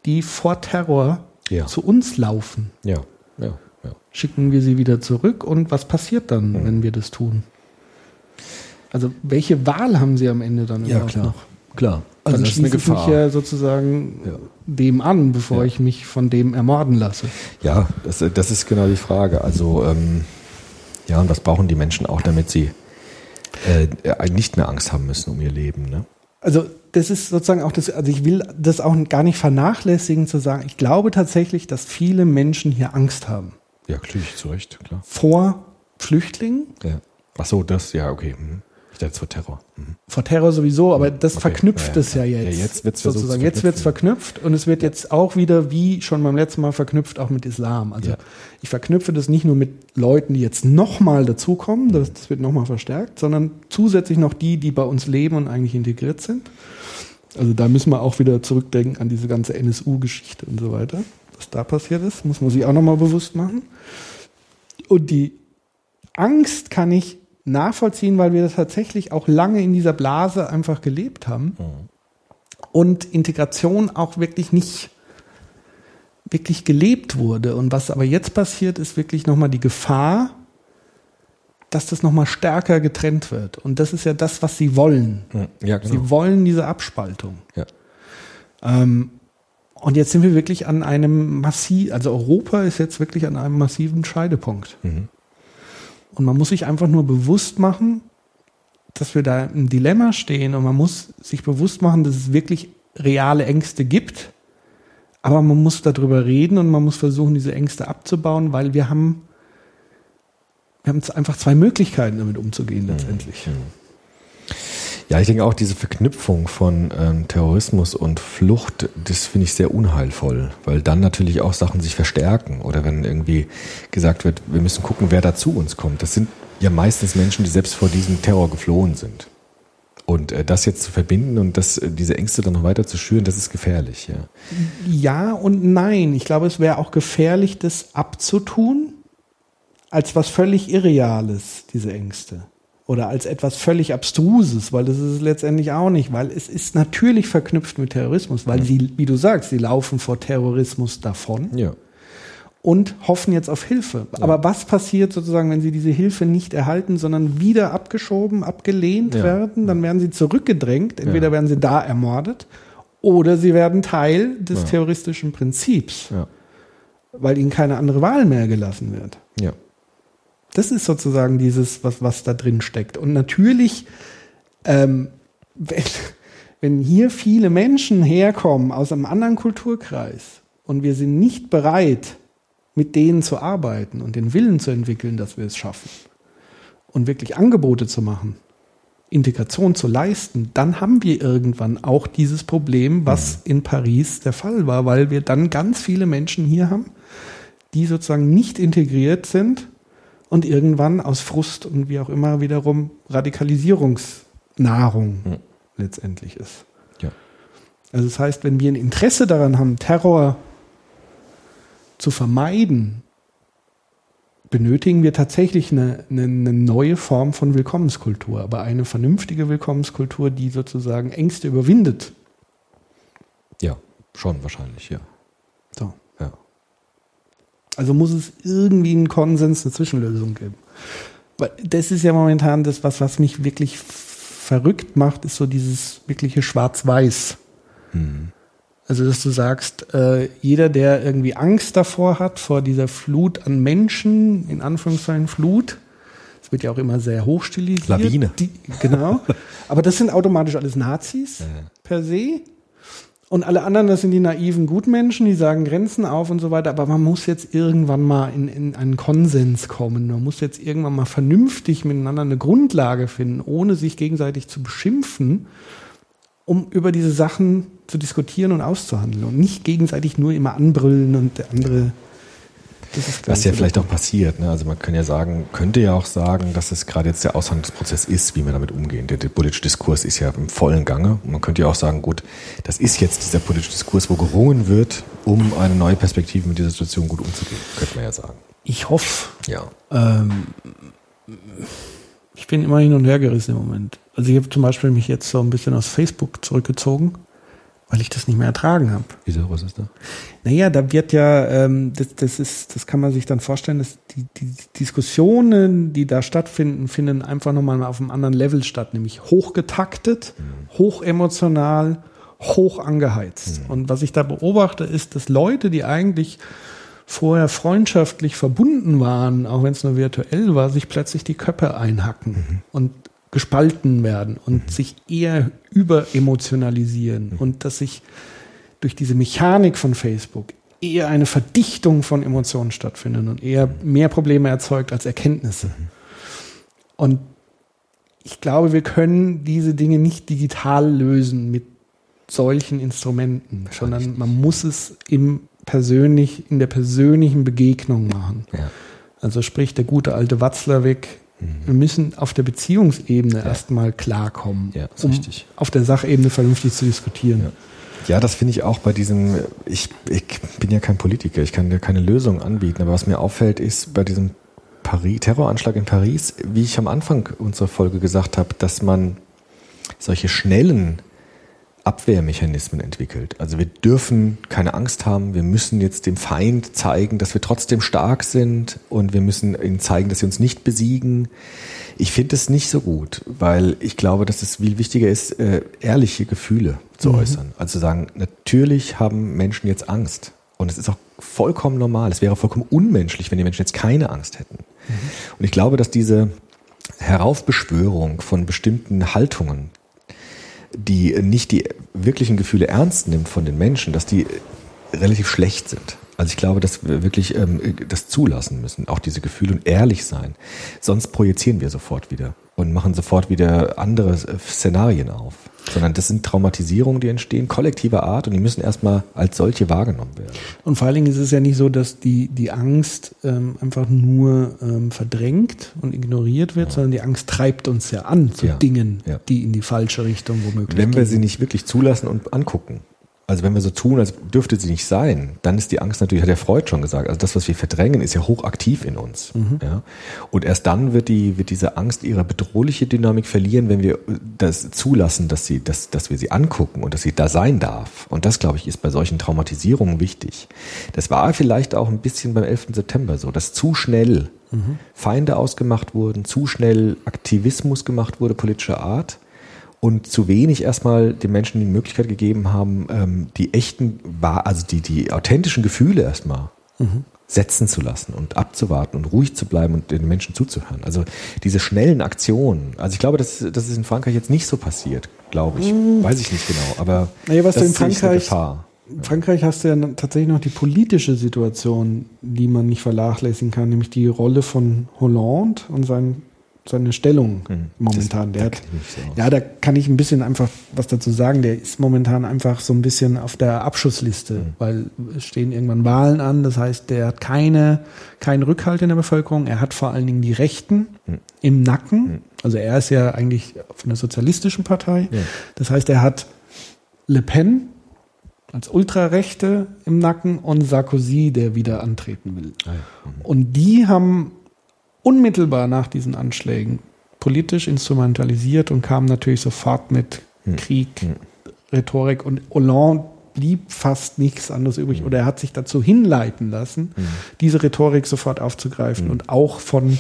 die vor Terror ja. zu uns laufen? Ja, ja, ja. Schicken wir sie wieder zurück und was passiert dann, mhm. wenn wir das tun? Also welche Wahl haben sie am Ende dann ja, klar. noch? Klar. Also dann das ist eine schließe ich mich Gefahr. ja sozusagen Ja. dem an, bevor Ja. ich mich von dem ermorden lasse. Ja, das, das ist genau die Frage. Also, ähm, ja, und was brauchen die Menschen auch, damit sie äh, nicht mehr Angst haben müssen um ihr Leben, ne? Also das ist sozusagen auch das, also ich will das auch gar nicht vernachlässigen zu sagen, ich glaube tatsächlich, dass viele Menschen hier Angst haben. Ja, natürlich, zu Recht, klar. Vor Flüchtlingen, Ja. Ach so, das, ja, okay. Mhm. Ich dachte, es war Terror. Mhm. vor Terror sowieso, aber das Okay. verknüpft Ja, es ja ja. jetzt. Ja, jetzt wird's versucht sozusagen. zu Jetzt wird es verknüpft und es wird jetzt auch wieder, wie schon beim letzten Mal, verknüpft auch mit Islam. Also Ja. ich verknüpfe das nicht nur mit Leuten, die jetzt nochmal dazukommen, das, das wird nochmal verstärkt, sondern zusätzlich noch die, die bei uns leben und eigentlich integriert sind. Also da müssen wir auch wieder zurückdenken an diese ganze NSU-Geschichte und so weiter. Was da passiert ist, muss man sich auch nochmal bewusst machen. Und die Angst kann ich nachvollziehen, weil wir das tatsächlich auch lange in dieser Blase einfach gelebt haben und Integration auch wirklich nicht wirklich gelebt wurde. Und was aber jetzt passiert, ist wirklich nochmal die Gefahr, dass das nochmal stärker getrennt wird. Und das ist ja das, was sie wollen. Ja, genau. Sie wollen diese Abspaltung. Ja. Ähm, und jetzt sind wir wirklich an einem massiv, also Europa ist jetzt wirklich an einem massiven Scheidepunkt. Mhm. Und man muss sich einfach nur bewusst machen, dass wir da im Dilemma stehen und man muss sich bewusst machen, dass es wirklich reale Ängste gibt. Aber man muss darüber reden und man muss versuchen, diese Ängste abzubauen, weil wir haben, wir haben einfach zwei Möglichkeiten, damit umzugehen letztendlich. Ja, ich denke auch diese Verknüpfung von ähm, Terrorismus und Flucht, das finde ich sehr unheilvoll, weil dann natürlich auch Sachen sich verstärken oder wenn irgendwie gesagt wird, wir müssen gucken, wer da zu uns kommt. Das sind ja meistens Menschen, die selbst vor diesem Terror geflohen sind. Und äh, das jetzt zu verbinden und das, äh, diese Ängste dann noch weiter zu schüren, das ist gefährlich. Ja. Ja und nein. Ich glaube, es wäre auch gefährlich, das abzutun, als was völlig Irreales, diese Ängste. Oder als etwas völlig Abstruses, weil das ist es letztendlich auch nicht, weil es ist natürlich verknüpft mit Terrorismus, weil sie, wie du sagst, sie laufen vor Terrorismus davon ja. und hoffen jetzt auf Hilfe. Aber was passiert sozusagen, wenn sie diese Hilfe nicht erhalten, sondern wieder abgeschoben, abgelehnt Ja. werden? Dann werden sie zurückgedrängt. Entweder Ja. werden sie da ermordet oder sie werden Teil des Ja. terroristischen Prinzips, Ja. weil ihnen keine andere Wahl mehr gelassen wird. Ja. Das ist sozusagen dieses, was, was da drin steckt. Und natürlich, ähm, wenn, wenn hier viele Menschen herkommen aus einem anderen Kulturkreis und wir sind nicht bereit, mit denen zu arbeiten und den Willen zu entwickeln, dass wir es schaffen und wirklich Angebote zu machen, Integration zu leisten, dann haben wir irgendwann auch dieses Problem, was in Paris der Fall war, weil wir dann ganz viele Menschen hier haben, die sozusagen nicht integriert sind und irgendwann aus Frust und wie auch immer wiederum Radikalisierungsnahrung Mhm. letztendlich ist. Ja. Also das heißt, wenn wir ein Interesse daran haben, Terror zu vermeiden, benötigen wir tatsächlich eine, eine, eine neue Form von Willkommenskultur, aber eine vernünftige Willkommenskultur, die sozusagen Ängste überwindet. Ja, schon wahrscheinlich, ja. So. ja. Also muss es irgendwie einen Konsens, eine Zwischenlösung geben. Weil das ist ja momentan das, was, was mich wirklich verrückt macht, ist so dieses wirkliche Schwarz-Weiß. Also, dass du sagst, äh, jeder, der irgendwie Angst davor hat, vor dieser Flut an Menschen, in Anführungszeichen Flut, es wird ja auch immer sehr hochstilisiert. Lawine. Die, genau. <laughs> Aber das sind automatisch alles Nazis per se. Und alle anderen, das sind die naiven Gutmenschen, die sagen Grenzen auf und so weiter. Aber man muss jetzt irgendwann mal in, in einen Konsens kommen. Man muss jetzt irgendwann mal vernünftig miteinander eine Grundlage finden, ohne sich gegenseitig zu beschimpfen, um über diese Sachen zu diskutieren und auszuhandeln und nicht gegenseitig nur immer anbrüllen und der andere. Das ist glaub Was ja vielleicht auch passiert. Ne? Also man kann ja sagen, könnte ja auch sagen, dass es gerade jetzt der Aushandlungsprozess ist, wie wir damit umgehen. Der, der politische Diskurs ist ja im vollen Gange. Und man könnte ja auch sagen, gut, das ist jetzt dieser politische Diskurs, wo gerungen wird, um eine neue Perspektive mit dieser Situation gut umzugehen, könnte man ja sagen. Ich hoffe, Ja. Ähm, ich bin immer hin und her gerissen im Moment. Also ich habe zum Beispiel mich jetzt so ein bisschen aus Facebook zurückgezogen, weil ich das nicht mehr ertragen habe. Wieso, was ist da? Naja, da wird ja, ähm, das, das ist, das kann man sich dann vorstellen, dass die, die Diskussionen, die da stattfinden, finden einfach nochmal auf einem anderen Level statt, nämlich hochgetaktet, hochemotional, hoch angeheizt. Und was ich da beobachte, ist, dass Leute, die eigentlich vorher freundschaftlich verbunden waren, auch wenn es nur virtuell war, sich plötzlich die Köpfe einhacken und gespalten werden und sich eher überemotionalisieren und dass sich durch diese Mechanik von Facebook eher eine Verdichtung von Emotionen stattfindet und eher mehr Probleme erzeugt als Erkenntnisse. Und ich glaube, wir können diese Dinge nicht digital lösen mit solchen Instrumenten, sondern man muss es im persönlich, in der persönlichen Begegnung machen. Ja. Also sprich der gute alte Watzlawick, wir müssen auf der Beziehungsebene erstmal klarkommen, Ja, um richtig. auf der Sachebene vernünftig zu diskutieren. Ja, das finde ich auch bei diesem, ich, ich bin ja kein Politiker, ich kann dir keine Lösung anbieten, aber was mir auffällt, ist bei diesem Paris, Terroranschlag in Paris, wie ich am Anfang unserer Folge gesagt habe, dass man solche schnellen Abwehrmechanismen entwickelt. Also wir dürfen keine Angst haben, wir müssen jetzt dem Feind zeigen, dass wir trotzdem stark sind und wir müssen ihnen zeigen, dass sie uns nicht besiegen. Ich finde es nicht so gut, weil ich glaube, dass es viel wichtiger ist, äh, ehrliche Gefühle zu äußern. Also zu sagen, natürlich haben Menschen jetzt Angst. Und es ist auch vollkommen normal. Es wäre vollkommen unmenschlich, wenn die Menschen jetzt keine Angst hätten. Und ich glaube, dass diese Heraufbeschwörung von bestimmten Haltungen, die nicht die wirklichen Gefühle ernst nimmt von den Menschen, dass die relativ schlecht sind. Also ich glaube, dass wir wirklich ähm, das zulassen müssen, auch diese Gefühle und ehrlich sein. Sonst projizieren wir sofort wieder und machen sofort wieder andere äh, Szenarien auf. Sondern das sind Traumatisierungen, die entstehen, kollektiver Art und die müssen erstmal als solche wahrgenommen werden. Und vor allen Dingen ist es ja nicht so, dass die, die Angst ähm, einfach nur ähm, verdrängt und ignoriert wird, sondern die Angst treibt uns ja an zu Ja. Dingen, Ja. die in die falsche Richtung womöglich Wenn wir gehen. sie nicht wirklich zulassen und angucken, also wenn wir so tun, als dürfte sie nicht sein, dann ist die Angst natürlich, hat der Freud schon gesagt, also das, was wir verdrängen, ist ja hochaktiv in uns. Ja? Und erst dann wird, die, wird diese Angst ihre bedrohliche Dynamik verlieren, wenn wir das zulassen, dass, sie, dass, dass wir sie angucken und dass sie da sein darf. Und das, glaube ich, ist bei solchen Traumatisierungen wichtig. Das war vielleicht auch ein bisschen beim 11. September so, dass zu schnell Feinde ausgemacht wurden, zu schnell Aktivismus gemacht wurde, politischer Art und zu wenig erstmal den Menschen die Möglichkeit gegeben haben, ähm, die echten, also die, die authentischen Gefühle erstmal setzen zu lassen und abzuwarten und ruhig zu bleiben und den Menschen zuzuhören. Also diese schnellen Aktionen, also ich glaube, das, das ist in Frankreich jetzt nicht so passiert, glaube ich. Weiß ich nicht genau, aber Naja, was das in sehe ich eine Frankreich, Gefahr. in Frankreich hast du ja tatsächlich noch die politische Situation, die man nicht vernachlässigen kann, nämlich die Rolle von Hollande und sein, seine Stellung momentan. Hm. Das- Der hat, so ja, da kann ich ein bisschen einfach was dazu sagen. Der ist momentan einfach so ein bisschen auf der Abschussliste, Hm. weil es stehen irgendwann Wahlen an. Das heißt, der hat keine, keinen Rückhalt in der Bevölkerung. Er hat vor allen Dingen die Rechten Hm. im Nacken. Also er ist ja eigentlich von der sozialistischen Partei. Ja. Das heißt, er hat Le Pen als Ultrarechte im Nacken und Sarkozy, der wieder antreten will. Ah. Mhm. Und die haben unmittelbar nach diesen Anschlägen politisch instrumentalisiert und kamen natürlich sofort mit Hm. Krieg, Rhetorik und Hollande blieb fast nichts anderes Hm. übrig oder er hat sich dazu hinleiten lassen, diese Rhetorik sofort aufzugreifen Hm. und auch von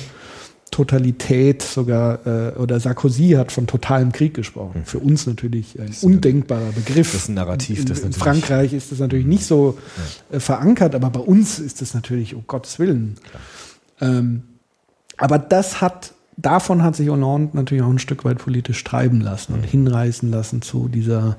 Totalität sogar äh, oder Sarkozy hat von totalem Krieg gesprochen. Für uns natürlich ein undenkbarer Begriff. Hm. Das ist ein Narrativ, In, das in natürlich- Frankreich ist das natürlich nicht so äh, verankert, aber bei uns ist das natürlich, um Gottes Willen. Ähm, aber das hat, davon hat sich Hollande natürlich auch ein Stück weit politisch treiben lassen und hinreißen lassen zu dieser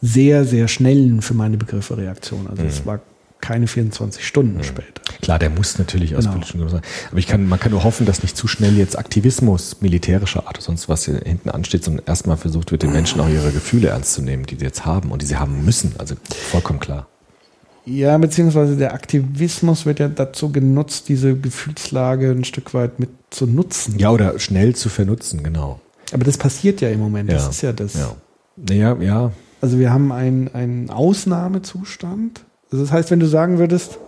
sehr, sehr schnellen, für meine Begriffe, Reaktion. Also es war keine 24 Stunden später. Klar, der muss natürlich aus Genau. politischen Gründen sein. Aber ich kann, man kann nur hoffen, dass nicht zu schnell jetzt Aktivismus militärischer Art oder sonst was hier hinten ansteht, sondern erstmal versucht wird, den Menschen auch ihre Gefühle ernst zu nehmen, die sie jetzt haben und die sie haben müssen. Also vollkommen klar. Ja, beziehungsweise der Aktivismus wird ja dazu genutzt, diese Gefühlslage ein Stück weit mit zu nutzen. Ja, oder schnell zu vernutzen, genau. Aber das passiert ja im Moment. Das Ja. ist ja das. Ja. Naja, ja. Also wir haben einen, einen Ausnahmezustand. Also das heißt, wenn du sagen würdest,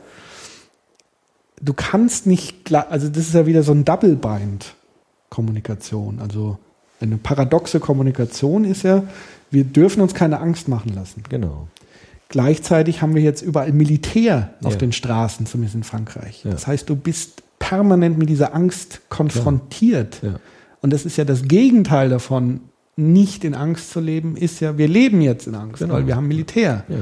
du kannst nicht, also das ist ja wieder so ein Double-Bind-Kommunikation. Also eine paradoxe Kommunikation ist ja, wir dürfen uns keine Angst machen lassen. Genau. Gleichzeitig haben wir jetzt überall Militär auf Ja. den Straßen, zumindest in Frankreich. Ja. Das heißt, du bist permanent mit dieser Angst konfrontiert. Ja. Und das ist ja das Gegenteil davon, nicht in Angst zu leben, ist ja, wir leben jetzt in Angst, Genau. weil wir haben Militär. Ja.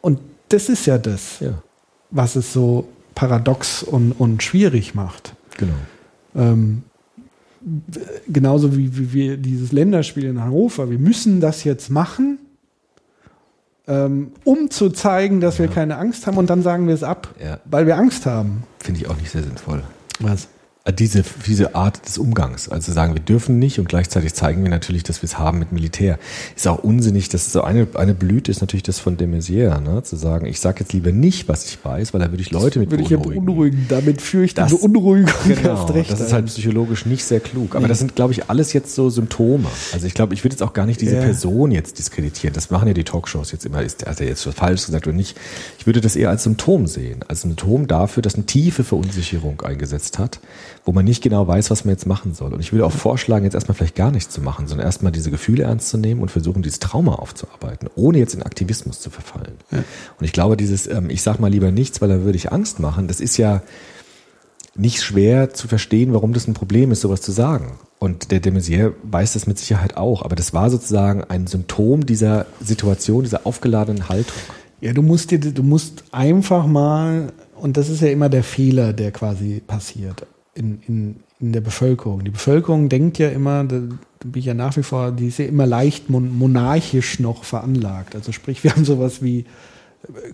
Und das ist ja das, Ja, was es so paradox und, und schwierig macht. genau. Ähm, genauso wie, wie wir dieses Länderspiel in Hannover, wir müssen das jetzt machen, ähm, um zu zeigen, dass wir keine Angst haben und dann sagen wir es ab, Ja. weil wir Angst haben. Finde ich auch nicht sehr sinnvoll. Was? Äh, Diese, diese Art des Umgangs, also sagen, wir dürfen nicht und gleichzeitig zeigen wir natürlich, dass wir es haben mit Militär. Ist auch unsinnig, dass so eine, eine Blüte ist natürlich das von de Maizière, ne? zu sagen, ich sage jetzt lieber nicht, was ich weiß, weil da würde ich Leute mit Würde ich ja beunruhigen. beunruhigen. Damit führe ich Das- diese Beunruhigung <laughs> Genau, erst recht das ist halt psychologisch nicht sehr klug. Aber Nee. das sind, glaube ich, alles jetzt so Symptome. Also ich glaube, ich würde jetzt auch gar nicht diese Ja. Person jetzt diskreditieren. Das machen ja die Talkshows jetzt immer. Ist, hat er jetzt falsch gesagt oder nicht? Ich würde das eher als Symptom sehen. Als Symptom dafür, dass eine tiefe Verunsicherung eingesetzt hat, wo man nicht genau weiß, was man jetzt machen soll. Und ich würde auch vorschlagen, jetzt erstmal vielleicht gar nichts zu machen, sondern erstmal diese Gefühle ernst zu nehmen und versuchen, dieses Trauma aufzuarbeiten, ohne jetzt in Aktivismus zu verfallen. Und ich glaube, dieses, ähm, ich sag mal lieber nichts, weil dann würde ich Angst machen, das ist ja, nicht schwer zu verstehen, warum das ein Problem ist, sowas zu sagen. Und der de Maizière weiß das mit Sicherheit auch. Aber das war sozusagen ein Symptom dieser Situation, dieser aufgeladenen Haltung. Ja, du musst dir, du musst einfach mal, und das ist ja immer der Fehler, der quasi passiert in, in, in der Bevölkerung. Die Bevölkerung denkt ja immer, da bin ich ja nach wie vor, die ist ja immer leicht mon monarchisch noch veranlagt. Also sprich, wir haben sowas wie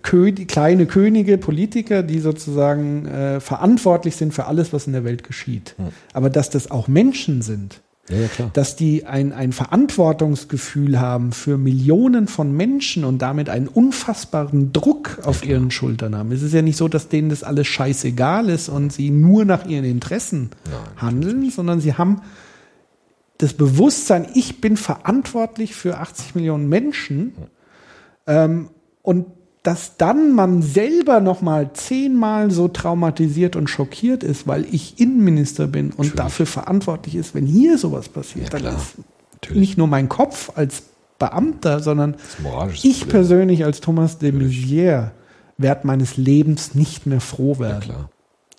Kö kleine Könige, Politiker, die sozusagen äh, verantwortlich sind für alles, was in der Welt geschieht. Aber dass das auch Menschen sind, Ja, ja, klar. dass die ein, ein Verantwortungsgefühl haben für Millionen von Menschen und damit einen unfassbaren Druck auf ihren Schultern haben. Es ist ja nicht so, dass denen das alles scheißegal ist und sie nur nach ihren Interessen handeln, sondern sie haben das Bewusstsein, ich bin verantwortlich für 80 Millionen Menschen ähm, und dass dann man selber noch mal zehnmal so traumatisiert und schockiert ist, weil ich Innenminister bin und Natürlich. dafür verantwortlich ist, wenn hier sowas passiert, Ja, dann ist Natürlich. nicht nur mein Kopf als Beamter, sondern ich Problem. persönlich als Thomas de Maizière werde meines Lebens nicht mehr froh Ja, werden. klar.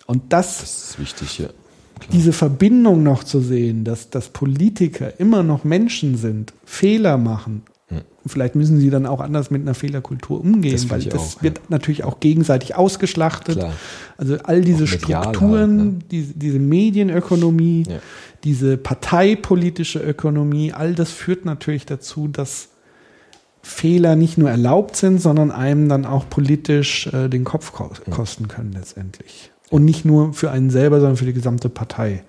Und das, Das ist wichtig, ja. Klar. diese Verbindung noch zu sehen, dass, dass Politiker immer noch Menschen sind, Fehler machen. Vielleicht müssen sie dann auch anders mit einer Fehlerkultur umgehen, Das weil das auch, wird ja. natürlich auch gegenseitig ausgeschlachtet. Klar. Also all diese Auch medial Strukturen, halt, ne? diese, diese Medienökonomie, Ja. diese parteipolitische Ökonomie, all das führt natürlich dazu, dass Fehler nicht nur erlaubt sind, sondern einem dann auch politisch äh, den Kopf ko kosten können letztendlich. Und nicht nur für einen selber, sondern für die gesamte Partei.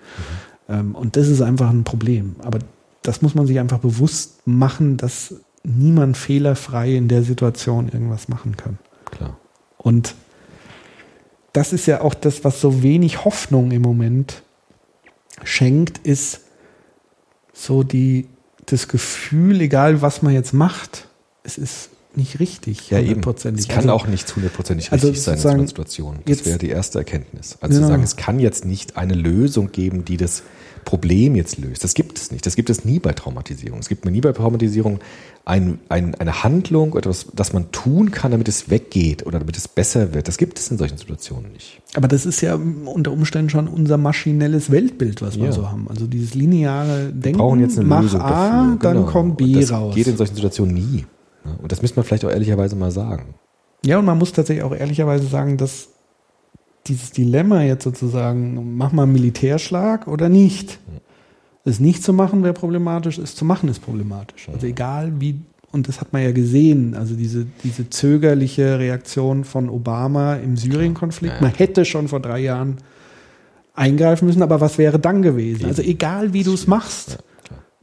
Mhm. Ähm, und das ist einfach ein Problem. Aber das muss man sich einfach bewusst machen, dass niemand fehlerfrei in der Situation irgendwas machen kann. Klar. Und das ist ja auch das, was so wenig Hoffnung im Moment schenkt, ist so die, das Gefühl, egal was man jetzt macht, es ist nicht richtig. Ja, eben. Es kann Also, auch nicht hundertprozentig also richtig sein in so einer Situation. Das wäre die erste Erkenntnis. Also Genau. zu sagen, es kann jetzt nicht eine Lösung geben, die das Problem jetzt löst. Das gibt es nicht. Das gibt es nie bei Traumatisierung. Es gibt nie bei Traumatisierung ein, ein, eine Handlung, etwas, das man tun kann, damit es weggeht oder damit es besser wird. Das gibt es in solchen Situationen nicht. Aber das ist ja unter Umständen schon unser maschinelles Weltbild, was wir Ja. so haben. Also dieses lineare Denken, Wir brauchen jetzt eine mach Lösung A, dafür. dann Genau. kommt B das raus. geht in solchen Situationen nie. Ja, Und das müsste man vielleicht auch ehrlicherweise mal sagen. Ja, und man muss tatsächlich auch ehrlicherweise sagen, dass dieses Dilemma jetzt sozusagen, mach mal einen Militärschlag oder nicht. Es nicht zu machen wäre problematisch, es zu machen ist problematisch. Also egal wie, und das hat man ja gesehen, also diese, diese zögerliche Reaktion von Obama im Syrien-Konflikt. Man hätte schon vor drei Jahren eingreifen müssen, aber was wäre dann gewesen? Also egal wie du es machst,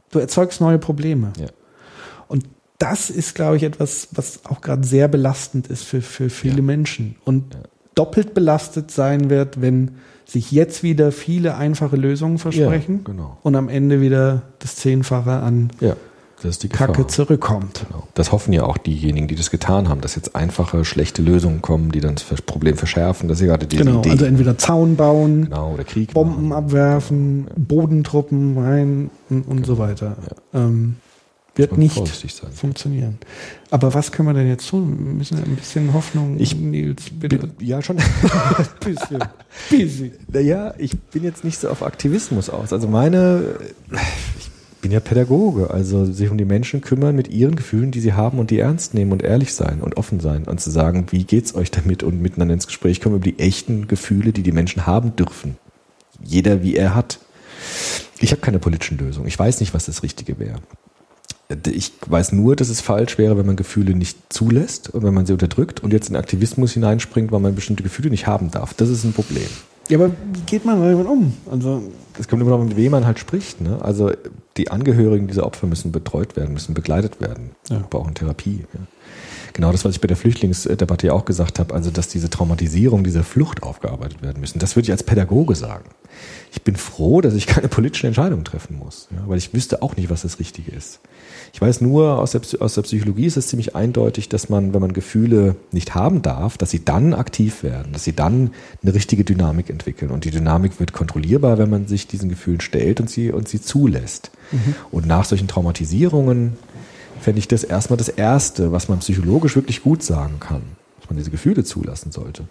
du erzeugst neue Probleme. Ja. Und das ist, glaube ich, etwas, was auch gerade sehr belastend ist für, für viele Ja. Menschen. Und doppelt belastet sein wird, wenn sich jetzt wieder viele einfache Lösungen versprechen genau. und am Ende wieder das Zehnfache an Ja. Kacke zurückkommt. Genau. Das hoffen ja auch diejenigen, die das getan haben, dass jetzt einfache, schlechte Lösungen kommen, die dann das Problem verschärfen. Das ist ja gerade diese Genau, Idee. also entweder Zaun bauen, genau. Bomben machen. abwerfen, Bodentruppen rein und, und so weiter. Ähm, wird nicht funktionieren. Aber was können wir denn jetzt tun? Wir müssen ein bisschen Hoffnung, Ich Nils, bitte. Bin, ja, schon. <laughs> bisschen. bisschen. naja, ich bin jetzt nicht so auf Aktivismus aus. Also meine, ich bin ja Pädagoge, also sich um die Menschen kümmern mit ihren Gefühlen, die sie haben und die ernst nehmen und ehrlich sein und offen sein und zu sagen, wie geht's euch damit und miteinander ins Gespräch kommen über die echten Gefühle, die die Menschen haben dürfen. Jeder wie er hat. Ich habe keine politischen Lösungen. Ich weiß nicht, was das Richtige wäre. Ich weiß nur, dass es falsch wäre, wenn man Gefühle nicht zulässt und wenn man sie unterdrückt und jetzt in Aktivismus hineinspringt, weil man bestimmte Gefühle nicht haben darf. Das ist ein Problem. Ja, aber wie geht man damit um? Also Es kommt immer noch, mit wem man halt spricht. Ne? Also die Angehörigen dieser Opfer müssen betreut werden, müssen begleitet werden, Ja. brauchen Therapie. Ja. Genau das, was ich bei der Flüchtlingsdebatte ja auch gesagt habe, also dass diese Traumatisierung, diese Flucht aufgearbeitet werden müssen. Das würde ich als Pädagoge sagen. Ich bin froh, dass ich keine politischen Entscheidungen treffen muss, ja, weil ich wüsste auch nicht, was das Richtige ist. Ich weiß nur, aus der, aus der Psychologie ist es ziemlich eindeutig, dass man, wenn man Gefühle nicht haben darf, dass sie dann aktiv werden, dass sie dann eine richtige Dynamik entwickeln. Und die Dynamik wird kontrollierbar, wenn man sich diesen Gefühlen stellt und sie, und sie zulässt. Und nach solchen Traumatisierungen fände ich das erstmal das Erste, was man psychologisch wirklich gut sagen kann, dass man diese Gefühle zulassen sollte.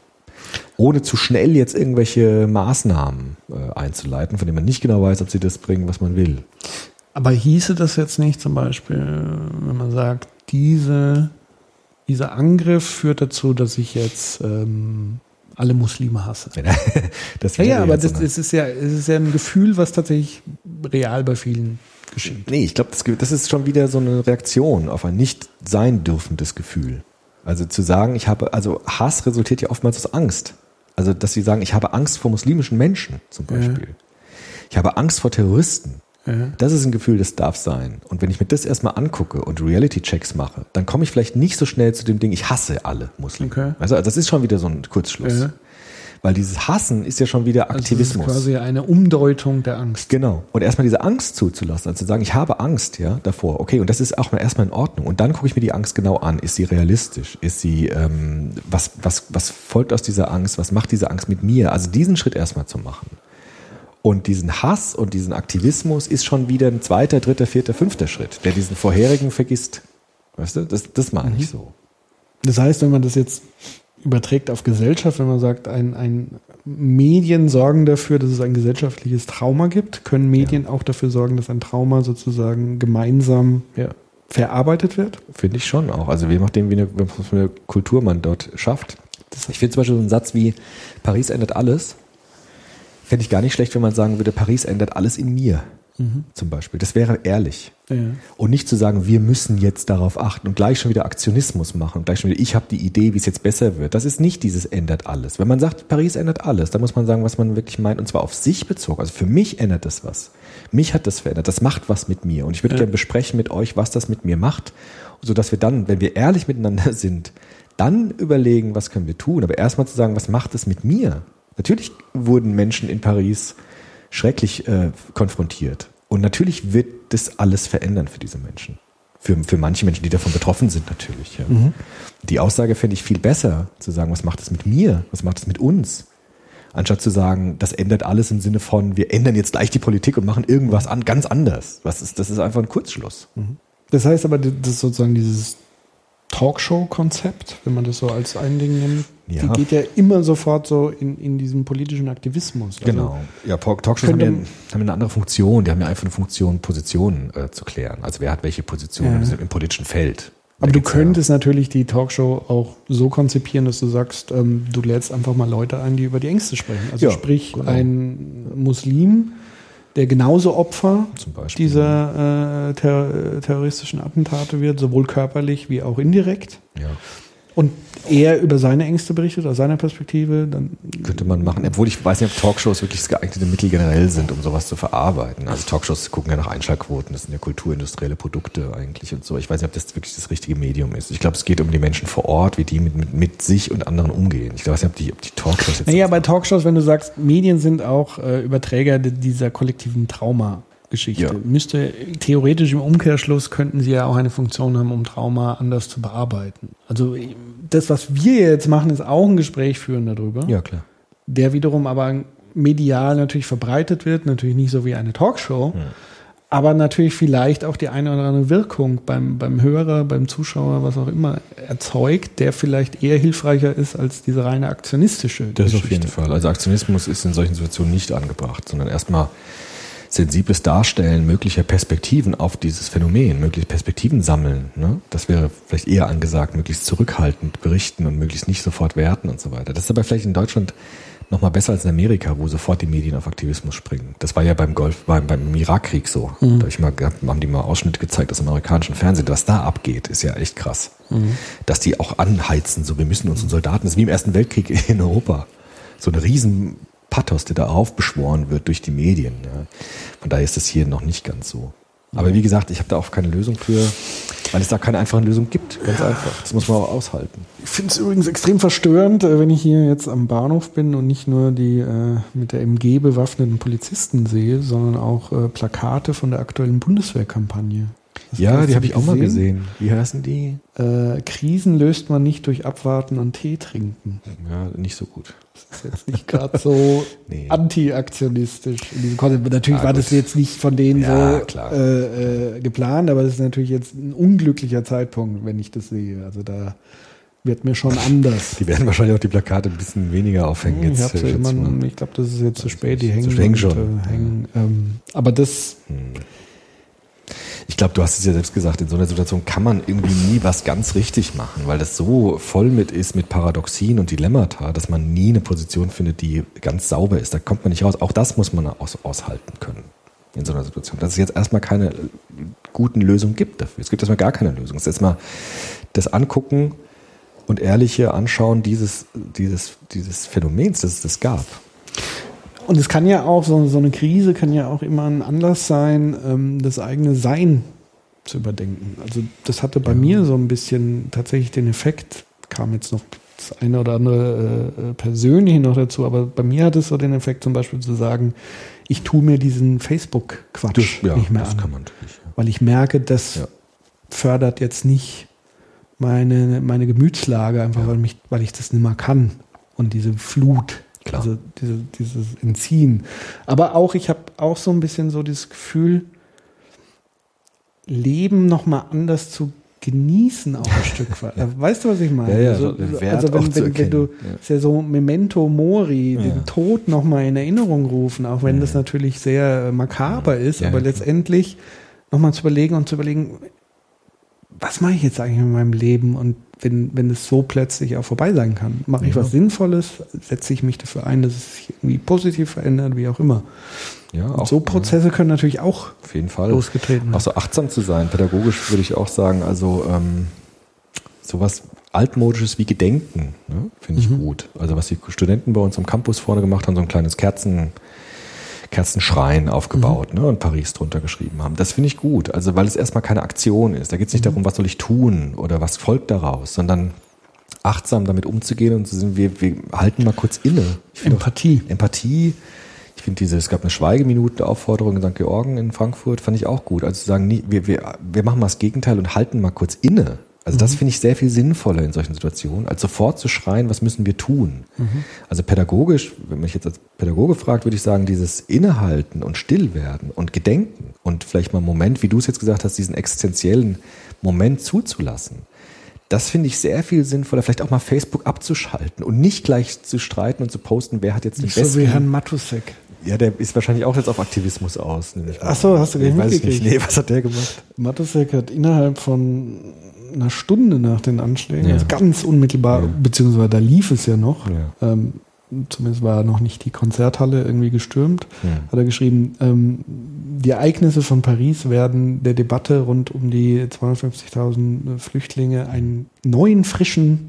Ohne zu schnell jetzt irgendwelche Maßnahmen äh, einzuleiten, von denen man nicht genau weiß, ob sie das bringen, was man will. Aber hieße das jetzt nicht zum Beispiel, wenn man sagt, diese, dieser Angriff führt dazu, dass ich jetzt ähm, alle Muslime hasse? <laughs> das Ja, ja, aber das, das ist ja, es ist ja ein Gefühl, was tatsächlich real bei vielen geschieht. Nee, ich glaube, das, das ist schon wieder so eine Reaktion auf ein nicht sein dürfendes Gefühl. Also zu sagen, ich habe, also Hass resultiert ja oftmals aus Angst. Also, dass sie sagen, ich habe Angst vor muslimischen Menschen zum Ja. Beispiel. Ich habe Angst vor Terroristen. Ja. Das ist ein Gefühl, das darf sein. Und wenn ich mir das erstmal angucke und Reality-Checks mache, dann komme ich vielleicht nicht so schnell zu dem Ding, ich hasse alle Muslime. Okay. Also, das ist schon wieder so ein Kurzschluss. Ja. Weil dieses Hassen ist ja schon wieder Also Aktivismus. Das ist quasi eine Umdeutung der Angst. Genau. Und erstmal diese Angst zuzulassen, also zu sagen, ich habe Angst, ja, davor. Okay, und das ist auch mal erstmal in Ordnung. Und dann gucke ich mir die Angst genau an. Ist sie realistisch? Ist sie, ähm, was, was, was folgt aus dieser Angst? Was macht diese Angst mit mir? Also diesen Schritt erstmal zu machen. Und diesen Hass und diesen Aktivismus ist schon wieder ein zweiter, dritter, vierter, fünfter Schritt, der diesen vorherigen vergisst. Weißt du, das, das meine ich so. Das heißt, wenn man das jetzt überträgt auf Gesellschaft, wenn man sagt, ein, ein Medien sorgen dafür, dass es ein gesellschaftliches Trauma gibt, können Medien auch dafür sorgen, dass ein Trauma sozusagen gemeinsam Ja. verarbeitet wird? Finde ich schon auch. Also je nachdem, wie eine, eine Kultur man dort schafft. Ich finde zum Beispiel so einen Satz wie Paris ändert alles. Fände ich gar nicht schlecht, wenn man sagen würde, Paris ändert alles in mir. Zum Beispiel. Das wäre ehrlich. Ja. Und nicht zu sagen, wir müssen jetzt darauf achten und gleich schon wieder Aktionismus machen und gleich schon wieder, ich habe die Idee, wie es jetzt besser wird. Das ist nicht dieses ändert alles. Wenn man sagt, Paris ändert alles, dann muss man sagen, was man wirklich meint und zwar auf sich bezogen. Also für mich ändert das was. Mich hat das verändert. Das macht was mit mir und ich würde Ja. gerne besprechen mit euch, was das mit mir macht, sodass wir dann, wenn wir ehrlich miteinander <laughs> sind, dann überlegen, was können wir tun. Aber erstmal zu sagen, was macht es mit mir? Natürlich wurden Menschen in Paris schrecklich äh, konfrontiert. Und natürlich wird das alles verändern für diese Menschen. Für, für manche Menschen, die davon betroffen sind, natürlich. Ja. Die Aussage fände ich viel besser, zu sagen, was macht es mit mir? Was macht es mit uns? Anstatt zu sagen, das ändert alles im Sinne von, wir ändern jetzt gleich die Politik und machen irgendwas an, ganz anders. Was ist, das ist einfach ein Kurzschluss. Das heißt aber, das ist sozusagen dieses Talkshow-Konzept, wenn man das so als ein Ding nimmt, Ja. die geht ja immer sofort so in, in diesen politischen Aktivismus. Also, Genau. Ja, Talk- Talkshows haben ja, haben eine andere Funktion. Die haben ja einfach eine Funktion, Positionen äh, zu klären. Also wer hat welche Position Ja. im, politischen Feld. Aber Da du könntest natürlich die Talkshow auch so konzipieren, dass du sagst, ähm, du lädst einfach mal Leute ein, die über die Ängste sprechen. Also Ja, sprich, genau. ein Muslim, der genauso Opfer dieser äh, ter terroristischen Attentate wird, sowohl körperlich wie auch indirekt. Ja. Und er über seine Ängste berichtet, aus seiner Perspektive, dann Könnte man machen, obwohl ich weiß nicht, ob Talkshows wirklich das geeignete Mittel generell sind, um sowas zu verarbeiten. Also Talkshows gucken ja nach Einschaltquoten, das sind ja kulturindustrielle Produkte eigentlich und so. Ich weiß nicht, ob das wirklich das richtige Medium ist. Ich glaube, es geht um die Menschen vor Ort, wie die mit, mit, mit sich und anderen umgehen. Ich weiß nicht, ob die, ob die Talkshows jetzt. Naja, bei Talkshows, wenn du sagst, Medien sind auch äh, Überträger di- dieser kollektiven Trauma-Geschichte. Ja. Müsste theoretisch im Umkehrschluss könnten sie ja auch eine Funktion haben, um Trauma anders zu bearbeiten. Also das, was wir jetzt machen, ist auch ein Gespräch führen darüber, ja, klar. der wiederum aber medial natürlich verbreitet wird, natürlich nicht so wie eine Talkshow, aber natürlich vielleicht auch die eine oder andere Wirkung beim, beim Hörer, beim Zuschauer, was auch immer, erzeugt, der vielleicht eher hilfreicher ist als diese reine aktionistische Das auf Geschichte. jeden Fall. Also Aktionismus ist in solchen Situationen nicht angebracht, sondern erstmal sensibles Darstellen möglicher Perspektiven auf dieses Phänomen, mögliche Perspektiven sammeln. Ne? Das wäre vielleicht eher angesagt, möglichst zurückhaltend berichten und möglichst nicht sofort werten und so weiter. Das ist aber vielleicht in Deutschland noch mal besser als in Amerika, wo sofort die Medien auf Aktivismus springen. Das war ja beim Golf, beim, beim Irakkrieg so. Mhm. Da hab ich mal, haben die mal Ausschnitte gezeigt aus amerikanischen Fernsehen. Was da abgeht, ist ja echt krass. Mhm. Dass die auch anheizen, so wir müssen unseren Soldaten, das ist wie im Ersten Weltkrieg in Europa. So ein riesen Pathos, der da aufbeschworen wird durch die Medien. Ja. Von daher ist das hier noch nicht ganz so. Aber wie gesagt, ich habe da auch keine Lösung für, weil es da keine einfachen Lösung gibt. Ganz einfach. Das muss man auch aushalten. Ich finde es übrigens extrem verstörend, äh, wenn ich hier jetzt am Bahnhof bin und nicht nur die äh, mit der MG bewaffneten Polizisten sehe, sondern auch äh, Plakate von der aktuellen Bundeswehrkampagne. Hast Ja, das die habe ich auch mal gesehen? Wie heißen die? Äh, Krisen löst man nicht durch Abwarten und Tee trinken. Ja, nicht so gut. Das ist jetzt nicht gerade so <laughs> Nee. anti-aktionistisch in diesem Kontext. Natürlich Ah, war das jetzt nicht von denen Ja, so äh, äh, geplant, aber es ist natürlich jetzt ein unglücklicher Zeitpunkt, wenn ich das sehe. Also da wird mir schon <laughs> anders. Die werden wahrscheinlich auch die Plakate ein bisschen weniger aufhängen ich jetzt. immer, mal. ich glaube, das ist jetzt zu spät, die Zu hängen, spät und, schon. Äh, hängen. Ähm, aber das, Ich glaube, du hast es ja selbst gesagt, in so einer Situation kann man irgendwie nie was ganz richtig machen, weil das so voll mit ist mit Paradoxien und Dilemmata, dass man nie eine Position findet, die ganz sauber ist. Da kommt man nicht raus. Auch das muss man aus, aushalten können in so einer Situation. Dass es jetzt erstmal keine äh, guten Lösungen gibt dafür. Es gibt erstmal gar keine Lösung. Es ist erstmal das Angucken und ehrliche Anschauen dieses, dieses, dieses Phänomens, das es das gab. Und es kann ja auch, so, so eine Krise kann ja auch immer ein Anlass sein, ähm, das eigene Sein zu überdenken. Also das hatte bei mir so ein bisschen tatsächlich den Effekt, kam jetzt noch das eine oder andere äh, äh, persönlich noch dazu, aber bei mir hat es so den Effekt zum Beispiel zu sagen, ich tue mir diesen Facebook-Quatsch nicht mehr das an. kann man natürlich. Ja. weil ich merke, das Ja. fördert jetzt nicht meine, meine Gemütslage, einfach weil, mich, weil ich das nicht mehr kann. Und diese Flut, Klar. Also diese, dieses Entziehen. Aber auch, ich habe auch so ein bisschen so dieses Gefühl, Leben nochmal anders zu genießen auch ein Stück <laughs> weit. Weißt du, was ich meine? Ja, ja, also, Wert also auch wenn, wenn, wenn du. Ja. ist ja so Memento Mori, Ja. den Tod nochmal in Erinnerung rufen, auch wenn das natürlich sehr äh, makaber ist, Ja, aber ja, letztendlich nochmal zu überlegen und zu überlegen, was mache ich jetzt eigentlich mit meinem Leben und wenn, wenn es so plötzlich auch vorbei sein kann, mache ich Ja. was Sinnvolles, setze ich mich dafür ein, dass es sich irgendwie positiv verändert, wie auch immer. Ja, Und so Prozesse können natürlich auch Auf jeden Fall. losgetreten Auch werden. so achtsam zu sein, pädagogisch würde ich auch sagen, also ähm, sowas altmodisches wie Gedenken, ne, finde ich gut. Also was die Studenten bei uns am Campus vorne gemacht haben, so ein kleines Kerzen, Kerzenschrein aufgebaut ne, und Paris drunter geschrieben haben. Das finde ich gut. Also weil es erstmal keine Aktion ist. Da geht es nicht darum, was soll ich tun oder was folgt daraus, sondern achtsam damit umzugehen und zu sehen, wir, wir halten mal kurz inne. Finde auch- Empathie. Empathie. Ich finde diese, es gab eine Schweigeminute-Aufforderung in St. Georgen in Frankfurt, fand ich auch gut. Also zu sagen, wir, wir, wir machen mal das Gegenteil und halten mal kurz inne. Also das finde ich sehr viel sinnvoller in solchen Situationen, als sofort zu schreien, was müssen wir tun. Also pädagogisch, wenn mich jetzt als Pädagoge fragt, würde ich sagen, dieses Innehalten und Stillwerden und Gedenken und vielleicht mal einen Moment, wie du es jetzt gesagt hast, diesen existenziellen Moment zuzulassen. Das finde ich sehr viel sinnvoller, vielleicht auch mal Facebook abzuschalten und nicht gleich zu streiten und zu posten, wer hat jetzt den Nicht so besten. wie Herrn Matusek. ja, der ist wahrscheinlich auch jetzt auf Aktivismus aus. Ach so, hast du gar nicht weiß ich nicht. Nee, was hat der gemacht? Matusek hat innerhalb von einer Stunde nach den Anschlägen, Ja. also ganz unmittelbar, Ja. beziehungsweise da lief es ja noch, Ja. ähm, zumindest war noch nicht die Konzerthalle irgendwie gestürmt, hat er geschrieben, ähm, die Ereignisse von Paris werden der Debatte rund um die 250.000 Flüchtlinge einen neuen, frischen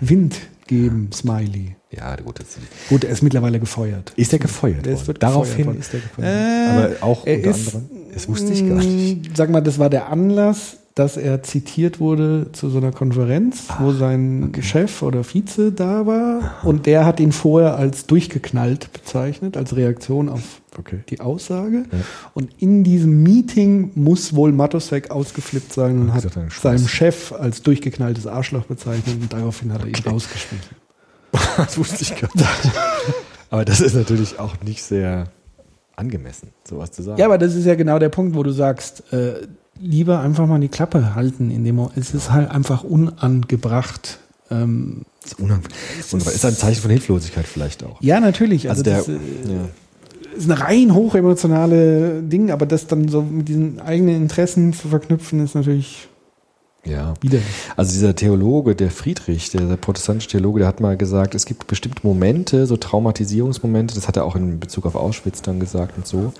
Wind geben, Smiley. Ja, gut. Gut, er ist mittlerweile gefeuert. ist er gefeuert worden? wird Daraufhin gefeuert ist er gefeuert Äh. Aber auch er unter ist- anderem. Das wusste ich gar nicht. Sag mal, das war der Anlass, dass er zitiert wurde zu so einer Konferenz, wo sein Chef oder Vize da war. Und der hat ihn vorher als durchgeknallt bezeichnet, als Reaktion auf Okay. die Aussage. Ja. Und in diesem Meeting muss wohl Matusek ausgeflippt sein und Hat seinem Chef als durchgeknalltes Arschloch bezeichnet und daraufhin hat er ihn rausgeschmissen. <laughs> Das wusste ich gar nicht. Aber das ist natürlich auch nicht sehr angemessen, sowas zu sagen. Ja, aber das ist ja genau der Punkt, wo du sagst, äh, lieber einfach mal die Klappe halten. In dem Mo- es ist halt einfach unangebracht. Ähm, ist unangenehm. Und ist ein Zeichen von Hilflosigkeit vielleicht auch. ja, natürlich. Also Also, der, das, äh, ja. ist eine rein hochemotionale Ding, aber das dann so mit diesen eigenen Interessen zu verknüpfen, ist natürlich Ja. widerlich. Also dieser Theologe, der Friedrich, der, der protestantische Theologe, der hat mal gesagt, es gibt bestimmte Momente, so Traumatisierungsmomente, das hat er auch in Bezug auf Auschwitz dann gesagt und so.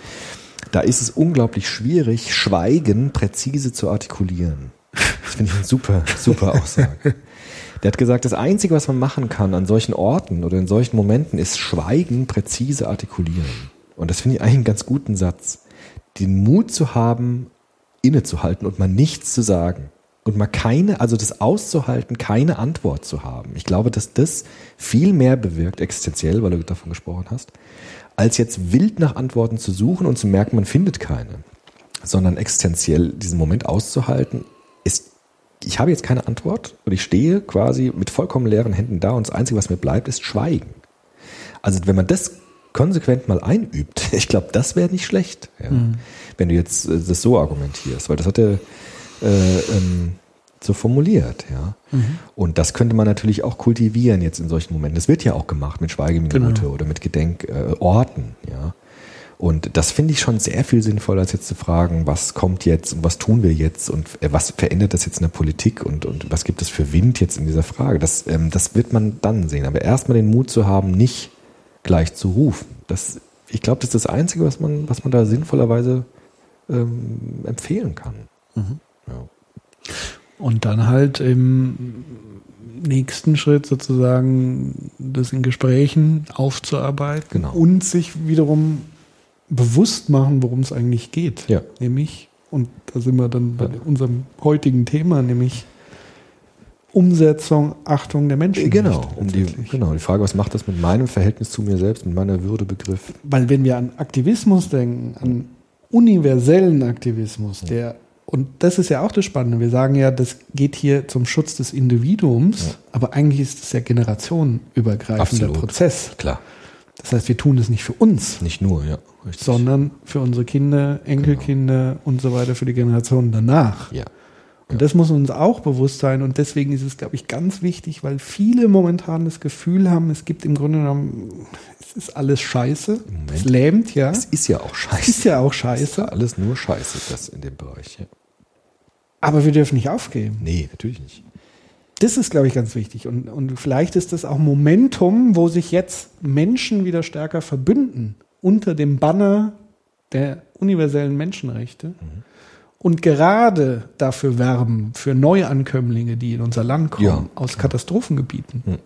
Da ist es unglaublich schwierig, Schweigen präzise zu artikulieren. Das finde ich eine super, super Aussage. Der hat gesagt, das Einzige, was man machen kann an solchen Orten oder in solchen Momenten, ist Schweigen präzise artikulieren. Und das finde ich eigentlich einen ganz guten Satz. Den Mut zu haben, innezuhalten und mal nichts zu sagen. Und mal keine, also das auszuhalten, keine Antwort zu haben. Ich glaube, dass das viel mehr bewirkt, existenziell, weil du davon gesprochen hast, als jetzt wild nach Antworten zu suchen und zu merken, man findet keine. Sondern existenziell diesen Moment auszuhalten, ist, ich habe jetzt keine Antwort und ich stehe quasi mit vollkommen leeren Händen da und das Einzige, was mir bleibt, ist Schweigen. Also wenn man das konsequent mal einübt, <laughs> ich glaube, das wäre nicht schlecht, ja. wenn du jetzt äh, das so argumentierst, weil das hat er äh, ähm, so formuliert, ja. Und das könnte man natürlich auch kultivieren jetzt in solchen Momenten. Das wird ja auch gemacht mit Schweigeminute Genau. oder mit Gedenkorten, äh, ja. Und das finde ich schon sehr viel sinnvoller, als jetzt zu fragen, was kommt jetzt und was tun wir jetzt und äh, was verändert das jetzt in der Politik und, und was gibt es für Wind jetzt in dieser Frage. Das, ähm, das wird man dann sehen. Aber erstmal den Mut zu haben, nicht gleich zu rufen. Das, ich glaube, das ist das Einzige, was man, was man da sinnvollerweise ähm, empfehlen kann. Ja. Und dann halt im nächsten Schritt sozusagen das in Gesprächen aufzuarbeiten Genau. und sich wiederum bewusst machen, worum es eigentlich geht. Ja. Nämlich, und da sind wir dann bei Ja. unserem heutigen Thema, nämlich Umsetzung, Achtung der Menschen. Genau, um die, genau. Die Frage, was macht das mit meinem Verhältnis zu mir selbst, mit meiner Würdebegriff? Weil wenn wir an Aktivismus denken, an universellen Aktivismus, der und das ist ja auch das Spannende. Wir sagen ja, das geht hier zum Schutz des Individuums, Ja. aber eigentlich ist es ja generationenübergreifender Absolut. Prozess. Klar, Das heißt, wir tun es nicht für uns, nicht nur, ja. Richtig. sondern für unsere Kinder, Enkelkinder und so weiter, für die Generationen danach. Ja. Und das muss uns auch bewusst sein. Und deswegen ist es, glaube ich, ganz wichtig, weil viele momentan das Gefühl haben, es gibt im Grunde genommen, es ist alles scheiße. Moment. Es lähmt, ja. Es ist ja auch Es scheiße. ist ja auch Es ist scheiße. alles nur scheiße, das in dem Bereich. Ja. Aber wir dürfen nicht aufgeben. Nee, natürlich nicht. Das ist, glaube ich, ganz wichtig. Und, und vielleicht ist das auch Momentum, wo sich jetzt Menschen wieder stärker verbünden unter dem Banner der universellen Menschenrechte und gerade dafür werben, für Neuankömmlinge, die in unser Land kommen, Ja, aus Katastrophengebieten, Hm.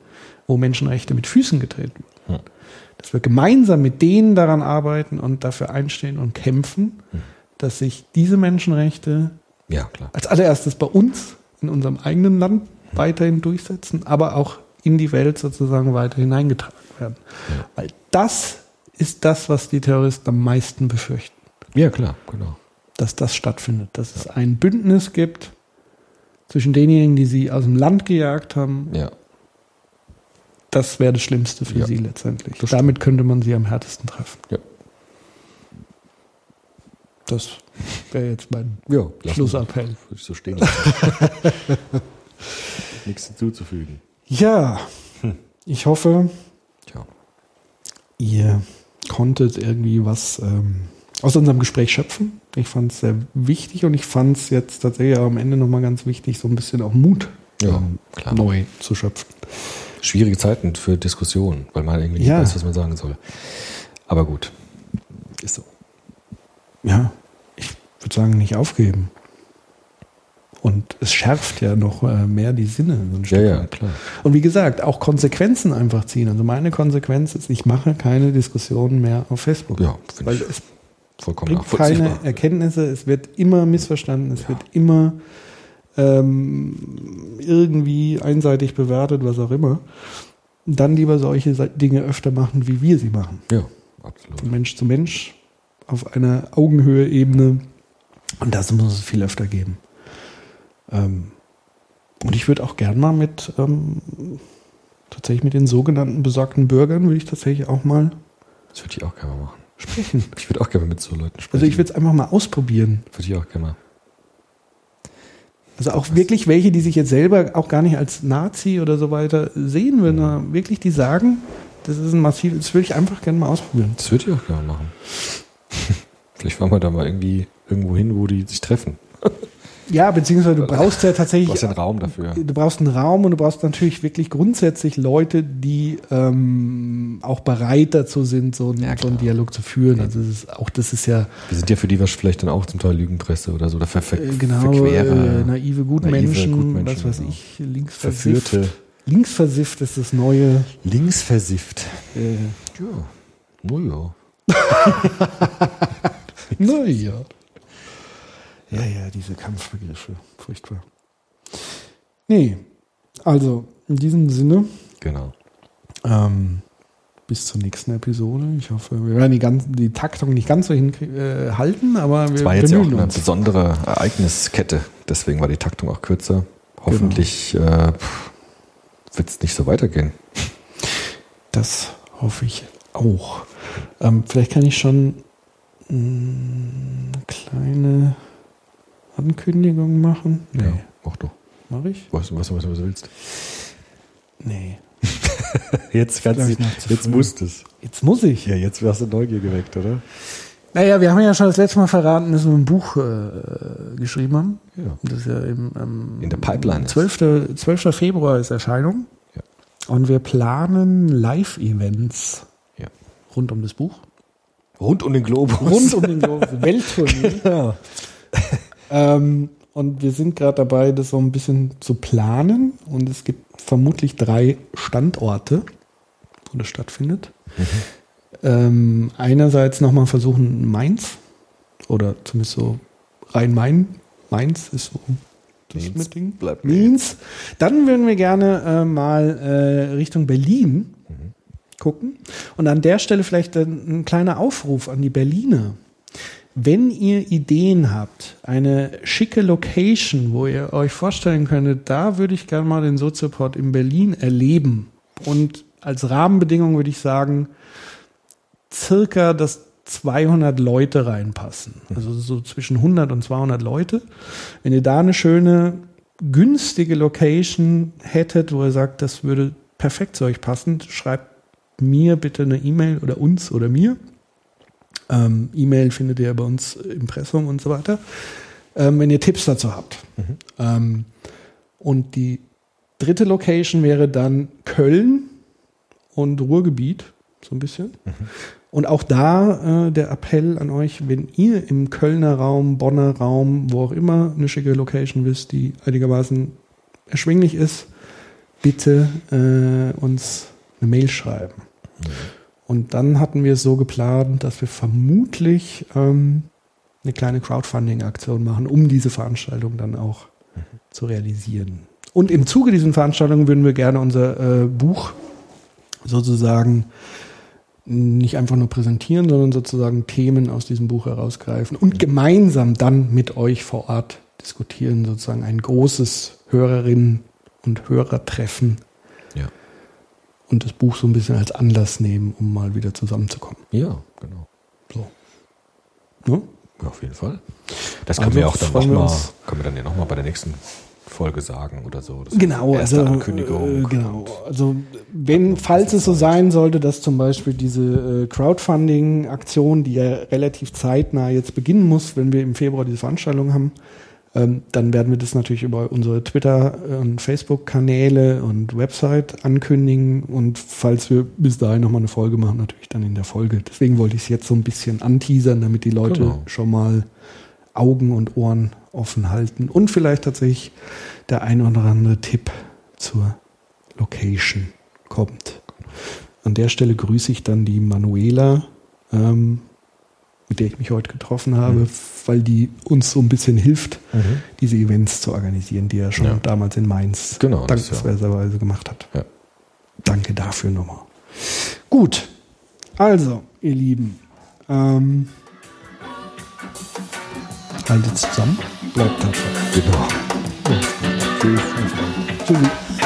wo Menschenrechte mit Füßen getreten werden. Hm. Dass wir gemeinsam mit denen daran arbeiten und dafür einstehen und kämpfen, Hm. dass sich diese Menschenrechte Ja, klar. als allererstes bei uns, in unserem eigenen Land weiterhin durchsetzen, aber auch in die Welt sozusagen weiter hineingetragen werden. Weil das ist das, was die Terroristen am meisten befürchten, Ja, klar, genau. dass das stattfindet, dass es ein Bündnis gibt zwischen denjenigen, die sie aus dem Land gejagt haben. Ja. Das wäre das Schlimmste für Ja, sie letztendlich. Damit könnte man sie am härtesten treffen. Ja. Das wäre jetzt mein Ja, Schlussappell. Ich so stehen lassen. <laughs> Nichts hinzuzufügen. Ja, ich hoffe, Tja. ihr konntet irgendwie was ähm, aus unserem Gespräch schöpfen. Ich fand es sehr wichtig und ich fand es jetzt tatsächlich am Ende nochmal ganz wichtig, so ein bisschen auch Mut Ja, ähm, neu zu schöpfen. Schwierige Zeiten für Diskussionen, weil man irgendwie nicht Ja. weiß, was man sagen soll. Aber gut. Ist so. Ja, würde sagen, nicht aufgeben. Und es schärft ja noch äh, mehr die Sinne. So ein Ja, Stück ja, klar. Und wie gesagt, auch Konsequenzen einfach ziehen. Also meine Konsequenz ist, ich mache keine Diskussionen mehr auf Facebook. Ja, finde Weil ich es vollkommen bringt keine. Erkenntnisse, es wird immer missverstanden, es Ja. wird immer ähm, irgendwie einseitig bewertet, was auch immer. Dann lieber solche Dinge öfter machen, wie wir sie machen. Ja, absolut. Von Mensch zu Mensch, auf einer Augenhöhe-Ebene. Und das muss es viel öfter geben. Ähm, und ich würde auch gern mal mit, ähm, tatsächlich mit den sogenannten besorgten Bürgern, würde ich tatsächlich auch mal Das würde ich auch gerne mal machen. sprechen. Ich würde auch gerne mit so Leuten sprechen. Also ich würde es einfach mal ausprobieren. Würde ich auch gerne mal. Also auch wirklich welche, die sich jetzt selber auch gar nicht als Nazi oder so weiter sehen würden, sondern wirklich die sagen, Das ist ein massives, das würde ich einfach gerne mal ausprobieren. Das würde ich auch gerne machen. <laughs> Vielleicht fahren wir da mal irgendwie irgendwo hin, wo die sich treffen. Ja, beziehungsweise du brauchst ja Du tatsächlich. hast ja einen Raum dafür. Du brauchst einen Raum und du brauchst natürlich wirklich grundsätzlich Leute, die ähm, auch bereit dazu sind, so einen, Ja, so einen. Dialog zu führen. Also das ist, auch das ist ja Wir sind ja für die was vielleicht dann auch zum Teil Lügenpresse oder so. Oder ver ver äh, genau verquere, äh, naive Gutmenschen, naive Gutmenschen, was weiß genau. ich, linksversifft. verführte, Linksversifft ist das neue. linksversifft. Äh, Ja, naja. <laughs> naja. Ja, ja, diese Kampfbegriffe. Furchtbar. Nee, also in diesem Sinne, Genau. ähm, bis zur nächsten Episode. Ich hoffe, wir werden die, ganzen, die Taktung nicht ganz so hinhalten, äh, halten, aber wir Es war jetzt ja auch eine uns. besondere Ereigniskette. Deswegen war die Taktung auch kürzer. Hoffentlich äh, wird es nicht so weitergehen. Das hoffe ich auch. Ähm, vielleicht kann ich schon eine kleine Ankündigung machen. Nee, Ja, mach du. mache ich? Was, was, was, was du willst. Nee. <laughs> Jetzt kannst du, jetzt früh. musst es. Jetzt muss ich. Ja, jetzt hast du Neugier geweckt, oder? Naja, wir haben ja schon das letzte Mal verraten, dass wir ein Buch äh, geschrieben haben. Ja. Das ist ja im, ähm, In der Pipeline ist. 12. 12. Februar ist Erscheinung. Ja. Und wir planen Live-Events Ja. rund um das Buch. Rund um den Globus. Rund um den Globus. <laughs> Welttournee. ja. Ähm, und wir sind gerade dabei, das so ein bisschen zu planen. Und es gibt vermutlich drei Standorte, wo das stattfindet. Ähm, einerseits nochmal versuchen Mainz oder zumindest so Rhein-Main. Mainz ist so das Mainz Ding. bleibt Mainz. Dann würden wir gerne äh, mal äh, Richtung Berlin gucken. Und an der Stelle vielleicht ein, ein kleiner Aufruf an die Berliner. Wenn ihr Ideen habt, eine schicke Location, wo ihr euch vorstellen könntet, da würde ich gerne mal den Soziopod in Berlin erleben. Und als Rahmenbedingung würde ich sagen, circa, dass 200 Leute reinpassen. Also so zwischen 100 und 200 Leute. Wenn ihr da eine schöne, günstige Location hättet, wo ihr sagt, das würde perfekt zu euch passen, schreibt mir bitte eine E-Mail oder uns oder mir. Ähm, E-Mail findet ihr bei uns im Impressum und so weiter. Ähm, wenn ihr Tipps dazu habt. Ähm, und die dritte Location wäre dann Köln und Ruhrgebiet, so ein bisschen. Und auch da äh, der Appell an euch, wenn ihr im Kölner Raum, Bonner Raum, wo auch immer eine schicke Location wisst, die einigermaßen erschwinglich ist, bitte äh, uns eine Mail schreiben. Und dann hatten wir es so geplant, dass wir vermutlich ähm, eine kleine Crowdfunding-Aktion machen, um diese Veranstaltung dann auch zu realisieren. Und im Zuge dieser Veranstaltung würden wir gerne unser äh, Buch sozusagen nicht einfach nur präsentieren, sondern sozusagen Themen aus diesem Buch herausgreifen und gemeinsam dann mit euch vor Ort diskutieren, sozusagen ein großes Hörerinnen- und Hörertreffen. Und das Buch so ein bisschen als Anlass nehmen, um mal wieder zusammenzukommen. Ja, genau. So. Ne? Ja, auf jeden Fall. Das können Also wir auch dann nochmal, können wir dann ja nochmal bei der nächsten Folge sagen oder so. Genau, also, Ankündigung. äh, genau. Also wenn, falls es so sein sollte, dass zum Beispiel diese äh, Crowdfunding-Aktion, die ja relativ zeitnah jetzt beginnen muss, wenn wir im Februar diese Veranstaltung haben, ähm, dann werden wir das natürlich über unsere Twitter- und Facebook-Kanäle und Website ankündigen und falls wir bis dahin nochmal eine Folge machen, natürlich dann in der Folge. Deswegen wollte ich es jetzt so ein bisschen anteasern, damit die Leute Genau. schon mal Augen und Ohren offen halten und vielleicht tatsächlich der ein oder andere Tipp zur Location kommt. An der Stelle grüße ich dann die Manuela, ähm, mit der ich mich heute getroffen habe, Mhm. weil die uns so ein bisschen hilft, Mhm. diese Events zu organisieren, die er schon Ja. damals in Mainz Genau, ist ja- dankenswerterweise gemacht hat. Ja. Danke dafür nochmal. Gut, also, ihr Lieben, ähm, haltet zusammen, bleibt tapfer. Genau. Tschüss. Tschüssi.